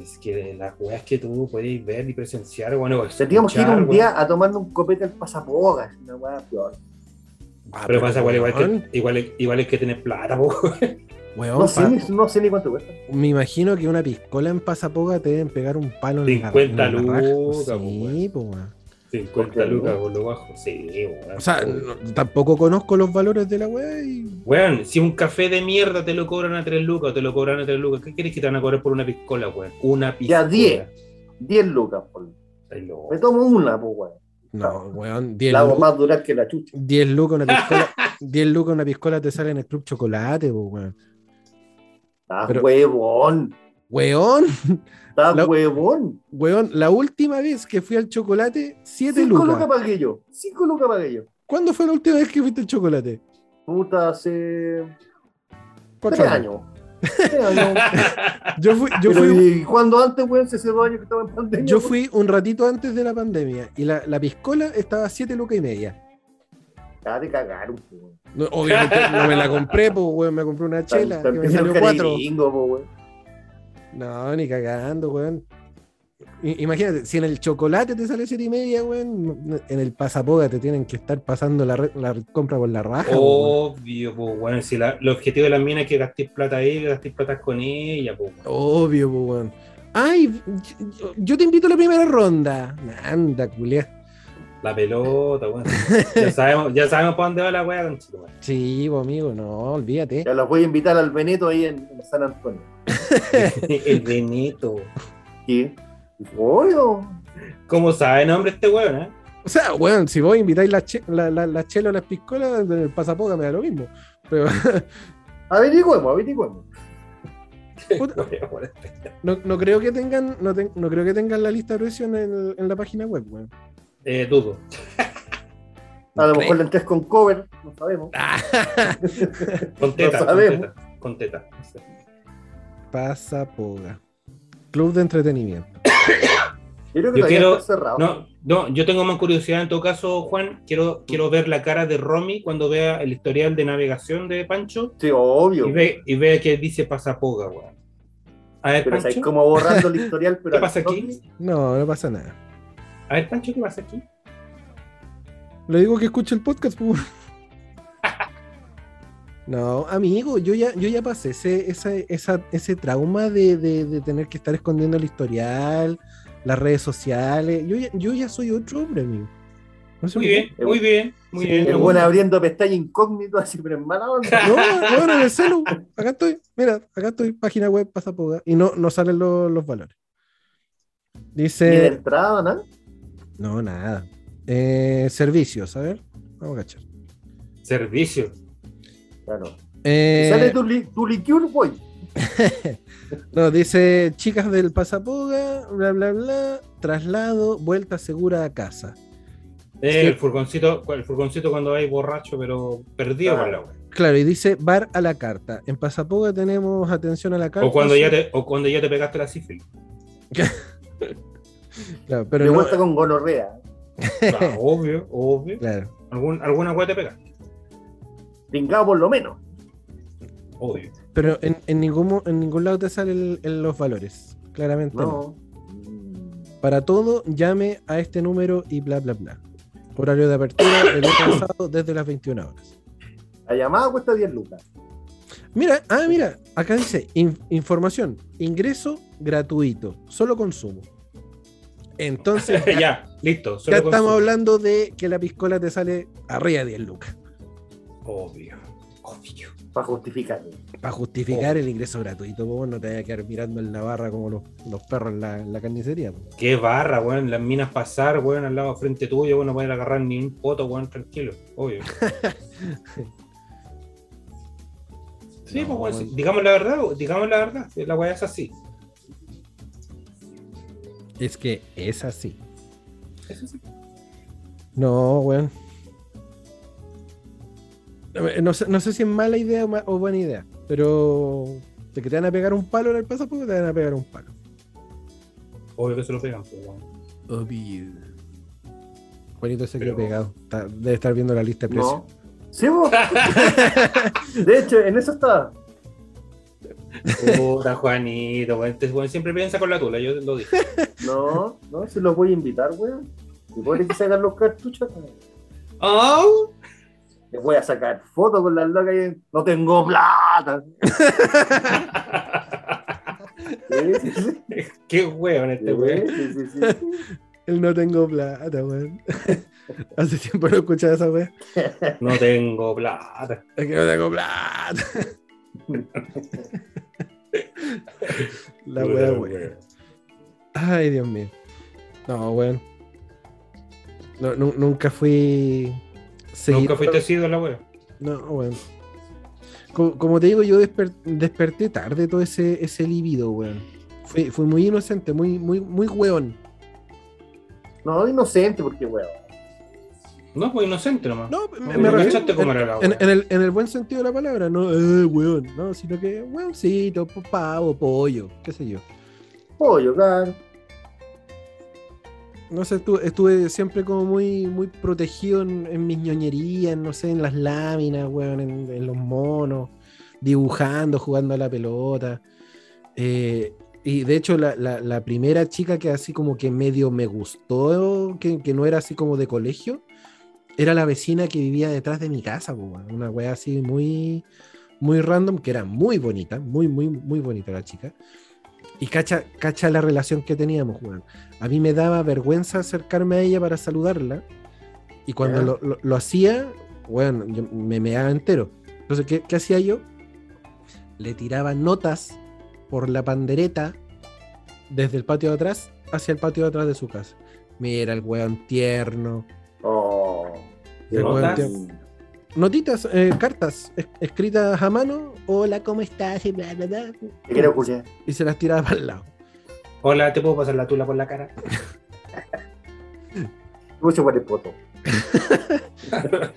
Es que las weas que tú podéis ver y presenciar, weón, o Teníamos que ir un weón. día a tomarnos un copete al pasapogas. Una weá peor. Ah, Pero pasa igual, igual, que, igual, igual es que tener plata, po. weón, No sé, no sé ni cuánto cuesta. me imagino que una piscola en pasapoga te deben pegar un palo en la 50 en la raja. lucas, Sí, weón. weón. 50 lucas por lo bajo, sí, weón. O sea, no- tampoco conozco los valores de la weá y. Weón, si un café de mierda te lo cobran a 3 lucas o te lo cobran a 3 lucas, ¿qué querés que te van a cobrar por una piscola, weón? Una piscola. Ya, 10. 10 lucas. Por... Me tomo una, pues weón. No, weón, 10 La hago más dura que la chucha. 10 lucas una piscola. 10 lucas una piscola te sale en el club chocolate, weón. Está Pero- huevón. Weón, Está La- huevón. weón, la última vez que fui al chocolate, 7 Cinco lucas. lucas pagué yo. Cinco lucas pagué yo. ¿Cuándo fue la última vez que fuiste al chocolate? Puta, hace Cuatro tres años. Yo fui, yo Pero, fui, ¿y cuándo antes, weón? Hace dos años que estaba en pandemia. yo fui un ratito antes de la pandemia y la, la piscola estaba a 7 lucas y media. Ah, te cagaron, po, weón. No, obviamente no me la compré, pues, weón, me compré una chela que me salió los 4. gringos, po, weón. No, ni cagando, weón. Imagínate, si en el chocolate te sale 7 y media, weón, en el pasapoga te tienen que estar pasando la, compra por la raja. weón. Obvio, pues, bueno, si la- el objetivo de la mina es que gastéis plata ahí, que gastéis plata con ella, pues, weón. Obvio, pues, weón. Ay, yo, yo te invito a la primera ronda. Anda, culia. La pelota, weón. Ya sabemos, ya sabemos para dónde va la weá, con Sí, pues, amigo, no, olvídate. Ya los voy a invitar al Veneto ahí en, en San Antonio. El Benito. ¿Qué? Obvio. ¿Cómo sabe nombre este weón, eh? O sea, weón, si vos invitáis la, che- la, la, la chela o las piscolas, en el pasapoga me da lo mismo. Pero Averigüemos, averigüemos. Puta. no, no creo que tengan, no, creo que tengan la lista de precios en, el- en la página web, weón. Eh, dudo. A lo mejor la entres con cover, no sabemos. Con teta, con sabemos. teta. Con teta. sé. Pasapoga. Club de entretenimiento. Yo creo que Yo quiero- cerrado. No, no, yo tengo más curiosidad en todo caso, Juan. Quiero, quiero ver la cara de Romy cuando vea el historial de navegación de Pancho Sí, obvio. y ve, y que dice pasapoga, weón. A ver, Pero estáis Pancho. como borrando el historial, pero ¿Qué pasa toque. aquí? No, no pasa nada. A ver, Pancho, ¿qué pasa aquí? Le digo que escuche el podcast, pues. No, amigo, yo ya, yo ya pasé ese, esa, esa- ese trauma de, de- de tener que estar escondiendo el historial, las redes sociales. Yo ya, yo ya soy otro hombre, amigo. No Muy bien, muy bien, muy Sí, bien. El me buen gusta. abriendo pestaña incógnito, así, pero en mala onda. No, bueno, en el celu. Acá estoy, mira, acá estoy, página web, pasapoga. Y no, no salen los, los valores. Ni de Dice. entrada, ¿no? No, nada. Eh, servicios, a ver. Vamos a cachar. Servicio. Claro. Eh, Sale tu, li, tu liqueur, boy. No, dice chicas del pasapoga, bla, bla, bla, traslado, vuelta segura a casa. Eh, Sí. el furgoncito, el furgoncito cuando hay borracho, pero perdido con la weá. Claro, y dice bar a la carta. En pasapoga tenemos atención a la carta. O cuando ya te, o cuando ya te pegaste la sífilis. Claro, pero de no- vuelta con gonorrea. Ah, obvio, obvio. Claro. Algún, alguna weá te pegaste. Pingado por lo menos. Obvio. Pero en, en ningún, mo- en ningún lado te salen los valores. Claramente no. No. Para todo, llame a este número y bla, bla, bla. Horario de apertura a sábado desde las 21 horas. La llamada cuesta 10 lucas. Mira, ah, mira, acá dice in- información, ingreso gratuito, solo consumo. Entonces, ya, ya, listo. ya estamos hablando de que la piscola te sale arriba de 10 lucas. Obvio, obvio. Para justificar. Para justificar el ingreso gratuito, pues, no te vayas a quedar mirando en la barra como los, los perros en la, en la carnicería. Qué barra, weón. Las minas pasar, weón, al lado frente tuyo, weón, no pueden agarrar ni un poto, weón, tranquilo. Obvio. Sí, No, pues, weón, sí. weón. digamos la verdad, digamos la verdad. La weá es así. Es que es así. Es así. No, weón. No sé, no sé si es mala idea o, ma- o buena idea, pero de que te van a pegar un palo en el pasaporte, te van a pegar un palo. Obvio que se lo pegan, pues, weón. Obvio. Juanito se Pero- quedó pegado. Está- debe estar viendo la lista de precios. No. Sí, vos. De hecho, en eso está. Puta, Juanito, weón. Este weón siempre piensa con la tula, yo lo dije. No, no, si los voy a invitar, weón. Y puede que sacar los cartuchos. weón. ¡Oh! Les voy a sacar fotos con las locas y no tengo plata. Sí, sí, sí. ¡Qué weón este weón! El no tengo plata, weón. Hace tiempo no escuchaba esa weá. No tengo plata. Es que no tengo plata. la weá, weón. Ay, Dios mío. No, weón. No, nunca fui. Nunca fuiste sido la weón. No, weón. Como, como te digo, yo desper- desperté tarde todo ese, ese libido, weón. Fui, fui muy inocente, muy, muy, muy weón. No, inocente, porque, weón. No, pues inocente nomás. No, me, me refiero cachaste cómo era la en, wea. en el, en el buen sentido de la palabra, no, eh, weón, no, sino que weoncito, pavo, pollo, qué sé yo. Pollo, claro. No sé, estuve, estuve siempre como muy, muy protegido en, en mis ñoñerías, no sé, en las láminas, weón, en, los monos, dibujando, jugando a la pelota. Eh, y de hecho, la, la- la primera chica que así como que medio me gustó, que, que no era así como de colegio, era la vecina que vivía detrás de mi casa, weón. una wea así muy, muy random, que era muy bonita, muy, muy, muy bonita la chica. Y cacha, cacha la relación que teníamos, weón. A mí me daba vergüenza acercarme a ella para saludarla. Y cuando lo, lo- lo hacía, bueno, yo me meaba entero. Entonces, ¿qué, qué hacía yo? Le tiraba notas por la pandereta desde el patio de atrás hacia el patio de atrás de su casa. Mira, el weón tierno. Oh. El weón ¿Notas? tierno. Notitas, eh, cartas es- escritas a mano. Hola, ¿cómo estás? Y, bla, bla, bla. ¿Qué quiere ocurrir? Y se las tiraba para el lado. Hola, ¿te puedo pasar la tula por la cara? Mucho por el poto.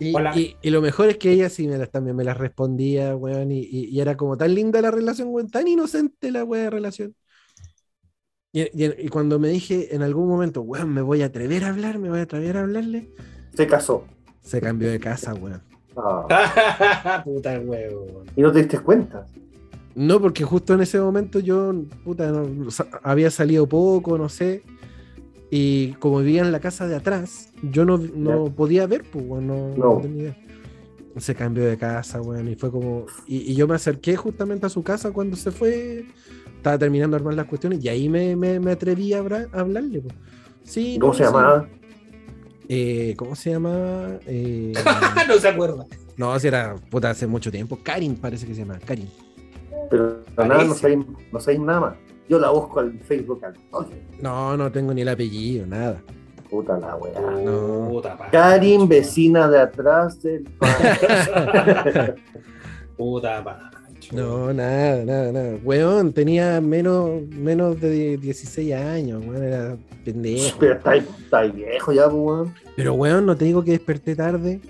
Y, Hola. y- y lo mejor es que ella sí me las, también me las respondía, weón, y, y- y era como tan linda la relación, weón, tan inocente la weá de relación. Y, y- y cuando me dije en algún momento, weón, me voy a atrever a hablar, me voy a atrever a hablarle, Se casó. se cambió de casa, weón. Ah. Puta el huevo. Y no te diste cuenta. No, porque justo en ese momento yo, puta, no- había salido poco, no sé. Y como vivía en la casa de atrás, yo no, no podía ver, pues, no, No. no tenía idea. Se cambió de casa, weón, y fue como. Y, y yo me acerqué justamente a su casa cuando se fue. Estaba terminando de armar las cuestiones y ahí me, me, me atreví a, hablar- a hablarle, pues. Sí, ¿Cómo no, se llamaba? Eh, ¿Cómo se llama? Eh, no se acuerda. no, si era puta hace mucho tiempo. Karin parece que se llama. Karin. Pero nada, no sabéis, no sabéis nada más. Yo la busco al Facebook al toque. No, no tengo ni el apellido, nada. Puta la weá. No. Puta, pa. Karin, vecina de atrás del Puta, pa. No, nada, nada, nada. Weón, tenía menos, menos de 16 años, weón, era pendejo. Pero está está viejo ya, pues, weón. Pero weón, no te digo que desperté tarde.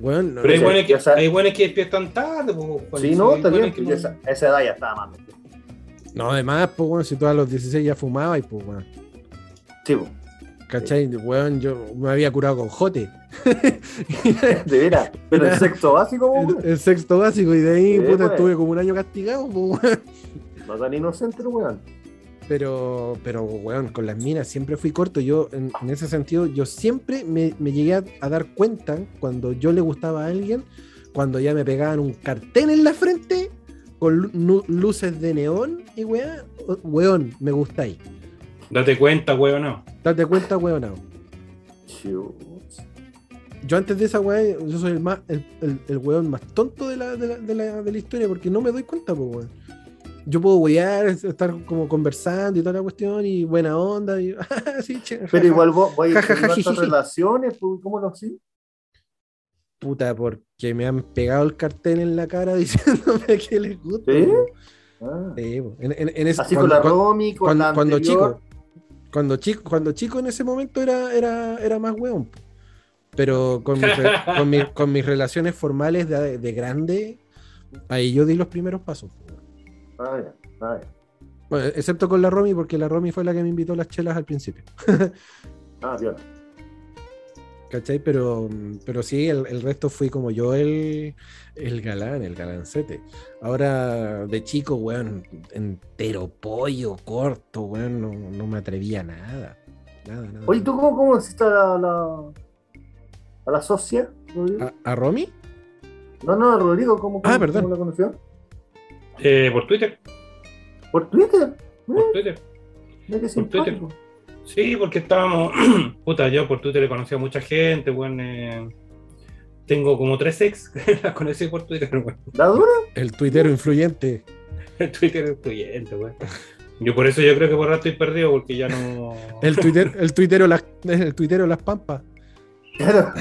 Weón, no, Pero hay buenos que, ya sabes. hay buenos que despiertan tarde, pues, Juan. Sí, no, Hay está bien. que pues, no- esa, esa edad ya estaba más. no, además, pues weón, si tú a los 16 ya fumabas, y pues weón. Sí, pues. ¿Cachai? Weón, yo me había curado con jote. De veras. Pero el sexto básico, weón. el, el sexto básico, y de ahí, Sí, puta, pues. estuve como un año castigado, pues weón. No tan inocente, weón. Pero, pero, weón, con las minas siempre fui corto. Yo, en, en ese sentido, yo siempre me, me llegué a, a dar cuenta cuando yo le gustaba a alguien, cuando ya me pegaban un cartel en la frente con lu- luces de neón y weón, weón, me gustáis. Date cuenta, huevo, no. Date cuenta, weón. Yo antes de esa weón, yo soy el más, el, el, el weón más tonto de la, de, la, de, la, de la historia porque no me doy cuenta, pues weón. Yo puedo wear, estar como conversando y toda la cuestión y buena onda y sí, che, Pero igual vos, jiji. estas relaciones, pues, ¿cómo lo sí? Puta, porque me han pegado el cartel en la cara diciéndome que les gusta. ¿Sí? Ah. Sí. En- en- en Así cuando- con la Romy, con cuando, la cuando chico. Cuando chico, cuando chico en ese momento era, era, era más weón. Pero con, mi- con mis relaciones formales de, de grande, ahí yo di los primeros pasos. po. Ah, ya, ah, ya. Bueno, excepto con la Romy, porque la Romy fue la que me invitó las chelas al principio. Ah, viola. ¿Cachai? Pero, pero sí, el, el resto fui como yo el, el galán, el galancete. Ahora, de chico, weón, entero pollo, corto, weón, no, no me atrevía a nada. Nada, nada. Oye, ¿tú cómo, cómo hiciste a la, la- a la socia? Rodrigo? ¿A, a Romy? No, no, Rodrigo, ¿cómo, Ah, cómo- perdón. cómo la conoció? Eh, por Twitter. ¿Por Twitter? Por Twitter. Por Twitter. Sí, porque estábamos, puta, yo por Twitter he conocido a mucha gente, bueno, eh, tengo como tres ex que las conocí por Twitter, bueno. ¿La dura? El tuitero uh. influyente. El Twitter influyente, bueno. Yo por eso yo creo que por rato estoy perdido, porque ya no... el, Twitter, el, tuitero las, el Las Pampas. Claro.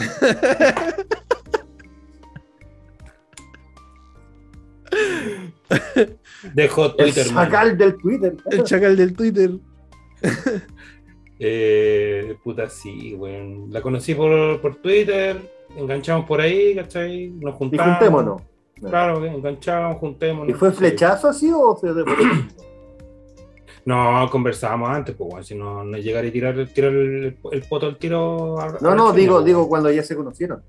Dejó Twitter. El chacal del Twitter. El chacal del Twitter. Eh, puta, sí, weón. La conocí por, por Twitter, enganchamos por ahí, ¿cachai? Nos Y juntamos. juntémonos. Claro, enganchamos, juntémonos. ¿Y fue flechazo así o se devolvió? No, conversábamos antes, pues, weón. Si no, no llegar y tirar, tirar el, el poto al tiro. a- No, a no, digo, digo cuando ya se conocieron.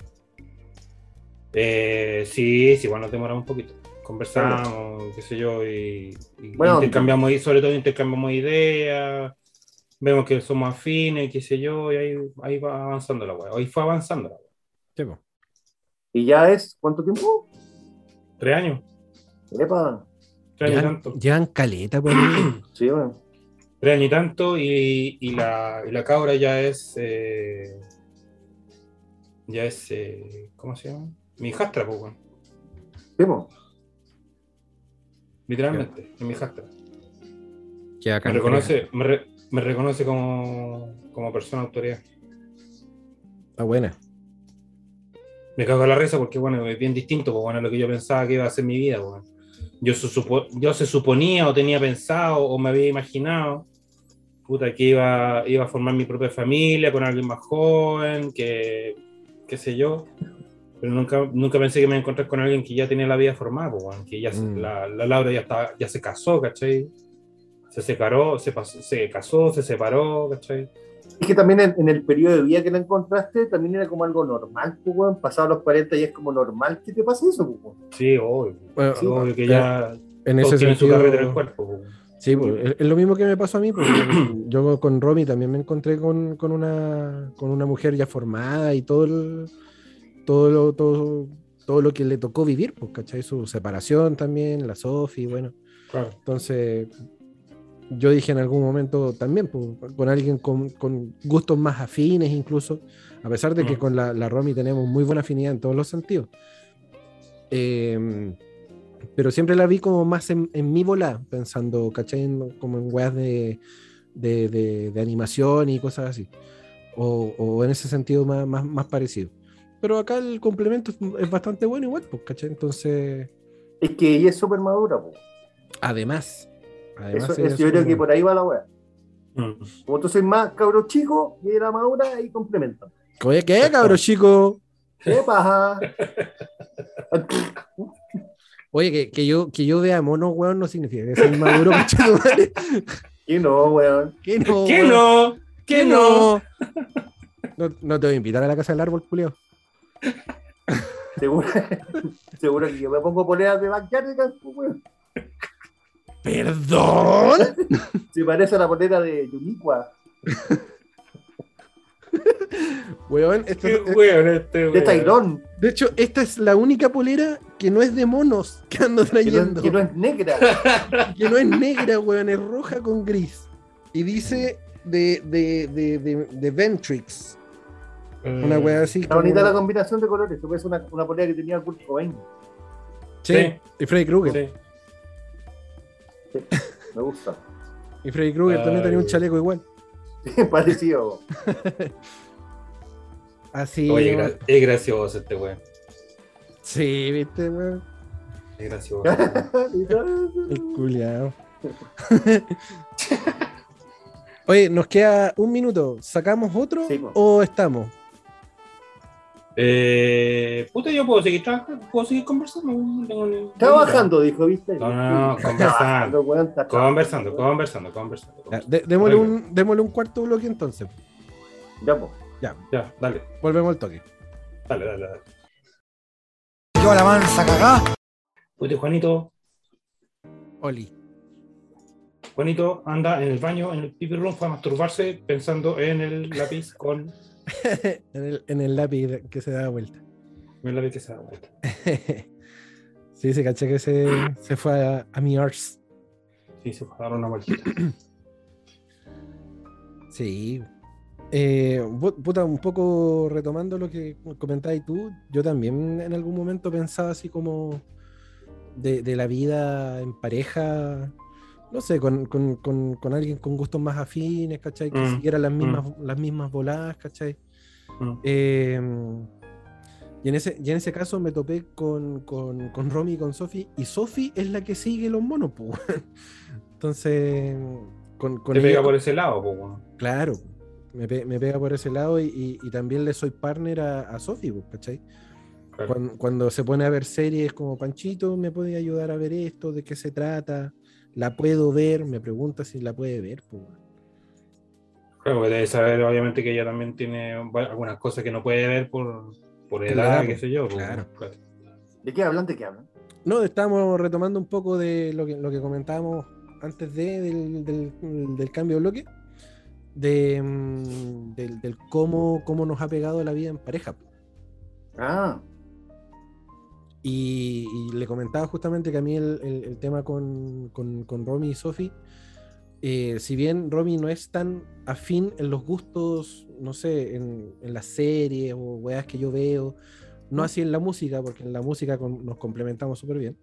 Eh, sí, sí, bueno, nos demoramos un poquito. Conversamos, qué sé yo, y, y Bueno, intercambiamos, y sobre todo intercambiamos ideas, vemos que somos afines, qué sé yo, y ahí, ahí va avanzando la weá. Ahí fue avanzando la weá. Sí, po. ¿Y ya es cuánto tiempo? Tres años, Epa. tres años y tanto. llevan caleta, pues. Sí, bueno. Tres años y tanto, y, y la, y la cabra ya es. eh, ya es. eh, ¿Cómo se llama? Mi hijastra, pues, weón. Sí, po. Literalmente, es mi hijastra. Me reconoce, me, re- me reconoce como, como persona autoridad. Está buena. Me cago en la risa porque, bueno, es bien distinto, pues, bueno, a lo que yo pensaba que iba a ser mi vida, weón. Yo, se supo- yo se suponía o tenía pensado o me había imaginado, puta, que iba, iba a formar mi propia familia con alguien más joven, que, qué sé yo. Pero nunca, nunca pensé que me encontrar con alguien que ya tenía la vida formada, pues, que ya se- Mm. la, la Laura ya, estaba, ya se casó, ¿cachai? Se separó, se, pasó- se casó, se separó, ¿cachai? Es que también en, en el periodo de vida que la encontraste, también era como algo normal, pues, weón. Pasado los 40 y es como normal que te pase eso, pues, weón. Sí, obvio. Bueno, Sí, obvio que ya en ese su sentido. carrera en el cuerpo, pues. Sí, pues, es, es lo mismo que me pasó a mí, porque yo con Romy también me encontré con, con una, con una mujer ya formada y todo el- todo lo, todo, todo lo que le tocó vivir, pues, ¿cachai? Su separación también, la Sofi, bueno. Claro. Entonces, yo dije en algún momento también, pues, con alguien con, con gustos más afines incluso, a pesar de que Mm. con la, la Romy tenemos muy buena afinidad en todos los sentidos. Eh, pero siempre la vi como más en, en mi bola, pensando, ¿cachai? Como en weas de, de, de- de animación y cosas así. O, o en ese sentido más, más, más parecido. Pero acá el complemento es, es bastante bueno igual, pues, ¿cachai? Entonces, Es que ella es súper madura, pues. además... además Eso, es yo creo que por ahí va la weá. Mm. Como tú soy más cabro chico y era madura y complementan. Oye, ¿qué, cabrón chico? ¿Qué pasa? Oye, que, que yo, que yo vea mono, weón, no significa que soy maduro, conchetumare. Y no, weón. Que no, ¿Qué weón. no? ¿Qué Que no? no? No, no te voy a invitar a la casa del árbol, Julio. Seguro, seguro que yo me pongo poleras de Backyardigans, pues, weón. ¿Perdón? Se parece a la polera de Yuniqua. Weón, esto- Qué eh, weón este, De weón. Tairón. de hecho, esta es la única polera que no es de monos que ando Que no, trayendo. que no es negra. que no es negra, weón, es roja con gris. Y dice de, de, de, de, de Ventrix. Una Mm. weá así. Está como- bonita la combinación de colores. Parece una, una polera que tenía Kurt Cobain. Sí, Sí. y Freddy Krueger. Sí. Me gusta. Y Freddy Krueger también tenía un chaleco igual. Parecido. Así. Oye, weón. gra- es gracioso este weón. Sí, viste, weón. Es gracioso. El culiao. Oye, nos queda un minuto. ¿Sacamos otro Sí, o estamos? Eh, puta, yo puedo seguir trabajando, puedo seguir conversando. no tengo ni- Trabajando, dijo, ¿viste? No, no, no, conversando. Conversando, trabajando. conversando, conversando. Ya, de- démosle, un, démosle un cuarto bloque entonces. Ya, pues. Ya, Ya, dale, volvemos al toque. dale, dale. dale. Yo la mansa cagá. Puta, Juanito, Oli. Juanito anda en el baño, en el pipi room, fue a masturbarse pensando en el lápiz con en, el, en el lápiz que se da vuelta. el lápiz que se da vuelta. sí, se caché que se, se fue a, a mi arts. Sí, se fue a dar una vueltita. Sí. Eh, puta, un poco retomando lo que comentabas tú, yo también en algún momento pensaba así como de, de la vida en pareja, no sé, con, con- con- con alguien con gustos más afines, ¿cachai? Que Mm, siguiera las mismas, las mismas voladas, ¿cachai? Mm. Eh, Y en ese, y en ese caso me topé con, con, con Romy y con Sofi. Y Sofi es la que sigue los monos, weón. Entonces, con, Te ella- pega por ese lado, pues. Claro, me, pe- me pega por ese lado y, y- y también le soy partner a, a Sofi, ¿cachai? Claro. Cuando, cuando se pone a ver series como Panchito, me puede ayudar a ver esto, de qué se trata, la puedo ver, me pregunta si la puede ver. weón. Claro, porque debe saber, obviamente, que ella también tiene algunas cosas que no puede ver por, por edad, qué pues. sé yo. pues, Claro. claro. ¿De qué hablan? ¿De qué hablan? No, estamos retomando un poco de lo que, lo que comentábamos antes de, del, del- del cambio de bloque, de, mm, del, del cómo, cómo nos ha pegado la vida en pareja. Ah, Y, y le comentaba justamente que a mí el, el- el tema con, con, con Romy y Sophie, eh, si bien Romy no es tan afín en los gustos, no sé, en, en las series o weas que yo veo, no así en la música, porque en la música con- nos complementamos súper bien,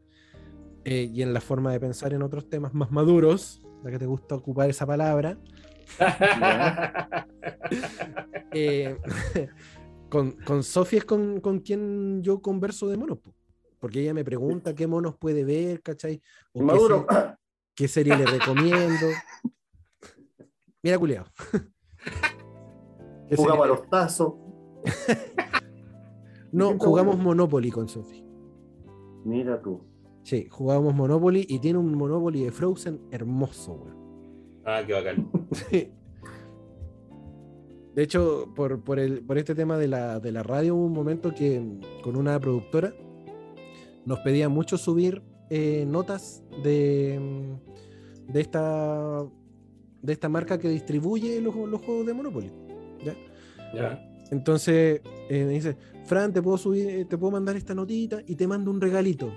eh, y en la forma de pensar en otros temas más maduros, la que te gusta ocupar esa palabra, eh, con, con Sofi es con, con quien yo converso de monos, po. Porque ella me pregunta qué monos puede ver, ¿cachai? O qué, Maduro. qué serie le recomiendo. Mira, culiao. ¿Qué serie jugamos a los tazos. No, jugamos. Monopoly con Sofi. Mira tú. Sí, jugamos Monopoly y tiene un Monopoly de Frozen hermoso, weón. Ah, qué bacán. Sí. De hecho, por, por, el, por este tema de la, de la radio, hubo un momento que con una productora nos pedía mucho subir eh, notas de, mm, de, esta, de esta marca que distribuye los, los juegos de Monopoly. ¿ya? Ya. Entonces eh, me dice, Fran, te puedo subir, eh, te puedo mandar esta notita y te mando un regalito.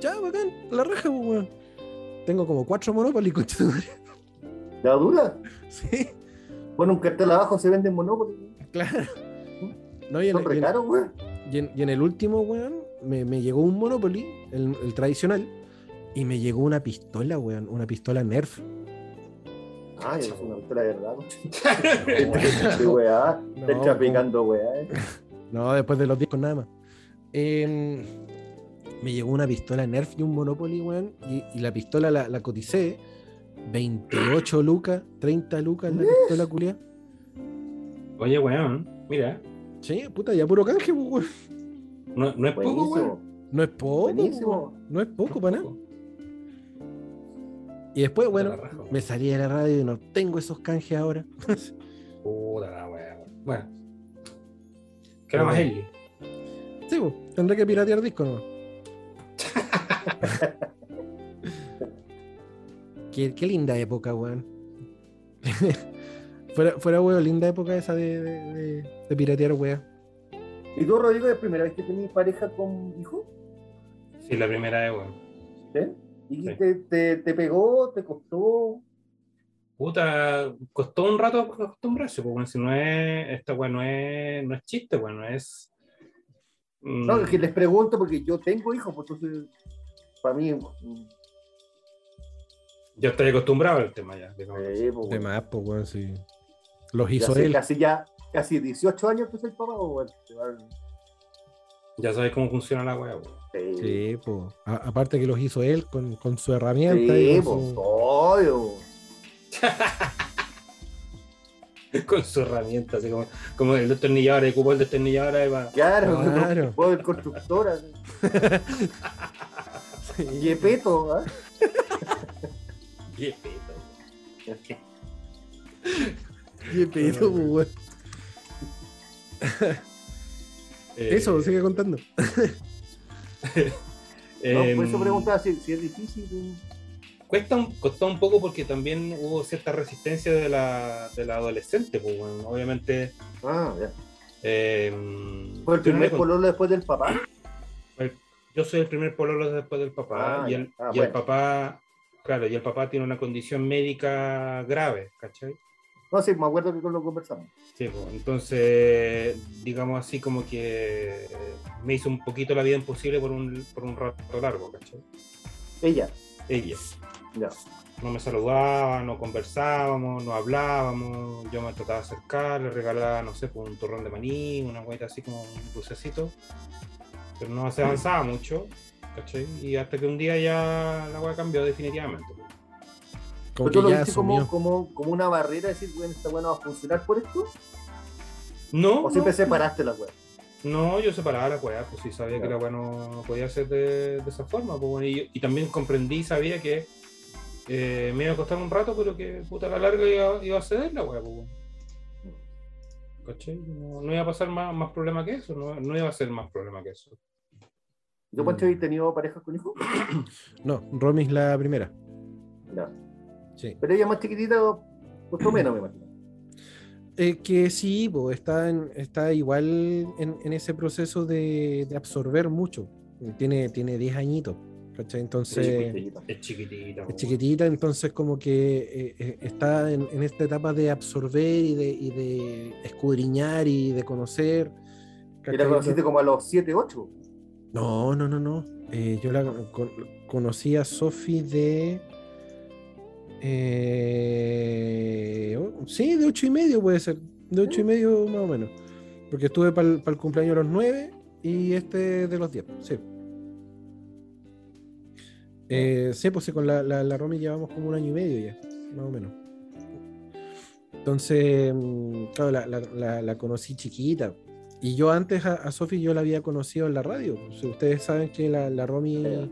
Ya, bacán, la raja, pues, weón. Tengo como cuatro Monopoly, concha. ¿La dura? Sí, Bueno, un cartel abajo se vende en Monopoly. claro. No, y en, Son y re en- caros, weón. Y en- y en el último, weón, me, me llegó un Monopoly, el, el tradicional, y me llegó una pistola, weón, una pistola Nerf. Ah, es una pistola de verdad. Weá. No, Está traficando, weá. eh. No, después de los discos nada más. Em, me llegó una pistola Nerf y un Monopoly, weón, y, y la pistola la, la coticé. 28 lucas, 30 lucas la pistola culia. Oye, weón, mira, Sí, puta, ya puro canje, pues, weón. no, no es poco, weón. No es poco, pues, weón. no es poco para nada. Y después, bueno, weón. me salí de la radio y no tengo esos canjes ahora. Puta la weá. Bueno. ¿Qué era más. Eli? Sí, pues, tendré que piratear disco, ¿no? qué, qué linda época, weón. fuera, fuera, weón, linda época esa de, de, de- de piratear, weón. ¿Y tú, Rodrigo, es la primera vez que tenés pareja con hijo? Sí, la primera vez, weón. ¿Eh? ¿Y Sí. te, te, te pegó? ¿Te costó? Puta, costó un rato acostumbrarse, porque si no es, esta weá no es, no es chiste, weón, no es. mm, No, es que les pregunto porque yo tengo hijos, pues entonces, para mí, mm, Yo estoy acostumbrado al tema ya. digamos. eh, pues, De más, pues, weón, sí. Los ya hizo hace él. casi ya, casi 18 años que soy papá, pues, bueno, te van- Ya sabes cómo funciona la weá, weón. sí, Sí, pues. Aparte que los hizo él con, con su herramienta. y sí, con pues, su- obvio. Con su herramienta, así como, como el destornillador, el cupo el destornillador ahí va. Claro, Claro. puedo ir constructora. Yepeto, Qué pedo, pues, weón. Eh, Eso, sigue contando. No, por em, eso preguntaba si, si es difícil. eh. cuesta un, costó un poco porque también hubo cierta resistencia de la, de la adolescente, pues, bueno, obviamente. Ah, ya. em, ¿Fue el primer con- pololo después del papá? Yo soy el primer pololo después del papá. Ah, y el, Ah, y el bueno. papá, claro, y el papá tiene una condición médica grave, ¿cachai? No, sí, me acuerdo que con lo conversamos. Sí, pues, entonces, digamos así como que me hizo un poquito la vida imposible por un, por un rato largo, ¿cachai? Ella, Ella. ya. no me saludaba, no conversábamos, no hablábamos, yo me trataba de acercar, le regalaba, no sé, pues, un torrón de maní, una hueita así como un dulcecito, pero no se avanzaba mucho, ¿cachai? Y hasta que un día ya la hueá cambió definitivamente. Como ¿Pero tú que lo ya viste como, asumió. como, como una barrera, decir, bueno, esta weá no va a funcionar por esto? No, ¿O siempre no, separaste la weá? No, yo separaba la weá, pues sí sabía que la weá no, podía ser de, de esa forma. Pues, bueno, y, y también comprendí y sabía que eh, me iba a costar un rato, pero que puta a la larga iba, iba a ceder la weá. Pues. No, no iba a pasar más, más problema que eso, no, no iba a ser más problema que eso. ¿Yo, Pancho, Mm. habéis tenido parejas con hijos? No, Romy es la primera. No. Sí. Pero ella más chiquitita, costó menos, me imagino. Eh, que sí, po, está, en- está igual en, en ese proceso de, de absorber mucho. Tiene, tiene 10 añitos, ¿cachai? Entonces, Chiquitita. Es chiquitita. es pues, chiquitita, entonces como que eh, eh, está en, en esta etapa de absorber y de, y de escudriñar y de conocer. ¿Y la conociste como a los 7, 8? No, no, no, no. Eh, yo la con- conocí a Sofi de. Eh, oh, sí, de ocho y medio puede ser. De ocho y medio más o menos. Porque estuve para el cumpleaños de los nueve y este de los diez. Sí. Eh, sí, pues sí, con la, la, la Romy llevamos como un año y medio ya, más o menos. Entonces, mm, claro, la, la- la- la conocí chiquita. Y yo antes a, a Sofi yo la había conocido en la radio. O sea, ustedes saben que la, la Romy.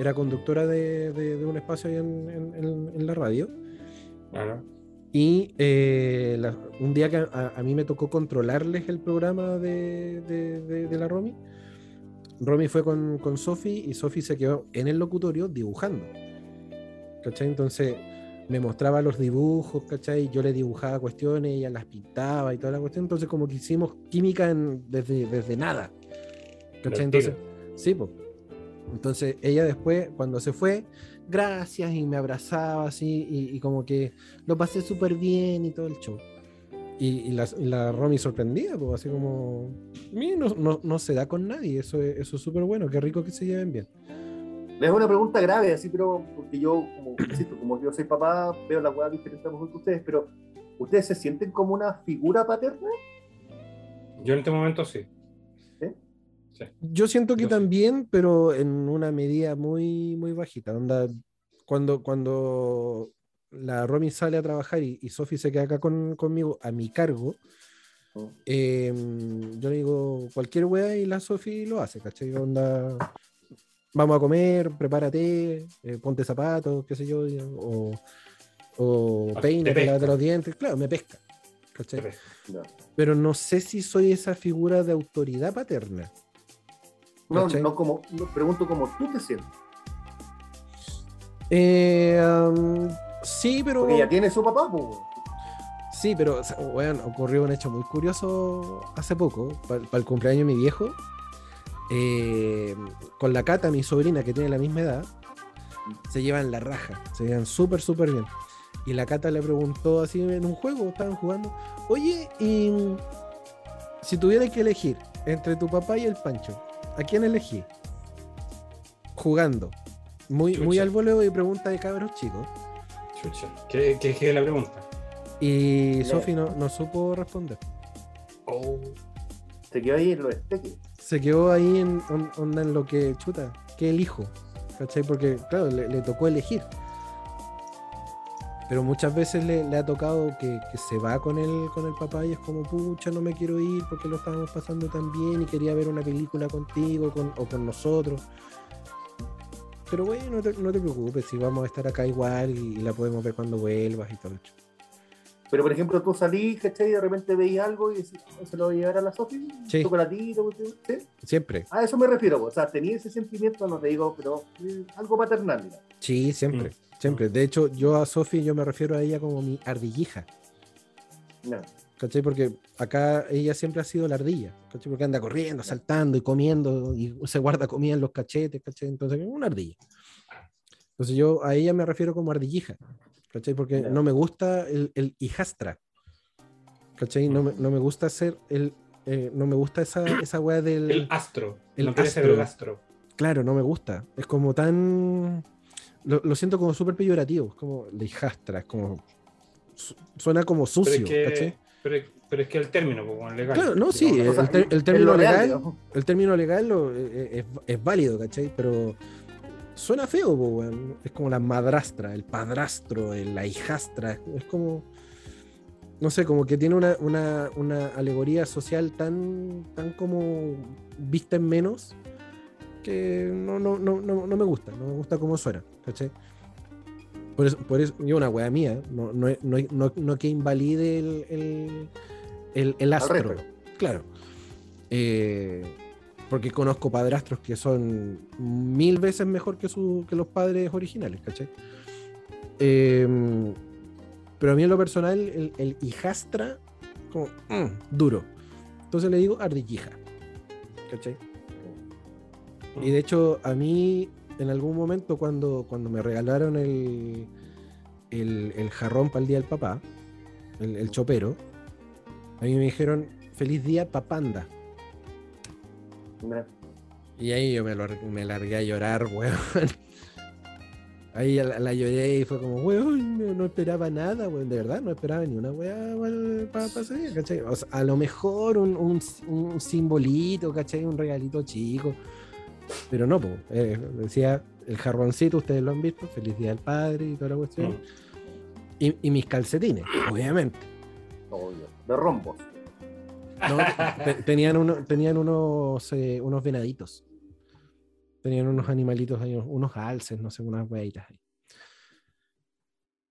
Era conductora de, de- de un espacio ahí en, en- en- la radio. Claro. Y eh, la- un día que a, a mí me tocó controlarles el programa de, de- la Romy, Romy fue con, con Sofi y Sofi se quedó en el locutorio dibujando. ¿Cachai? Entonces me mostraba los dibujos, ¿cachai? Yo le dibujaba cuestiones, ella las pintaba y toda la cuestión. Entonces como que hicimos química en- desde, desde nada. ¿Cachai? Entonces, sí, pues. Entonces ella después, cuando se fue, gracias y me abrazaba así y, y como que lo pasé súper bien y todo el show. Y, y la, la Romy sorprendida, pues así como, "Mira, no, no, no se da con nadie, eso es eso es súper bueno, qué rico que se lleven bien. Hago una pregunta grave, así, pero porque yo, como, insisto, como yo soy papá, veo la weá diferente a mejor que ustedes, pero ¿ustedes se sienten como una figura paterna? Yo en este momento sí. Yo siento que Yo sí. también, pero en una medida muy, muy bajita. Onda, cuando, cuando la Romy sale a trabajar y, y Sofi se queda acá con- conmigo a mi cargo, Mm. eh, yo le digo cualquier wea y la Sofi lo hace, ¿cachai? Onda, vamos a comer, prepárate, eh, ponte zapatos, qué sé yo, o, o Ah, lávate los dientes, claro, me pesca, ¿cachai? No, Pero no sé si soy esa figura de autoridad paterna. No, ¿Cachai? no como, no, pregunto cómo tú te sientes. Eh, um, sí, pero. Porque ella tiene su papá, pues. Sí, pero o sea, weón, ocurrió un hecho muy curioso hace poco, para el cumpleaños de mi viejo. eh, con la Cata, mi sobrina, que tiene la misma edad, se llevan la raja, se llevan súper, súper bien. Y la Cata le preguntó así en un juego, estaban jugando, oye, y si tuvieras que elegir entre tu papá y el Pancho, ¿a quién elegí? Jugando. Muy, muy al voleo y pregunta de cabros chicos. Chucha. ¿Qué, qué, qué es la pregunta? Y Ya. Sofi no, no supo responder. Oh. Se quedó ahí en los esteques. Se quedó ahí en on- onda en lo que chuta, que elijo. ¿Cachai? Porque, claro, le, le tocó elegir. Pero muchas veces le, le ha tocado que, que se va con el, con el papá y es como, pucha, no me quiero ir porque lo estábamos pasando tan bien y quería ver una película contigo con- o con nosotros. Pero bueno, no te, no te preocupes, si vamos a estar acá igual y, la podemos ver cuando vuelvas y todo. eso. Pero, por ejemplo, tú salís, ¿cachai? Y de repente veis algo y decís, "Oh, ¿se lo voy a llevar a la Sofi? Sí. ¿Chocolatito? ¿sí? Siempre. A eso me refiero, pues. o sea, tenía ese sentimiento, no te digo, pero eh, algo paternal, digamos. Sí, siempre, siempre. De hecho, yo a Sofi yo me refiero a ella como mi ardillija. No. ¿Cachai? Porque acá ella siempre ha sido la ardilla, ¿cachai? Porque anda corriendo, saltando y comiendo y se guarda comida en los cachetes, ¿cachai? Entonces, es una ardilla. Entonces yo a ella me refiero como ardillija, ¿cachai? Porque no me gusta el, el hijastra, ¿cachai? No me, no me gusta ser el... eh, no me gusta esa, esa weá del... El astro. el no quiere ser astro. el astro. Claro, no me gusta. Es como tan. Lo, lo siento como súper peyorativo, es como la hijastra, es como. su- Suena como Pero sucio, es, que, ¿cachai? pero, es- pero es que el término, pues, bueno, legal. Claro, no, sí, Digamos, el, término legal, el término legal lo- eh, es, es válido, ¿cachai? Pero suena feo, po, weón. es como la madrastra, el padrastro, el- la hijastra, es- es como, no sé, como que tiene una, una, una alegoría social tan, tan como vista en menos que no, no, no, no, no me gusta, no me gusta cómo suena, ¿cachai? Por eso, por eso, yo una wea mía, no, no, no, no, que invalide el, el, el, el astro. Claro. Eh, porque conozco padrastros que son mil veces mejor que, su, que los padres originales, ¿cachai? Eh, pero a mí en lo personal, el, el hijastra, como mm, duro. Entonces le digo ardillija, ¿cachai? Y de hecho, a mí, en algún momento, cuando, cuando me regalaron el, el, el jarrón para el día del papá, el, el chopero, a mí me dijeron, feliz día papanda. Y ahí yo me, lo- me largué a llorar, weón. Ahí la, la lloré y fue como, weón, no, no esperaba nada, weón, de verdad, no esperaba ni una weá para día, ¿cachai? O sea, a lo mejor un, un, un simbolito, ¿cachai? Un regalito chico. Pero no, pues, decía el jarroncito, ustedes lo han visto, feliz día del padre y toda la cuestión. Mm. Y, y mis calcetines, obviamente. obvio. De rombos. No, te- tenían, uno- tenían unos, eh, unos venaditos. Tenían unos animalitos ahí, unos- unos alces, no sé, unas hueitas ahí.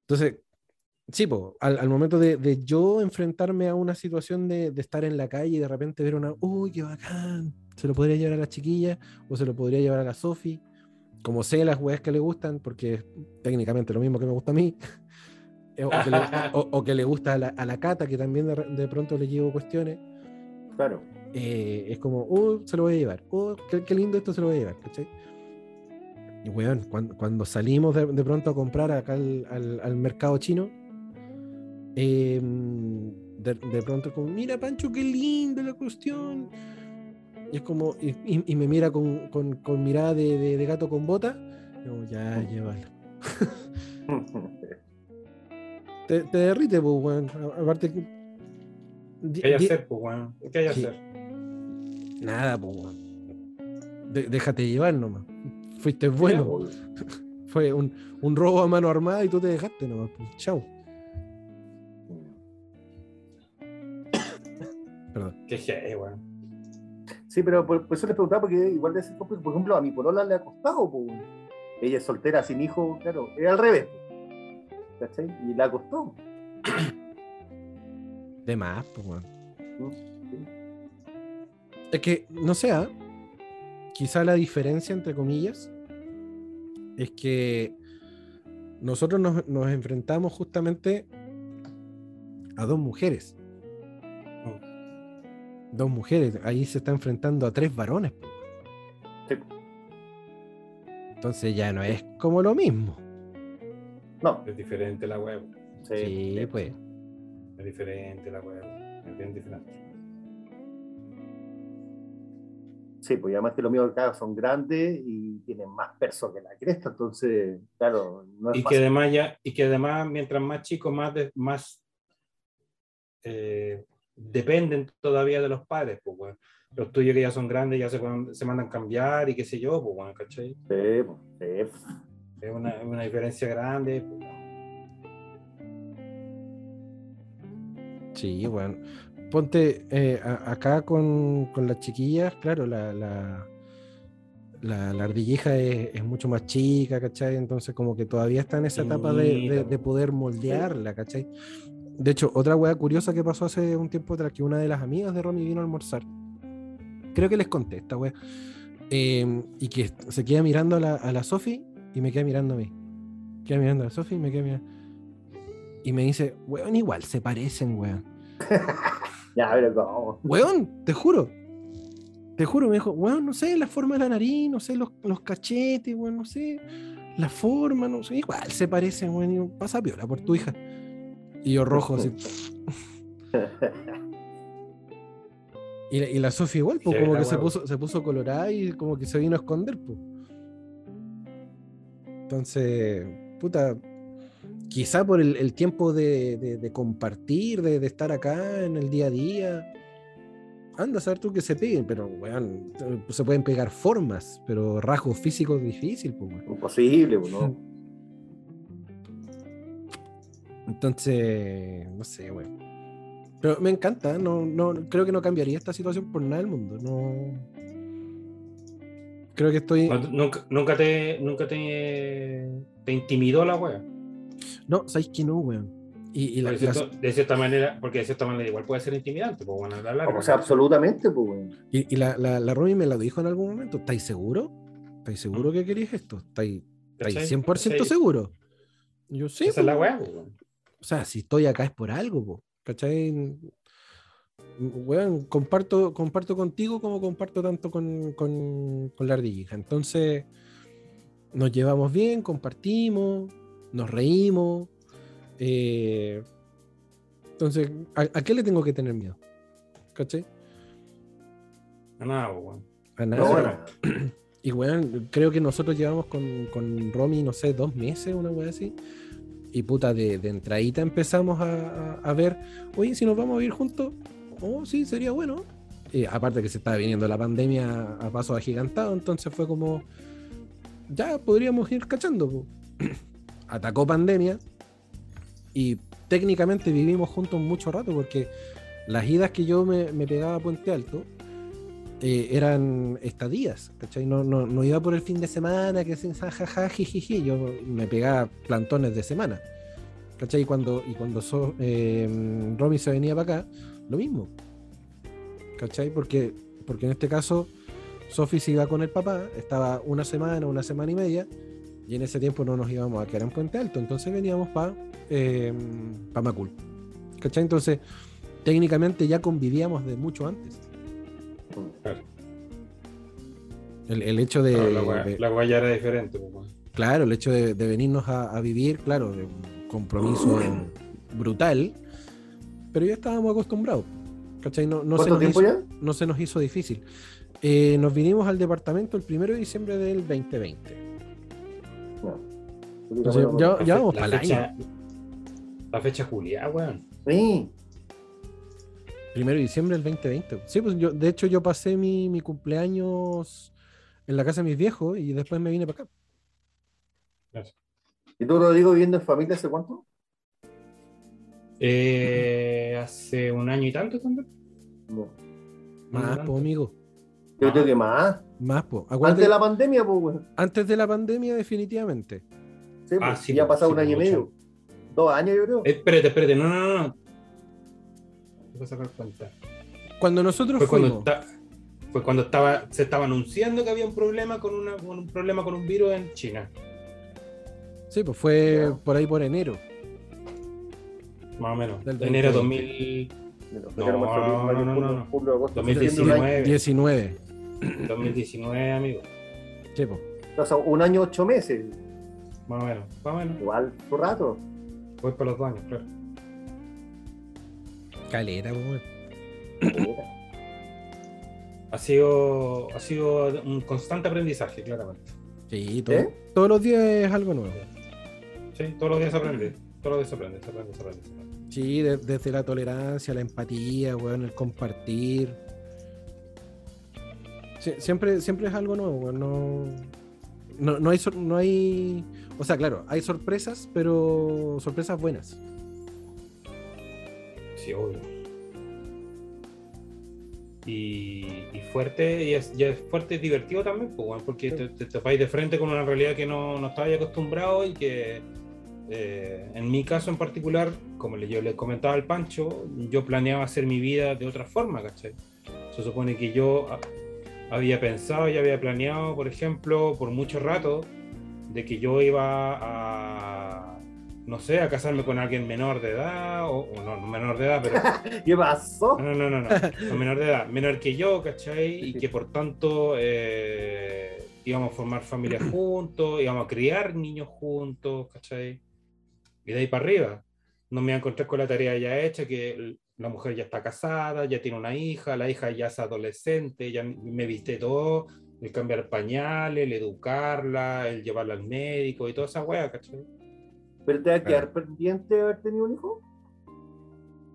Entonces, sí, po, al, al momento de, de yo enfrentarme a una situación de, de estar en la calle y de repente ver una, uy, qué bacán, se lo podría llevar a la chiquilla o se lo podría llevar a la Sofi, como sé las weas que le gustan, porque es técnicamente lo mismo que me gusta a mí. eh, O que, le, o- o que le gusta a la, a la Cata, que también de, de pronto le llevo cuestiones Claro. eh, es como, uh, se lo voy a llevar, uh, qué, qué lindo esto se lo voy a llevar, ¿cachai? Y weón, cuando, cuando salimos de, de pronto a comprar acá al, al- al mercado chino, eh, de, de pronto como, mira Pancho, qué lindo la cuestión. Y es como, y, y- y me mira con, con- con mirada de, de- de gato con bota, y como, ya, llévalo. Te, te derrite, pues, weón. A- Aparte ¿Qué hay hacer, pues, weón? ¿Qué hay que Sí. hacer? Nada, pues, weón. De- déjate llevar nomás. Fuiste bueno. Obvio. Fue un, un robo a mano armada y tú te dejaste nomás. Pues. Chau. Perdón. Qué weón. Sí, pero por, por eso les preguntaba, porque igual de ese complejo, por ejemplo, a mi polola le ha costado, po. ella es soltera, sin hijo, claro, es al revés. ¿Cachai? Y le ha costado. De más, pues, weón. ¿no? Es que, no sé, ¿ah? quizá la diferencia, entre comillas, es que nosotros nos, nos enfrentamos justamente a dos mujeres. Dos mujeres. Ahí se está enfrentando a tres varones. Sí. Entonces ya no es como lo mismo. No, Es diferente la web. sí, Sí, pues. Es diferente la web. Es bien diferente. Sí, pues además que los míos acá son grandes y tienen más peso que la cresta, entonces, claro, no es Y que fácil. además ya, y que además, mientras más chicos, más, de- más eh, dependen todavía de los padres, pues, weón. Los tuyos que ya son grandes ya se, pueden- se mandan a cambiar y qué sé yo, pues, weón, ¿cachai? Sí, pues, sí. Es una, una diferencia grande. pues, weón. Sí, bueno. Ponte eh, a- acá con, con las chiquillas, claro, la, la, la, la ardillija es, es mucho más chica, ¿cachai? Entonces como que todavía está en esa etapa de, de- de poder moldearla, ¿cachai? De hecho, otra weá curiosa que pasó hace un tiempo atrás, que una de las amigas de Romy vino a almorzar. Creo que les conté esta eh, y que se queda mirando a la, a la Sofi y me queda mirando a mí. Queda mirando a la Sofi y me queda mirando. Y me dice, weón, igual se parecen, weón. Ya, pero ¿cómo? Weón, te juro. Te juro, me dijo, weón, no sé, la forma de la nariz, no sé, los, los cachetes, weón, no sé, la forma, no sé, igual se parecen, weón, y pasa piola por tu hija. Y yo rojo, así. Y la, y la Sofía igual, pues Sí, como que se puso, se puso colorada y como que se vino a esconder, pues. Entonces, puta, quizá por el, el tiempo de, de- de compartir, de, de estar acá en el día a día. Anda a saber tú que se peguen, pero weón, se pueden pegar formas, pero rasgos físicos difícil, pues, weón. Imposible, pues, ¿no? Entonces, no sé, weón. Pero me encanta, no, no, creo que no cambiaría esta situación por nada del mundo. No. Creo que estoy. Nunca, nunca te, nunca te, te intimidó la wea. No, sabéis que no, weón. Y, y la, de, la- cierto- de cierta manera, porque de cierta manera igual puede ser intimidante, pues bueno, la larga. O sea, absolutamente, pues, weón. y, y la, la, la Romy me lo dijo en algún momento. ¿Estáis seguro? ¿Estáis seguro que queréis esto? ¿Estáis, estáis ¿Cachai? 100% ¿Cachai? seguro? Yo sí. Esa es la weón. pues, weón. O sea, si estoy acá es por algo, po, ¿cachai? Weón, comparto, comparto contigo como comparto tanto con, con, con la ardillija. Entonces, nos llevamos bien, compartimos, nos reímos. eh, entonces, ¿a, a qué le tengo que tener miedo? ¿Cachai? No, nada, weón. A No, nada. bueno, Y weón, creo que nosotros llevamos con, con Romy, no sé, dos meses, una weá así. Y puta, de, de entradita empezamos a, a- ver, oye, si nos vamos a vivir juntos, oh, sí, sería bueno. Y aparte que se estaba viniendo la pandemia a paso agigantado, entonces fue como, ya podríamos ir cachando. Atacó pandemia y técnicamente vivimos juntos mucho rato porque las idas que yo me, me pegaba a Puente Alto, eh, eran estadías, ¿cachai? No, no, no iba por el fin de semana, que se jajaja, jijiji, yo me pegaba plantones de semana, ¿cachai? Y cuando, y cuando so- eh, Romy se venía para acá, lo mismo, ¿cachai? Porque, porque en este caso, Sophie se iba con el papá, estaba una semana, una semana y media, y en ese tiempo no nos íbamos a quedar en Puente Alto, entonces veníamos para eh, pa Macul, ¿cachai? Entonces, técnicamente ya convivíamos de mucho antes. Claro. El, el hecho de, la wea- de- la wea ya era diferente, pues, claro, el hecho de, de venirnos a, a vivir, claro, de un compromiso brutal, pero ya estábamos acostumbrados. ¿Cachai? No, no, se ¿Cuánto nos tiempo hizo, ya? no se nos hizo difícil. Eh, nos vinimos al departamento el 1 de diciembre del 2020. No. Entonces, ya, ya vamos la para el fecha- año. La fecha Julia, weón. Sí. 1 de diciembre del 2020. Sí, pues yo, de hecho, yo pasé mi, mi cumpleaños en la casa de mis viejos y después me vine para acá. ¿Y tú, Rodrigo, viviendo en familia hace cuánto? Eh, hace un año y tanto también. No. Más, po, amigo. Yo creo que más. Más, po. Antes de la pandemia, pues, weón. antes de la pandemia, definitivamente. Sí, Ah, pues, sí, ya ha pasado sí, un año y medio. Dos años, yo creo. Eh, espérate, espérate, no, no, no, a sacar cuenta. Cuando nosotros Fue cuando, fuimos. esta- fue cuando estaba, se estaba anunciando que había un problema con, una, con un problema con un virus en China. Sí, pues fue por ahí por enero. Más o menos. Del Enero 2020. 2000, Mira, No, no, no, junio, no, no. julio, agosto, 2019. 19. 2019, amigo. Sí, pues. O sea, un año, ocho meses. Más o menos. Más o menos. Igual, tu rato. Voy para los dos años, claro. Calera, pues, weón. Ha sido, ha sido un constante aprendizaje, claramente. Sí, todo- ¿Eh? todos los días es algo nuevo. Sí, todos los días se aprende. Todos los días se aprende, se aprende, se aprende. se aprende. Sí, de- desde la tolerancia, la empatía, weón, el compartir. Sí, siempre, siempre es algo nuevo, weón. No, no, no hay, no hay. O sea, claro, hay sorpresas, pero sorpresas buenas. Y, y fuerte, y es, y es fuerte y divertido también, pues, porque te, te topáis de frente con una realidad que no, no estabais acostumbrado y que eh, en mi caso en particular, como yo le comentaba al Pancho, yo planeaba hacer mi vida de otra forma, ¿cachai? Se supone que yo ah, había pensado y había planeado, por ejemplo, por mucho rato, de que yo iba a, no sé, a casarme con alguien menor de edad, o, o no, no menor de edad, pero ¿Qué pasó? no, no, no, no, no, menor de edad, menor que yo, ¿cachai? Y que por tanto eh, íbamos a formar familia juntos, íbamos a criar niños juntos, ¿cachai? Y de ahí para arriba. No me voy a encontrar con la tarea ya hecha, que la mujer ya está casada, ya tiene una hija, la hija ya es adolescente, ya me viste todo, El cambiar pañales, el educarla, el llevarla al médico y toda esa weá, ¿cachai? ¿Pero te va a quedar pendiente de haber tenido un hijo?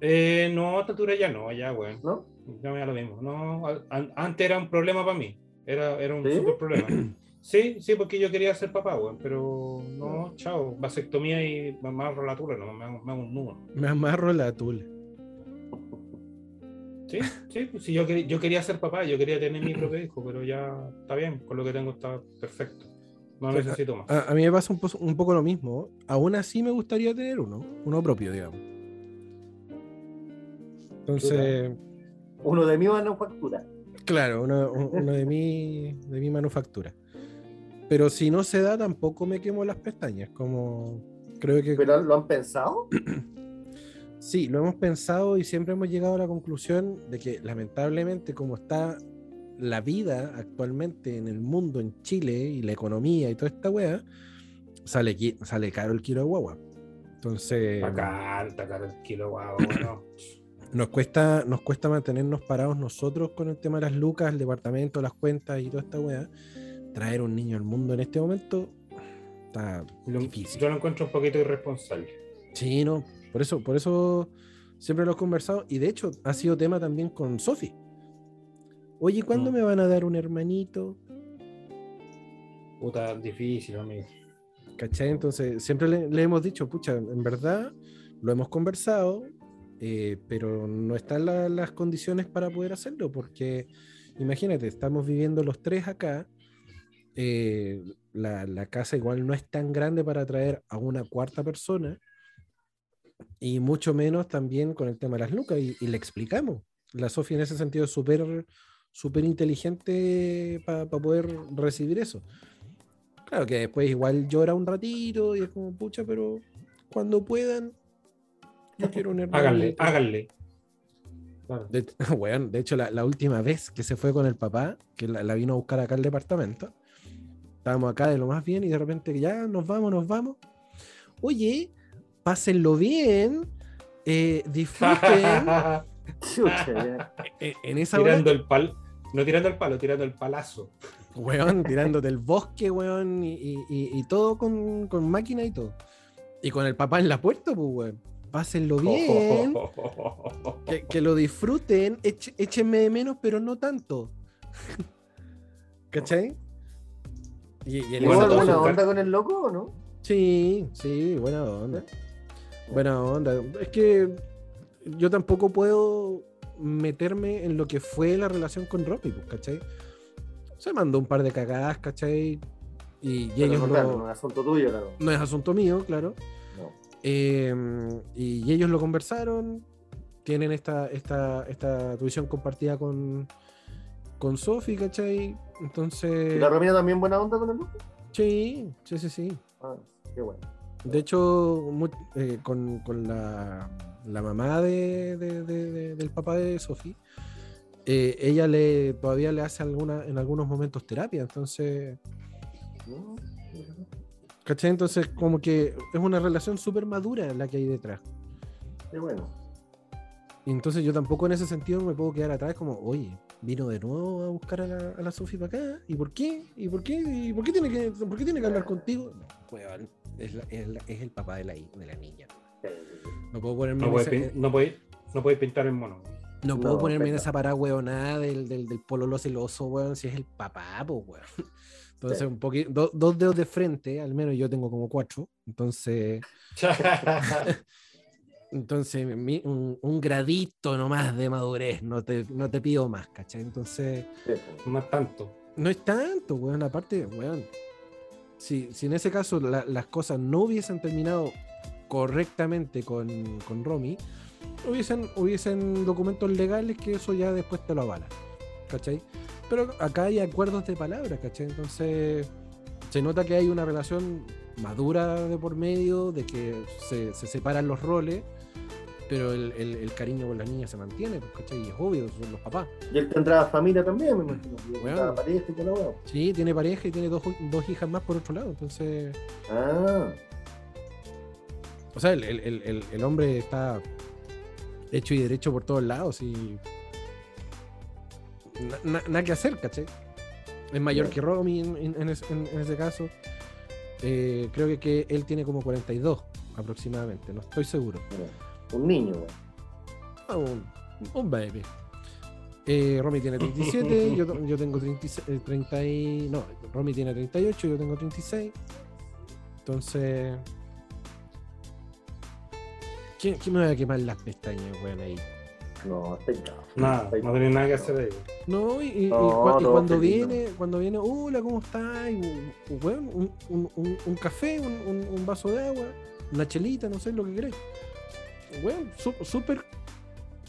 Eh, no, a esta altura ya no, ya, weón. ¿No? Ya me da lo mismo. No, an- antes era un problema para mí. Era, era un ¿Sí? súper problema. Sí, sí, porque yo quería ser papá, weón. Pero no, chao. Vasectomía y me amarro la tula, no, me hago, me hago un nudo. Me amarro la tula. Sí, sí, pues, sí, yo, quería, yo quería ser papá, yo quería tener mi propio hijo, pero ya está bien, con lo que tengo está perfecto. No Sí, necesito más. A, a mí me pasa un, po- un poco lo mismo. Aún así me gustaría tener uno, uno propio, digamos. Entonces, Uno de mi manufactura. claro, uno, un- uno de, mi, de mi manufactura. Pero si no se da, tampoco me quemo las pestañas. Como creo que ¿Pero lo han pensado? sí, lo hemos pensado y siempre hemos llegado a la conclusión de que lamentablemente como está la vida actualmente en el mundo, en Chile y la economía y toda esta wea, sale, sale caro el kilo de guagua. Entonces Está caro, está caro el kilo, bueno. nos cuesta, nos cuesta mantenernos parados nosotros con el tema de las lucas, el departamento, las cuentas y toda esta wea. Traer un niño al mundo en este momento está Lo- difícil. yo lo encuentro un poquito irresponsable. Sí, no. Por eso, por eso siempre lo he conversado. Y de hecho, ha sido tema también con Sofi. Oye, ¿cuándo Mm. me van a dar un hermanito? Puta, difícil, amigo. ¿Cachai? Entonces, siempre le, le hemos dicho, pucha, en verdad lo hemos conversado, eh, pero no están la- las condiciones para poder hacerlo, porque imagínate, estamos viviendo los tres acá. eh, la, la casa igual no es tan grande para traer a una cuarta persona y mucho menos también con el tema de las lucas y, y le explicamos. La Sofía en ese sentido es súper súper inteligente para poder recibir eso. Claro que después igual llora un ratito y es como, pucha, pero cuando puedan, yo quiero un hermano. Háganle, háganle. Claro. De, weón, de hecho, la, la última vez que se fue con el papá, que la, la vino a buscar acá al departamento, estábamos acá de lo más bien y de repente ya nos vamos, nos vamos. Oye, pásenlo bien, eh, disfruten. Chucha, ya. en, en esa hora, tirando el pal, no tirando el palo, tirando el palazo. weón, tirando del bosque, weón, y, y- todo con, con máquina y todo. Y con el papá en la puerta, pues, weón. Pásenlo bien. que, que lo disfruten, eche- échenme de menos, pero no tanto. ¿Cachai? Y, y en ¿Hubo bueno, car- onda con el loco o no? Sí, sí, buena onda. Buena onda. Es que yo tampoco puedo meterme en lo que fue la relación con Robbie, pues, ¿cachai? Se mandó un par de cagadas, ¿cachai? Y, y ellos no, lo- claro, no es asunto tuyo, claro. no es asunto mío, claro. No. Eh, y, y ellos lo conversaron, tienen esta, esta, esta tuición compartida con, con Sofi, ¿cachai? Entonces, ¿Y la Romina también buena onda con el loco? sí, sí, sí, sí. Ah, qué bueno. De hecho, eh, con, con la, la mamá de, de- de- de- del papá de Sofi, eh, ella le todavía le hace alguna, en algunos momentos terapia, entonces, ¿cachai? Entonces, como que es una relación súper madura la que hay detrás. Qué bueno. Y entonces yo tampoco en ese sentido me puedo quedar atrás como, oye, vino de nuevo a buscar a la, a la Sofi para acá, ¿y por qué? ¿Y por qué? ¿Y por qué tiene que, por qué tiene que hablar contigo? No, weón, es, la- es la- es el papá de la, de la niña. No puedo ponerme No en puedes ese- no puedes- no puedes pintar el mono. No puedo No, ponerme en esa parada hueonada del, del, del pololo celoso, weón, si es el papá, pues, weón. Entonces, Sí. un poquito, do- dos dedos de frente, al menos yo tengo como cuatro. Entonces, entonces mi- un, un gradito nomás de madurez, no te, no te pido más, ¿cachai? Entonces, Sí, no es tanto. no es tanto, weón, aparte, weón. Si, si en ese caso la- las cosas no hubiesen terminado correctamente con, con Romy, hubiesen, hubiesen documentos legales que eso ya después te lo avala, ¿cachai? Pero acá hay acuerdos de palabra, ¿cachai? Entonces se nota que hay una relación madura de por medio, de que se, se separan los roles, pero el, el- el cariño con la niña se mantiene, pues, ¿cachai? Y es obvio, son los papás. Y él tendrá familia también, me imagino. Bueno. pareja y hueá. Sí, tiene pareja y tiene dos, dos hijas más por otro lado, entonces... Ah, O sea, el, el- el- el- hombre está hecho y derecho por todos lados y. na- na- Nada que hacer, ¿cachai? Es mayor que Romy en, en- en ese, en- en ese caso. Eh, creo que, que él tiene como 42 aproximadamente, no estoy seguro. Un niño. Ah, un, un baby. Eh, Romy tiene 37, yo, yo tengo 36, eh, 30 y... No, Romy tiene 38, yo tengo 36. Entonces... ¿Quién, quién me va a quemar las pestañas, weón, ahí? No, está ya. Nada, no tenía nada que hacer ahí. No, y, y- y No, y cuando feliz, viene, cuando viene, hola, ¿cómo estás? Un- weón, un, un- un- un café, un, un- un vaso de agua, una chelita, no sé lo que queréis. Weón, sú- súper,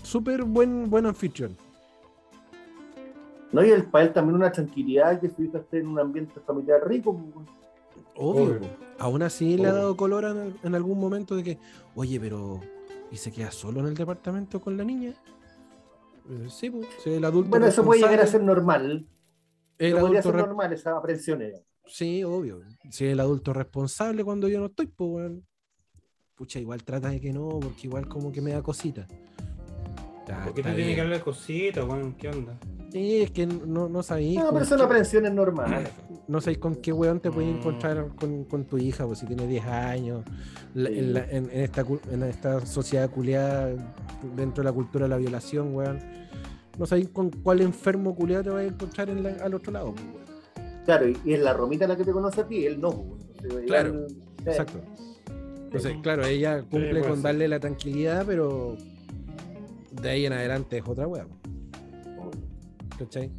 súper buen, buen anfitrión. No, y el, para él también una tranquilidad que su hija esté en un ambiente familiar rico. pues, weón. Obvio. Obvio. Aún así le ha dado color en, en algún momento de que, oye, pero ¿y se queda solo en el departamento con la niña? Eh, Sí, pues, el adulto. Bueno, eso puede llegar a ser normal. el Eso podría adulto ser normal, esa aprensión. Sí, obvio. Si el adulto responsable cuando yo no estoy, pues, weón. Pucha, igual trata de que no, porque igual como que me da cosita. Ya, ¿Por qué te tiene que hablar de cositas, weón? ¿Qué onda? Sí, es que no, no sabéis. No, pero son qué- aprensiones normales. no sabéis con qué weón te puedes Mm. encontrar con, con tu hija, pues si tiene 10 años, la- Sí. en, la- en- en esta, en esta sociedad culiada, dentro de la cultura de la violación, weón. No sabéis con cuál enfermo culiado te vas a encontrar en la- al otro lado, pues, weón. Claro, y, es la romita la que te conoce a ti, él no. pues, Claro, Exacto. Entonces, claro, ella cumple con darle la tranquilidad, pero de ahí en adelante es otra weá. ¿Cachai?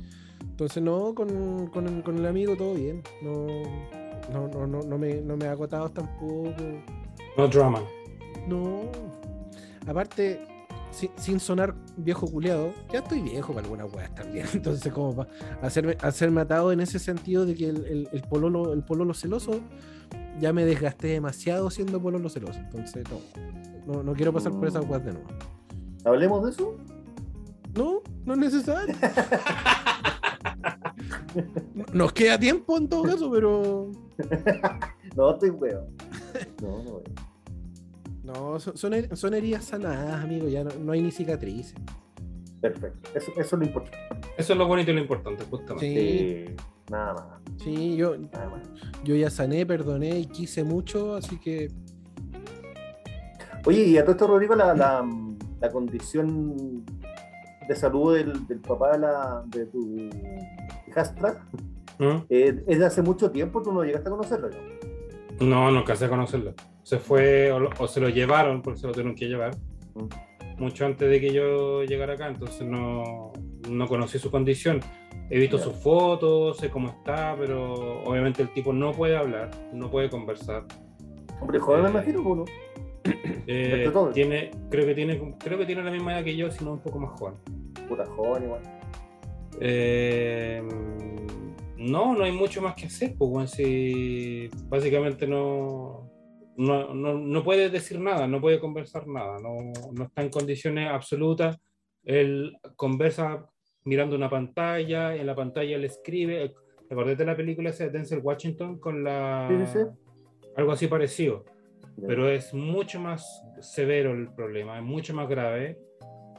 Entonces, no, con, con, el- con el amigo todo bien. No, no, no, no, no me, no me ha agotado tampoco. No drama. No. Aparte, si- sin sonar viejo culiado, ya estoy viejo para algunas weas también. Entonces, como para hacerme, hacerme atado en ese sentido de que el, el, el pololo, el pololo celoso, ya me desgasté demasiado siendo pololo celoso. Entonces, no. No, no quiero pasar por esas weas de nuevo. ¿Hablemos de eso? No, no es necesario. Nos queda tiempo en todo caso, pero. No, estoy weón. No, no, weón. No, son, son her- son heridas sanadas, amigo. Ya no, no hay ni cicatrices. Perfecto. Eso, eso es lo importante. Eso es lo bonito y lo importante, justamente. Sí, Sí, nada más. sí, yo, Nada más. yo ya sané, perdoné y quise mucho, así que. Oye, y a todo esto, Rodrigo, la, la, la condición de salud del, del papá de, la, de tu hijastra ¿Mm? eh, es de hace mucho tiempo, tú no llegaste a conocerlo. ¿no? No, no alcancé a conocerlo. Se fue o, se lo llevaron, porque se lo tuvieron que llevar. Mm. Mucho antes de que yo llegara acá, entonces no, no conocí su condición. He visto sus fotos, sé cómo está, pero obviamente el tipo no puede hablar, no puede conversar. Hombre, joven me Eh, imagino, ¿no? Eh, tiene, creo que tiene, creo que tiene la misma edad que yo, sino un poco más joven. Puta joven igual. Eh, no, no hay mucho más que hacer, pues, weón, si básicamente no, no, no, no puede decir nada, no puede conversar nada, no, no está en condiciones absolutas. Él conversa mirando una pantalla, en la pantalla él escribe. ¿Te acordás de la película esa de Denzel Washington con la... Sí, sí. Algo así parecido. Pero es mucho más severo el problema, es mucho más grave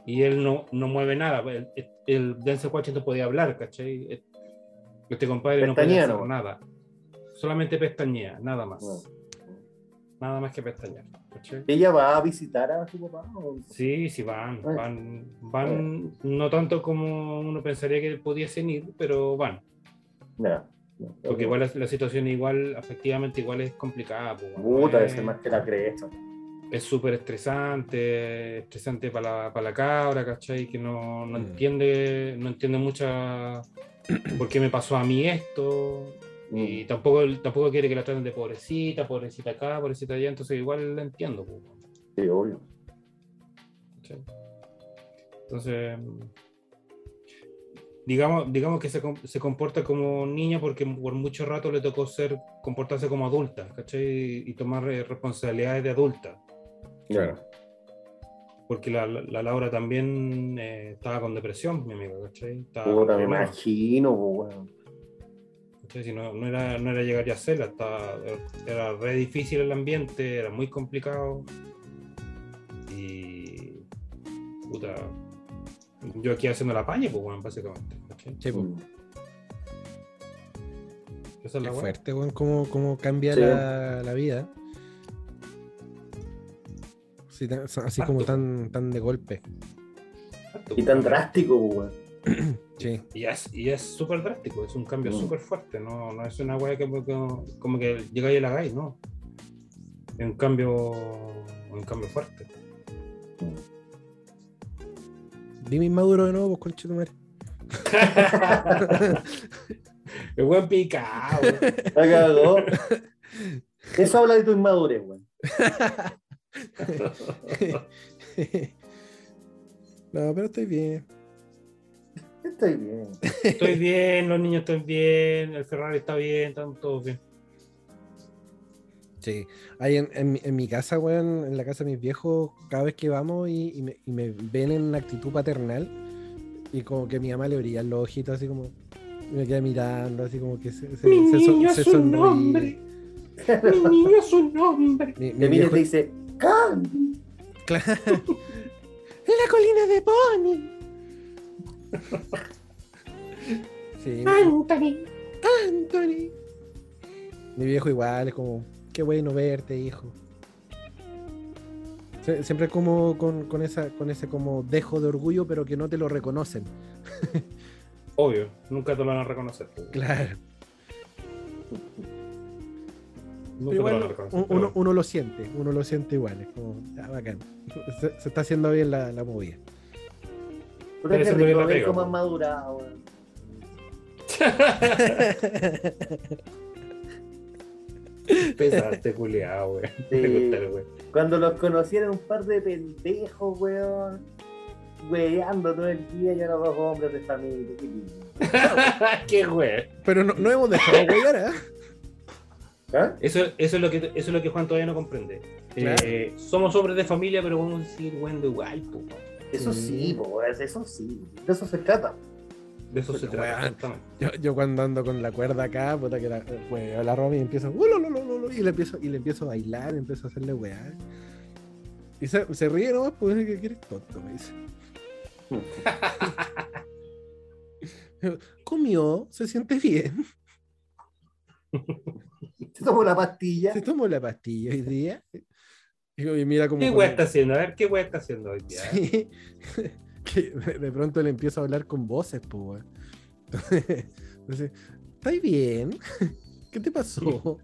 y él no, no mueve nada. El, el Denzel Washington podía hablar, ¿cachai? Este compadre no Pestañea hacer nada. Solamente pestañea, nada más. Bueno. Nada más que pestañear. ¿cachai? ¿Ella va a visitar a su papá? o- Sí, sí, van. Bueno. Van, van no tanto como uno pensaría que pudiesen ir, pero van. Ya. Porque igual la, la situación igual, efectivamente, igual es complicada. pues, Puta, es- más que la cresta. es súper estresante, estresante para la, para la cabra, ¿cachai? Que no, no Mm. entiende, no entiende mucha por qué me pasó a mí esto. Y Mm. tampoco, tampoco quiere que la traten de pobrecita, pobrecita acá, pobrecita allá, entonces igual la entiendo. pues, Sí, obvio. ¿cachai? Entonces, digamos, digamos que se, se comporta como niña porque por mucho rato le tocó ser, comportarse como adulta, ¿cachai? Y tomar eh, responsabilidades de adulta. Claro. Porque la, la- la Laura también eh, estaba con depresión, mi amigo, ¿cachai? Estaba me imagino, pues, weón. ¿cachai? Si no, no, era, no era llegar y hacerla, estaba, era re difícil el ambiente, era muy complicado. Y. Puta. Yo aquí haciendo la paña, pues, bueno, básicamente. Sí. Esa es Qué fuerte, weón, cómo, cómo cambia Sí. la, la vida. Sí, tan- así como tan, tan de golpe. Y tan drástico, weón. Sí. Y es y es súper drástico, es un cambio Mm. súper fuerte, no, no es una weá que, que- como que llegáis y la hagáis, no. Es un cambio, un cambio fuerte. Dime inmaduro de nuevo, pues conche tu madre. El weón picado. La cagó. Eso habla de tu inmadurez, weón. no, pero estoy bien. Estoy bien. Estoy bien, los niños están bien, el Ferrari está bien, están todos bien. Sí. Ahí en, en mi- en mi casa, weón, en la casa de mis viejos, cada vez que vamos y, y me, y me ven en una actitud paternal, y como que mi mamá le brillan los ojitos así como. y me queda mirando, así como que se, se, Mi se niño se es un hombre. Mi niño es un hombre. Mi, mi Te viene y viejo- te dice, ¡Can! Claro. La colina de Pony. Sí, Anthony. Anthony. Mi viejo igual, es como, qué bueno verte, hijo. Sie- Siempre como con, con esa, con ese como dejo de orgullo, pero que no te lo reconocen. Obvio, nunca te lo van a reconocer. pues. Claro. Nunca te lo van a reconocer. pero uno, uno lo siente, uno lo siente igual, es como, ya bacán. Se, se está haciendo bien la, la movida. Pero ve rico cómo weón. madurado, weón. Pesaste, culiado, weón. Sí. Weón. Cuando los conocieron un par de pendejos, weón. Weando todo el día y ahora dos hombres de familia. Qué lindo. Qué weón. Pero no, no hemos dejado huear, ¿eh? ¿Ah? Eso, eso, es lo que, eso es lo que Juan todavía no comprende. Claro. Eh, somos hombres de familia, pero vamos a seguir weando igual, po, weón. Eso Sí. sí, po, weón, eso sí. De eso se trata. De eso se trata. Yo, yo cuando ando con la cuerda acá, puta que la, pues, la Romy y empiezo, "Uh, lo, lo, lo, lo", y le empiezo, y le empiezo a bailar, empiezo a hacerle weá. Y se, se ríe nomás, pues que eres tonto, me dice. Comió, se siente bien. Se tomó la pastilla. Se tomó la pastilla hoy día. Y, mira como. ¿Qué weá está haciendo? A ver, ¿qué weá está haciendo hoy día? Sí. Que de, pronto le empiezo a hablar con voces, pues, weón. Entonces, ¿estáis bien? ¿Qué te pasó?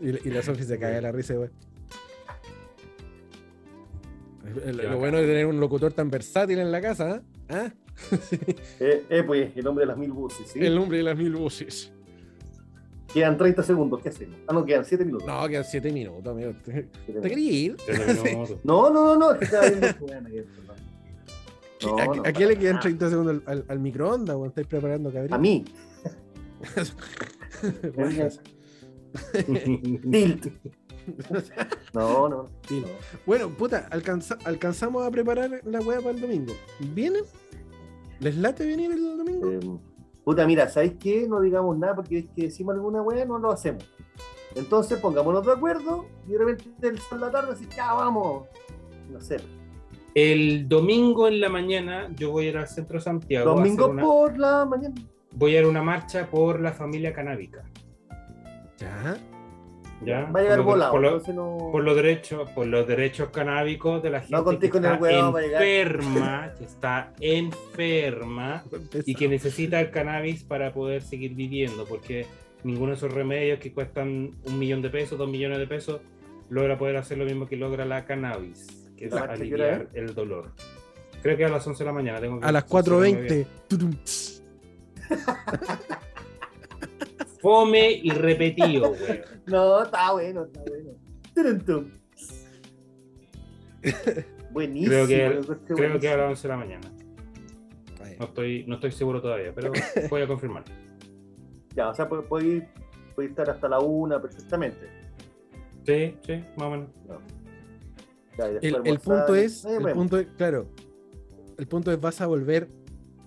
Y, la- y la Sofi se caga de la risa, Qué Lo bueno de tener un locutor tan versátil en la casa, ¿ah? ¿Ah? Sí, Eh, eh, pues, el hombre de las mil voces, ¿sí? El hombre de las mil voces. Quedan 30 segundos, ¿qué hacemos? Ah, no, quedan 7 minutos. No, quedan siete minutos, amigo. ¿Te, te querías ir? No, no, no, no, es que estaba viendo no. No, ¿A, no, a quién le quedan nada. 30 segundos al, al, al microondas, weón? ¿Estáis preparando, cabrón? A mí. Tilt. No, no. Sí. Bueno, puta, alcanza- alcanzamos a preparar la weá para el domingo. ¿Vienen? ¿Les late venir el domingo? Eh, puta, mira, ¿sabéis qué? No digamos nada porque es que decimos alguna weá, no lo hacemos. Entonces pongámonos de acuerdo y de repente el sol de la tarde así, ya vamos. No sé. El domingo en la mañana yo voy a ir al centro de Santiago. Domingo una- por la mañana. Voy a ir a una marcha por la familia canábica. Ya. ¿Ya? Va a llegar por, lo- volado, por, lo- entonces no. por los derechos, por los derechos canábicos de la gente que con el está huevo, enferma, que está enferma y que necesita el cannabis para poder seguir viviendo, porque ninguno de esos remedios que cuestan un millón de pesos, dos millones de pesos, logra poder hacer lo mismo que logra la cannabis, que es ¿La marcha qué hora aliviar el dolor. Creo que a las 11 de la mañana. Tengo que A las cerciorarme bien. 4.20. Fome y repetido, güey. No, está bueno, está bueno. Buenísimo. Creo que, creo que a las buenísimo. 11 de la mañana. No estoy, no estoy seguro todavía, pero voy a confirmar. Ya, o sea, puede, puede ir, puede estar hasta la una perfectamente. Sí, sí, más o menos. Ya, y después El, el punto es, el punto es, claro, el punto es, ¿vas a volver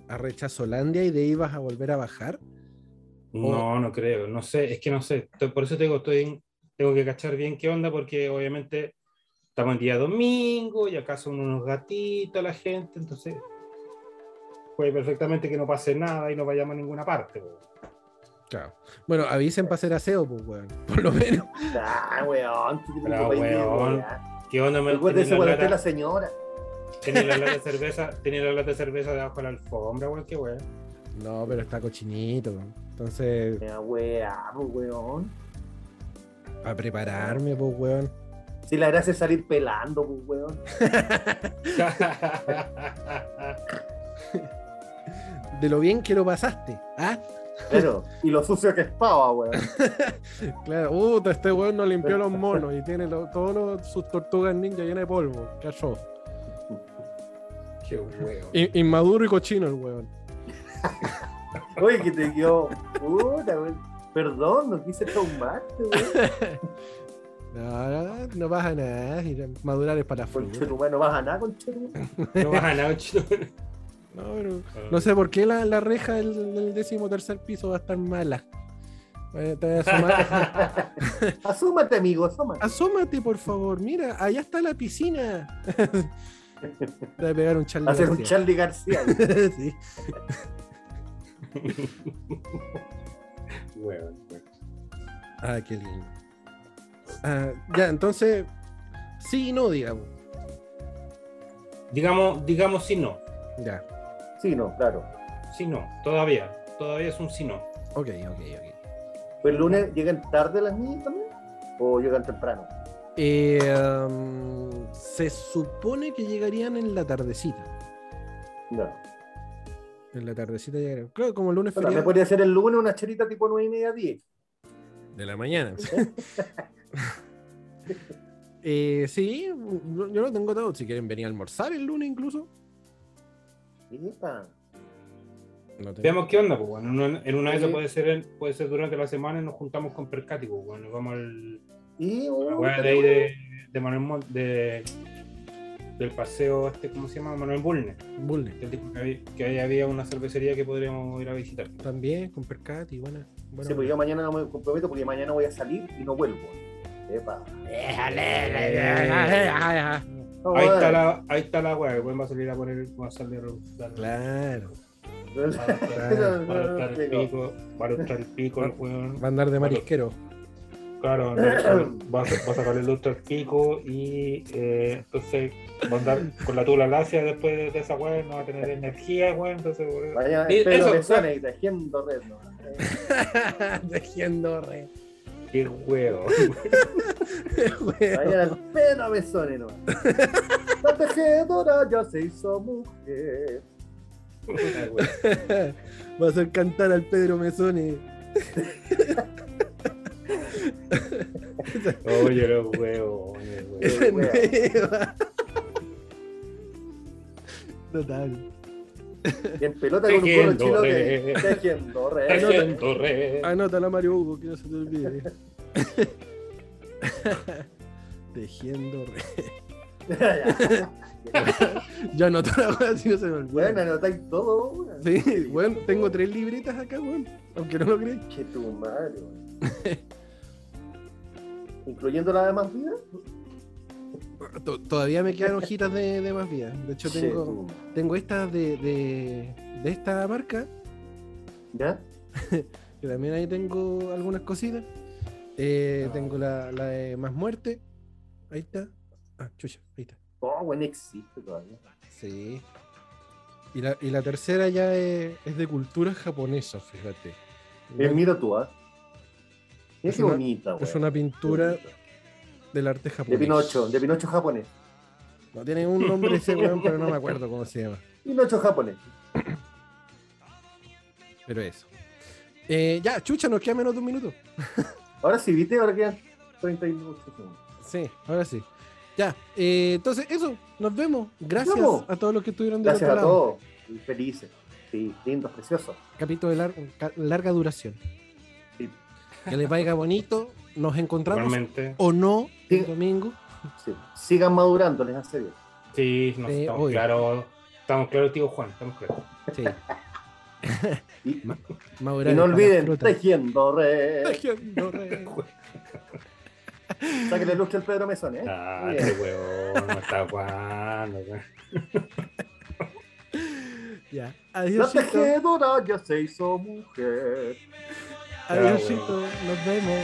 a Rechazolandia y de ahí vas a volver a bajar? No, no creo, no sé, es que no sé. Por eso te digo, estoy en- tengo que cachar bien qué onda, porque obviamente estamos en día domingo y acá son unos gatitos la gente, entonces puede perfectamente que no pase nada y no vayamos a ninguna parte. po. Claro. Bueno, avisen para hacer aseo, pues, weón. Por lo menos. Ah, weón. ¿qué Pero, weón. weón? ¿Qué onda, me Recuérdese tenía cuando la, esté la lata, señora. tenía la lata de cerveza, tenía la lata de cerveza debajo de la alfombra, weón, qué weón. No, pero está cochinito. Entonces, Ya, weá, pues, weón. a prepararme, pues, weón. Si la gracia es salir pelando, pues, weón. De lo bien que lo pasaste. ¿Ah? Pero, y lo sucio que es pava, weón. Claro. Uh, este weón no limpió los monos y tiene lo- todos los- sus tortugas ninja llenas de polvo. Cachó. qué weón. Inmaduro y cochino el weón. Oye, que te quedó. Puta. Perdón, no quise traumarte. No, no, no pasa nada. Madurar es para la fruta. No vas a nada con Chetumán. No vas a nada, chito. No, pero no sé por qué la, la reja del, del décimo tercer piso va a estar mala. Eh, te voy a asomar. Asúmate, amigo, asúmate. Asómate, por favor. Mira, allá está la piscina. Te voy a pegar un Charlie Hacer un García. Charlie García. sí. Weón, weón. Ah, qué lindo. Ah, ya, entonces, sí y no, digamos. Digamos, digamos si no. Ya. Sí, no, claro. Si no, todavía. Todavía es un si no. Ok, ok, ok. ¿Pues el lunes llegan tarde las niñas también? ¿O llegan temprano? Eh, um, se supone que llegarían en la tardecita. No. En la tardecita llegarían. Claro, como el lunes Bueno, me podría hacer el lunes una cherita tipo 9 y media 10. de la mañana. eh, sí, yo lo tengo todo. Si quieren venir a almorzar el lunes incluso. Epa. No tengo- Veamos qué onda, pues bueno. En una, en una de esas Sí. puede ser, en- puede ser durante la semana y nos juntamos con Percati, pues bueno. Vamos al. Y oh, weá de ahí de, de Manuel Mon- de, del paseo este, ¿cómo se llama? Manuel Bulnes. Bulne. Que que, ahí había una cervecería que podríamos ir a visitar. También con Percati, buena. buena Sí, pues yo mañana no me comprometo porque mañana voy a salir y no vuelvo. Epa. Ahí está la, ahí está la weá, va a salir a poner, va a salir a Claro. Va a estar el pico, va a estar el pico, el weón. Va a andar de marisquero. Claro, no, va, a, va a sacar el ultra al pico y eh, entonces con la tula lacia después de, esa weá, no va a tener energía, weón. Entonces, weón. Sí, Pedro eso, Besones y tejiendo red. ¿no? Tejiendo re. qué huevo. El Pedro Besones, ¿no? La tejedora ya se hizo mujer. Va a hacer cantar al Pedro Mesone. Oye, los huevos, oye, huevos. Total. Y en pelota con un chino que red. tejiendo red. Tejiendo red. Anótala, Mario Hugo, que no se te olvide. Tejiendo re. Yo anoto la cosa si no se me olvida. Bueno, anotáis todo, weón. Sí, bueno, tengo tres libritas acá, weón. Aunque no lo crees. Che tu madre, weón. Incluyendo la de más vida. To- Todavía me quedan hojitas de, de más vida. De hecho, tengo, tu- tengo estas de, de, de esta marca. ¿Ya? Que también ahí tengo algunas cositas. Eh, tengo la, la de Más Muerte. Ahí está. Ah, chucha, ahí está. Oh, bueno, existe todavía. Sí. Y la, y la tercera ya es, es de cultura japonesa, fíjate. Eh, mira tú, ¿ah? Mira Es qué una- bonita, es una pintura del arte De japonés. Pinocho, de Pinocho japonés. No tiene un nombre ese weón, pero no me acuerdo cómo se llama. Pinocho japonés. Pero eso. Eh, ya, chucha, nos queda menos de un minuto. Ahora sí, viste, ahora quedan 38 segundos. Sí, ahora sí. Ya, eh, entonces eso, nos vemos. Gracias a todos los que estuvieron del Gracias a todos. Felices. Sí, lindos, preciosos. Capítulo de lar- larga duración. Sí. Que les vaya bonito. Nos encontramos Igualmente. o no el Sí. domingo. Sí. Sigan madurando, les hace bien. Sí, no, Sí, estamos claros. Estamos claros, tío Juan, estamos claros. Sí. Y, y no olviden, tejiendo red. Tejiendo re. Sáquenle luz al Pedro Mesón, ¿eh? Ah, qué huevón, no está jugando. Ya. La Adiós. tejedora ya se hizo mujer. Adiósito, nos vemos.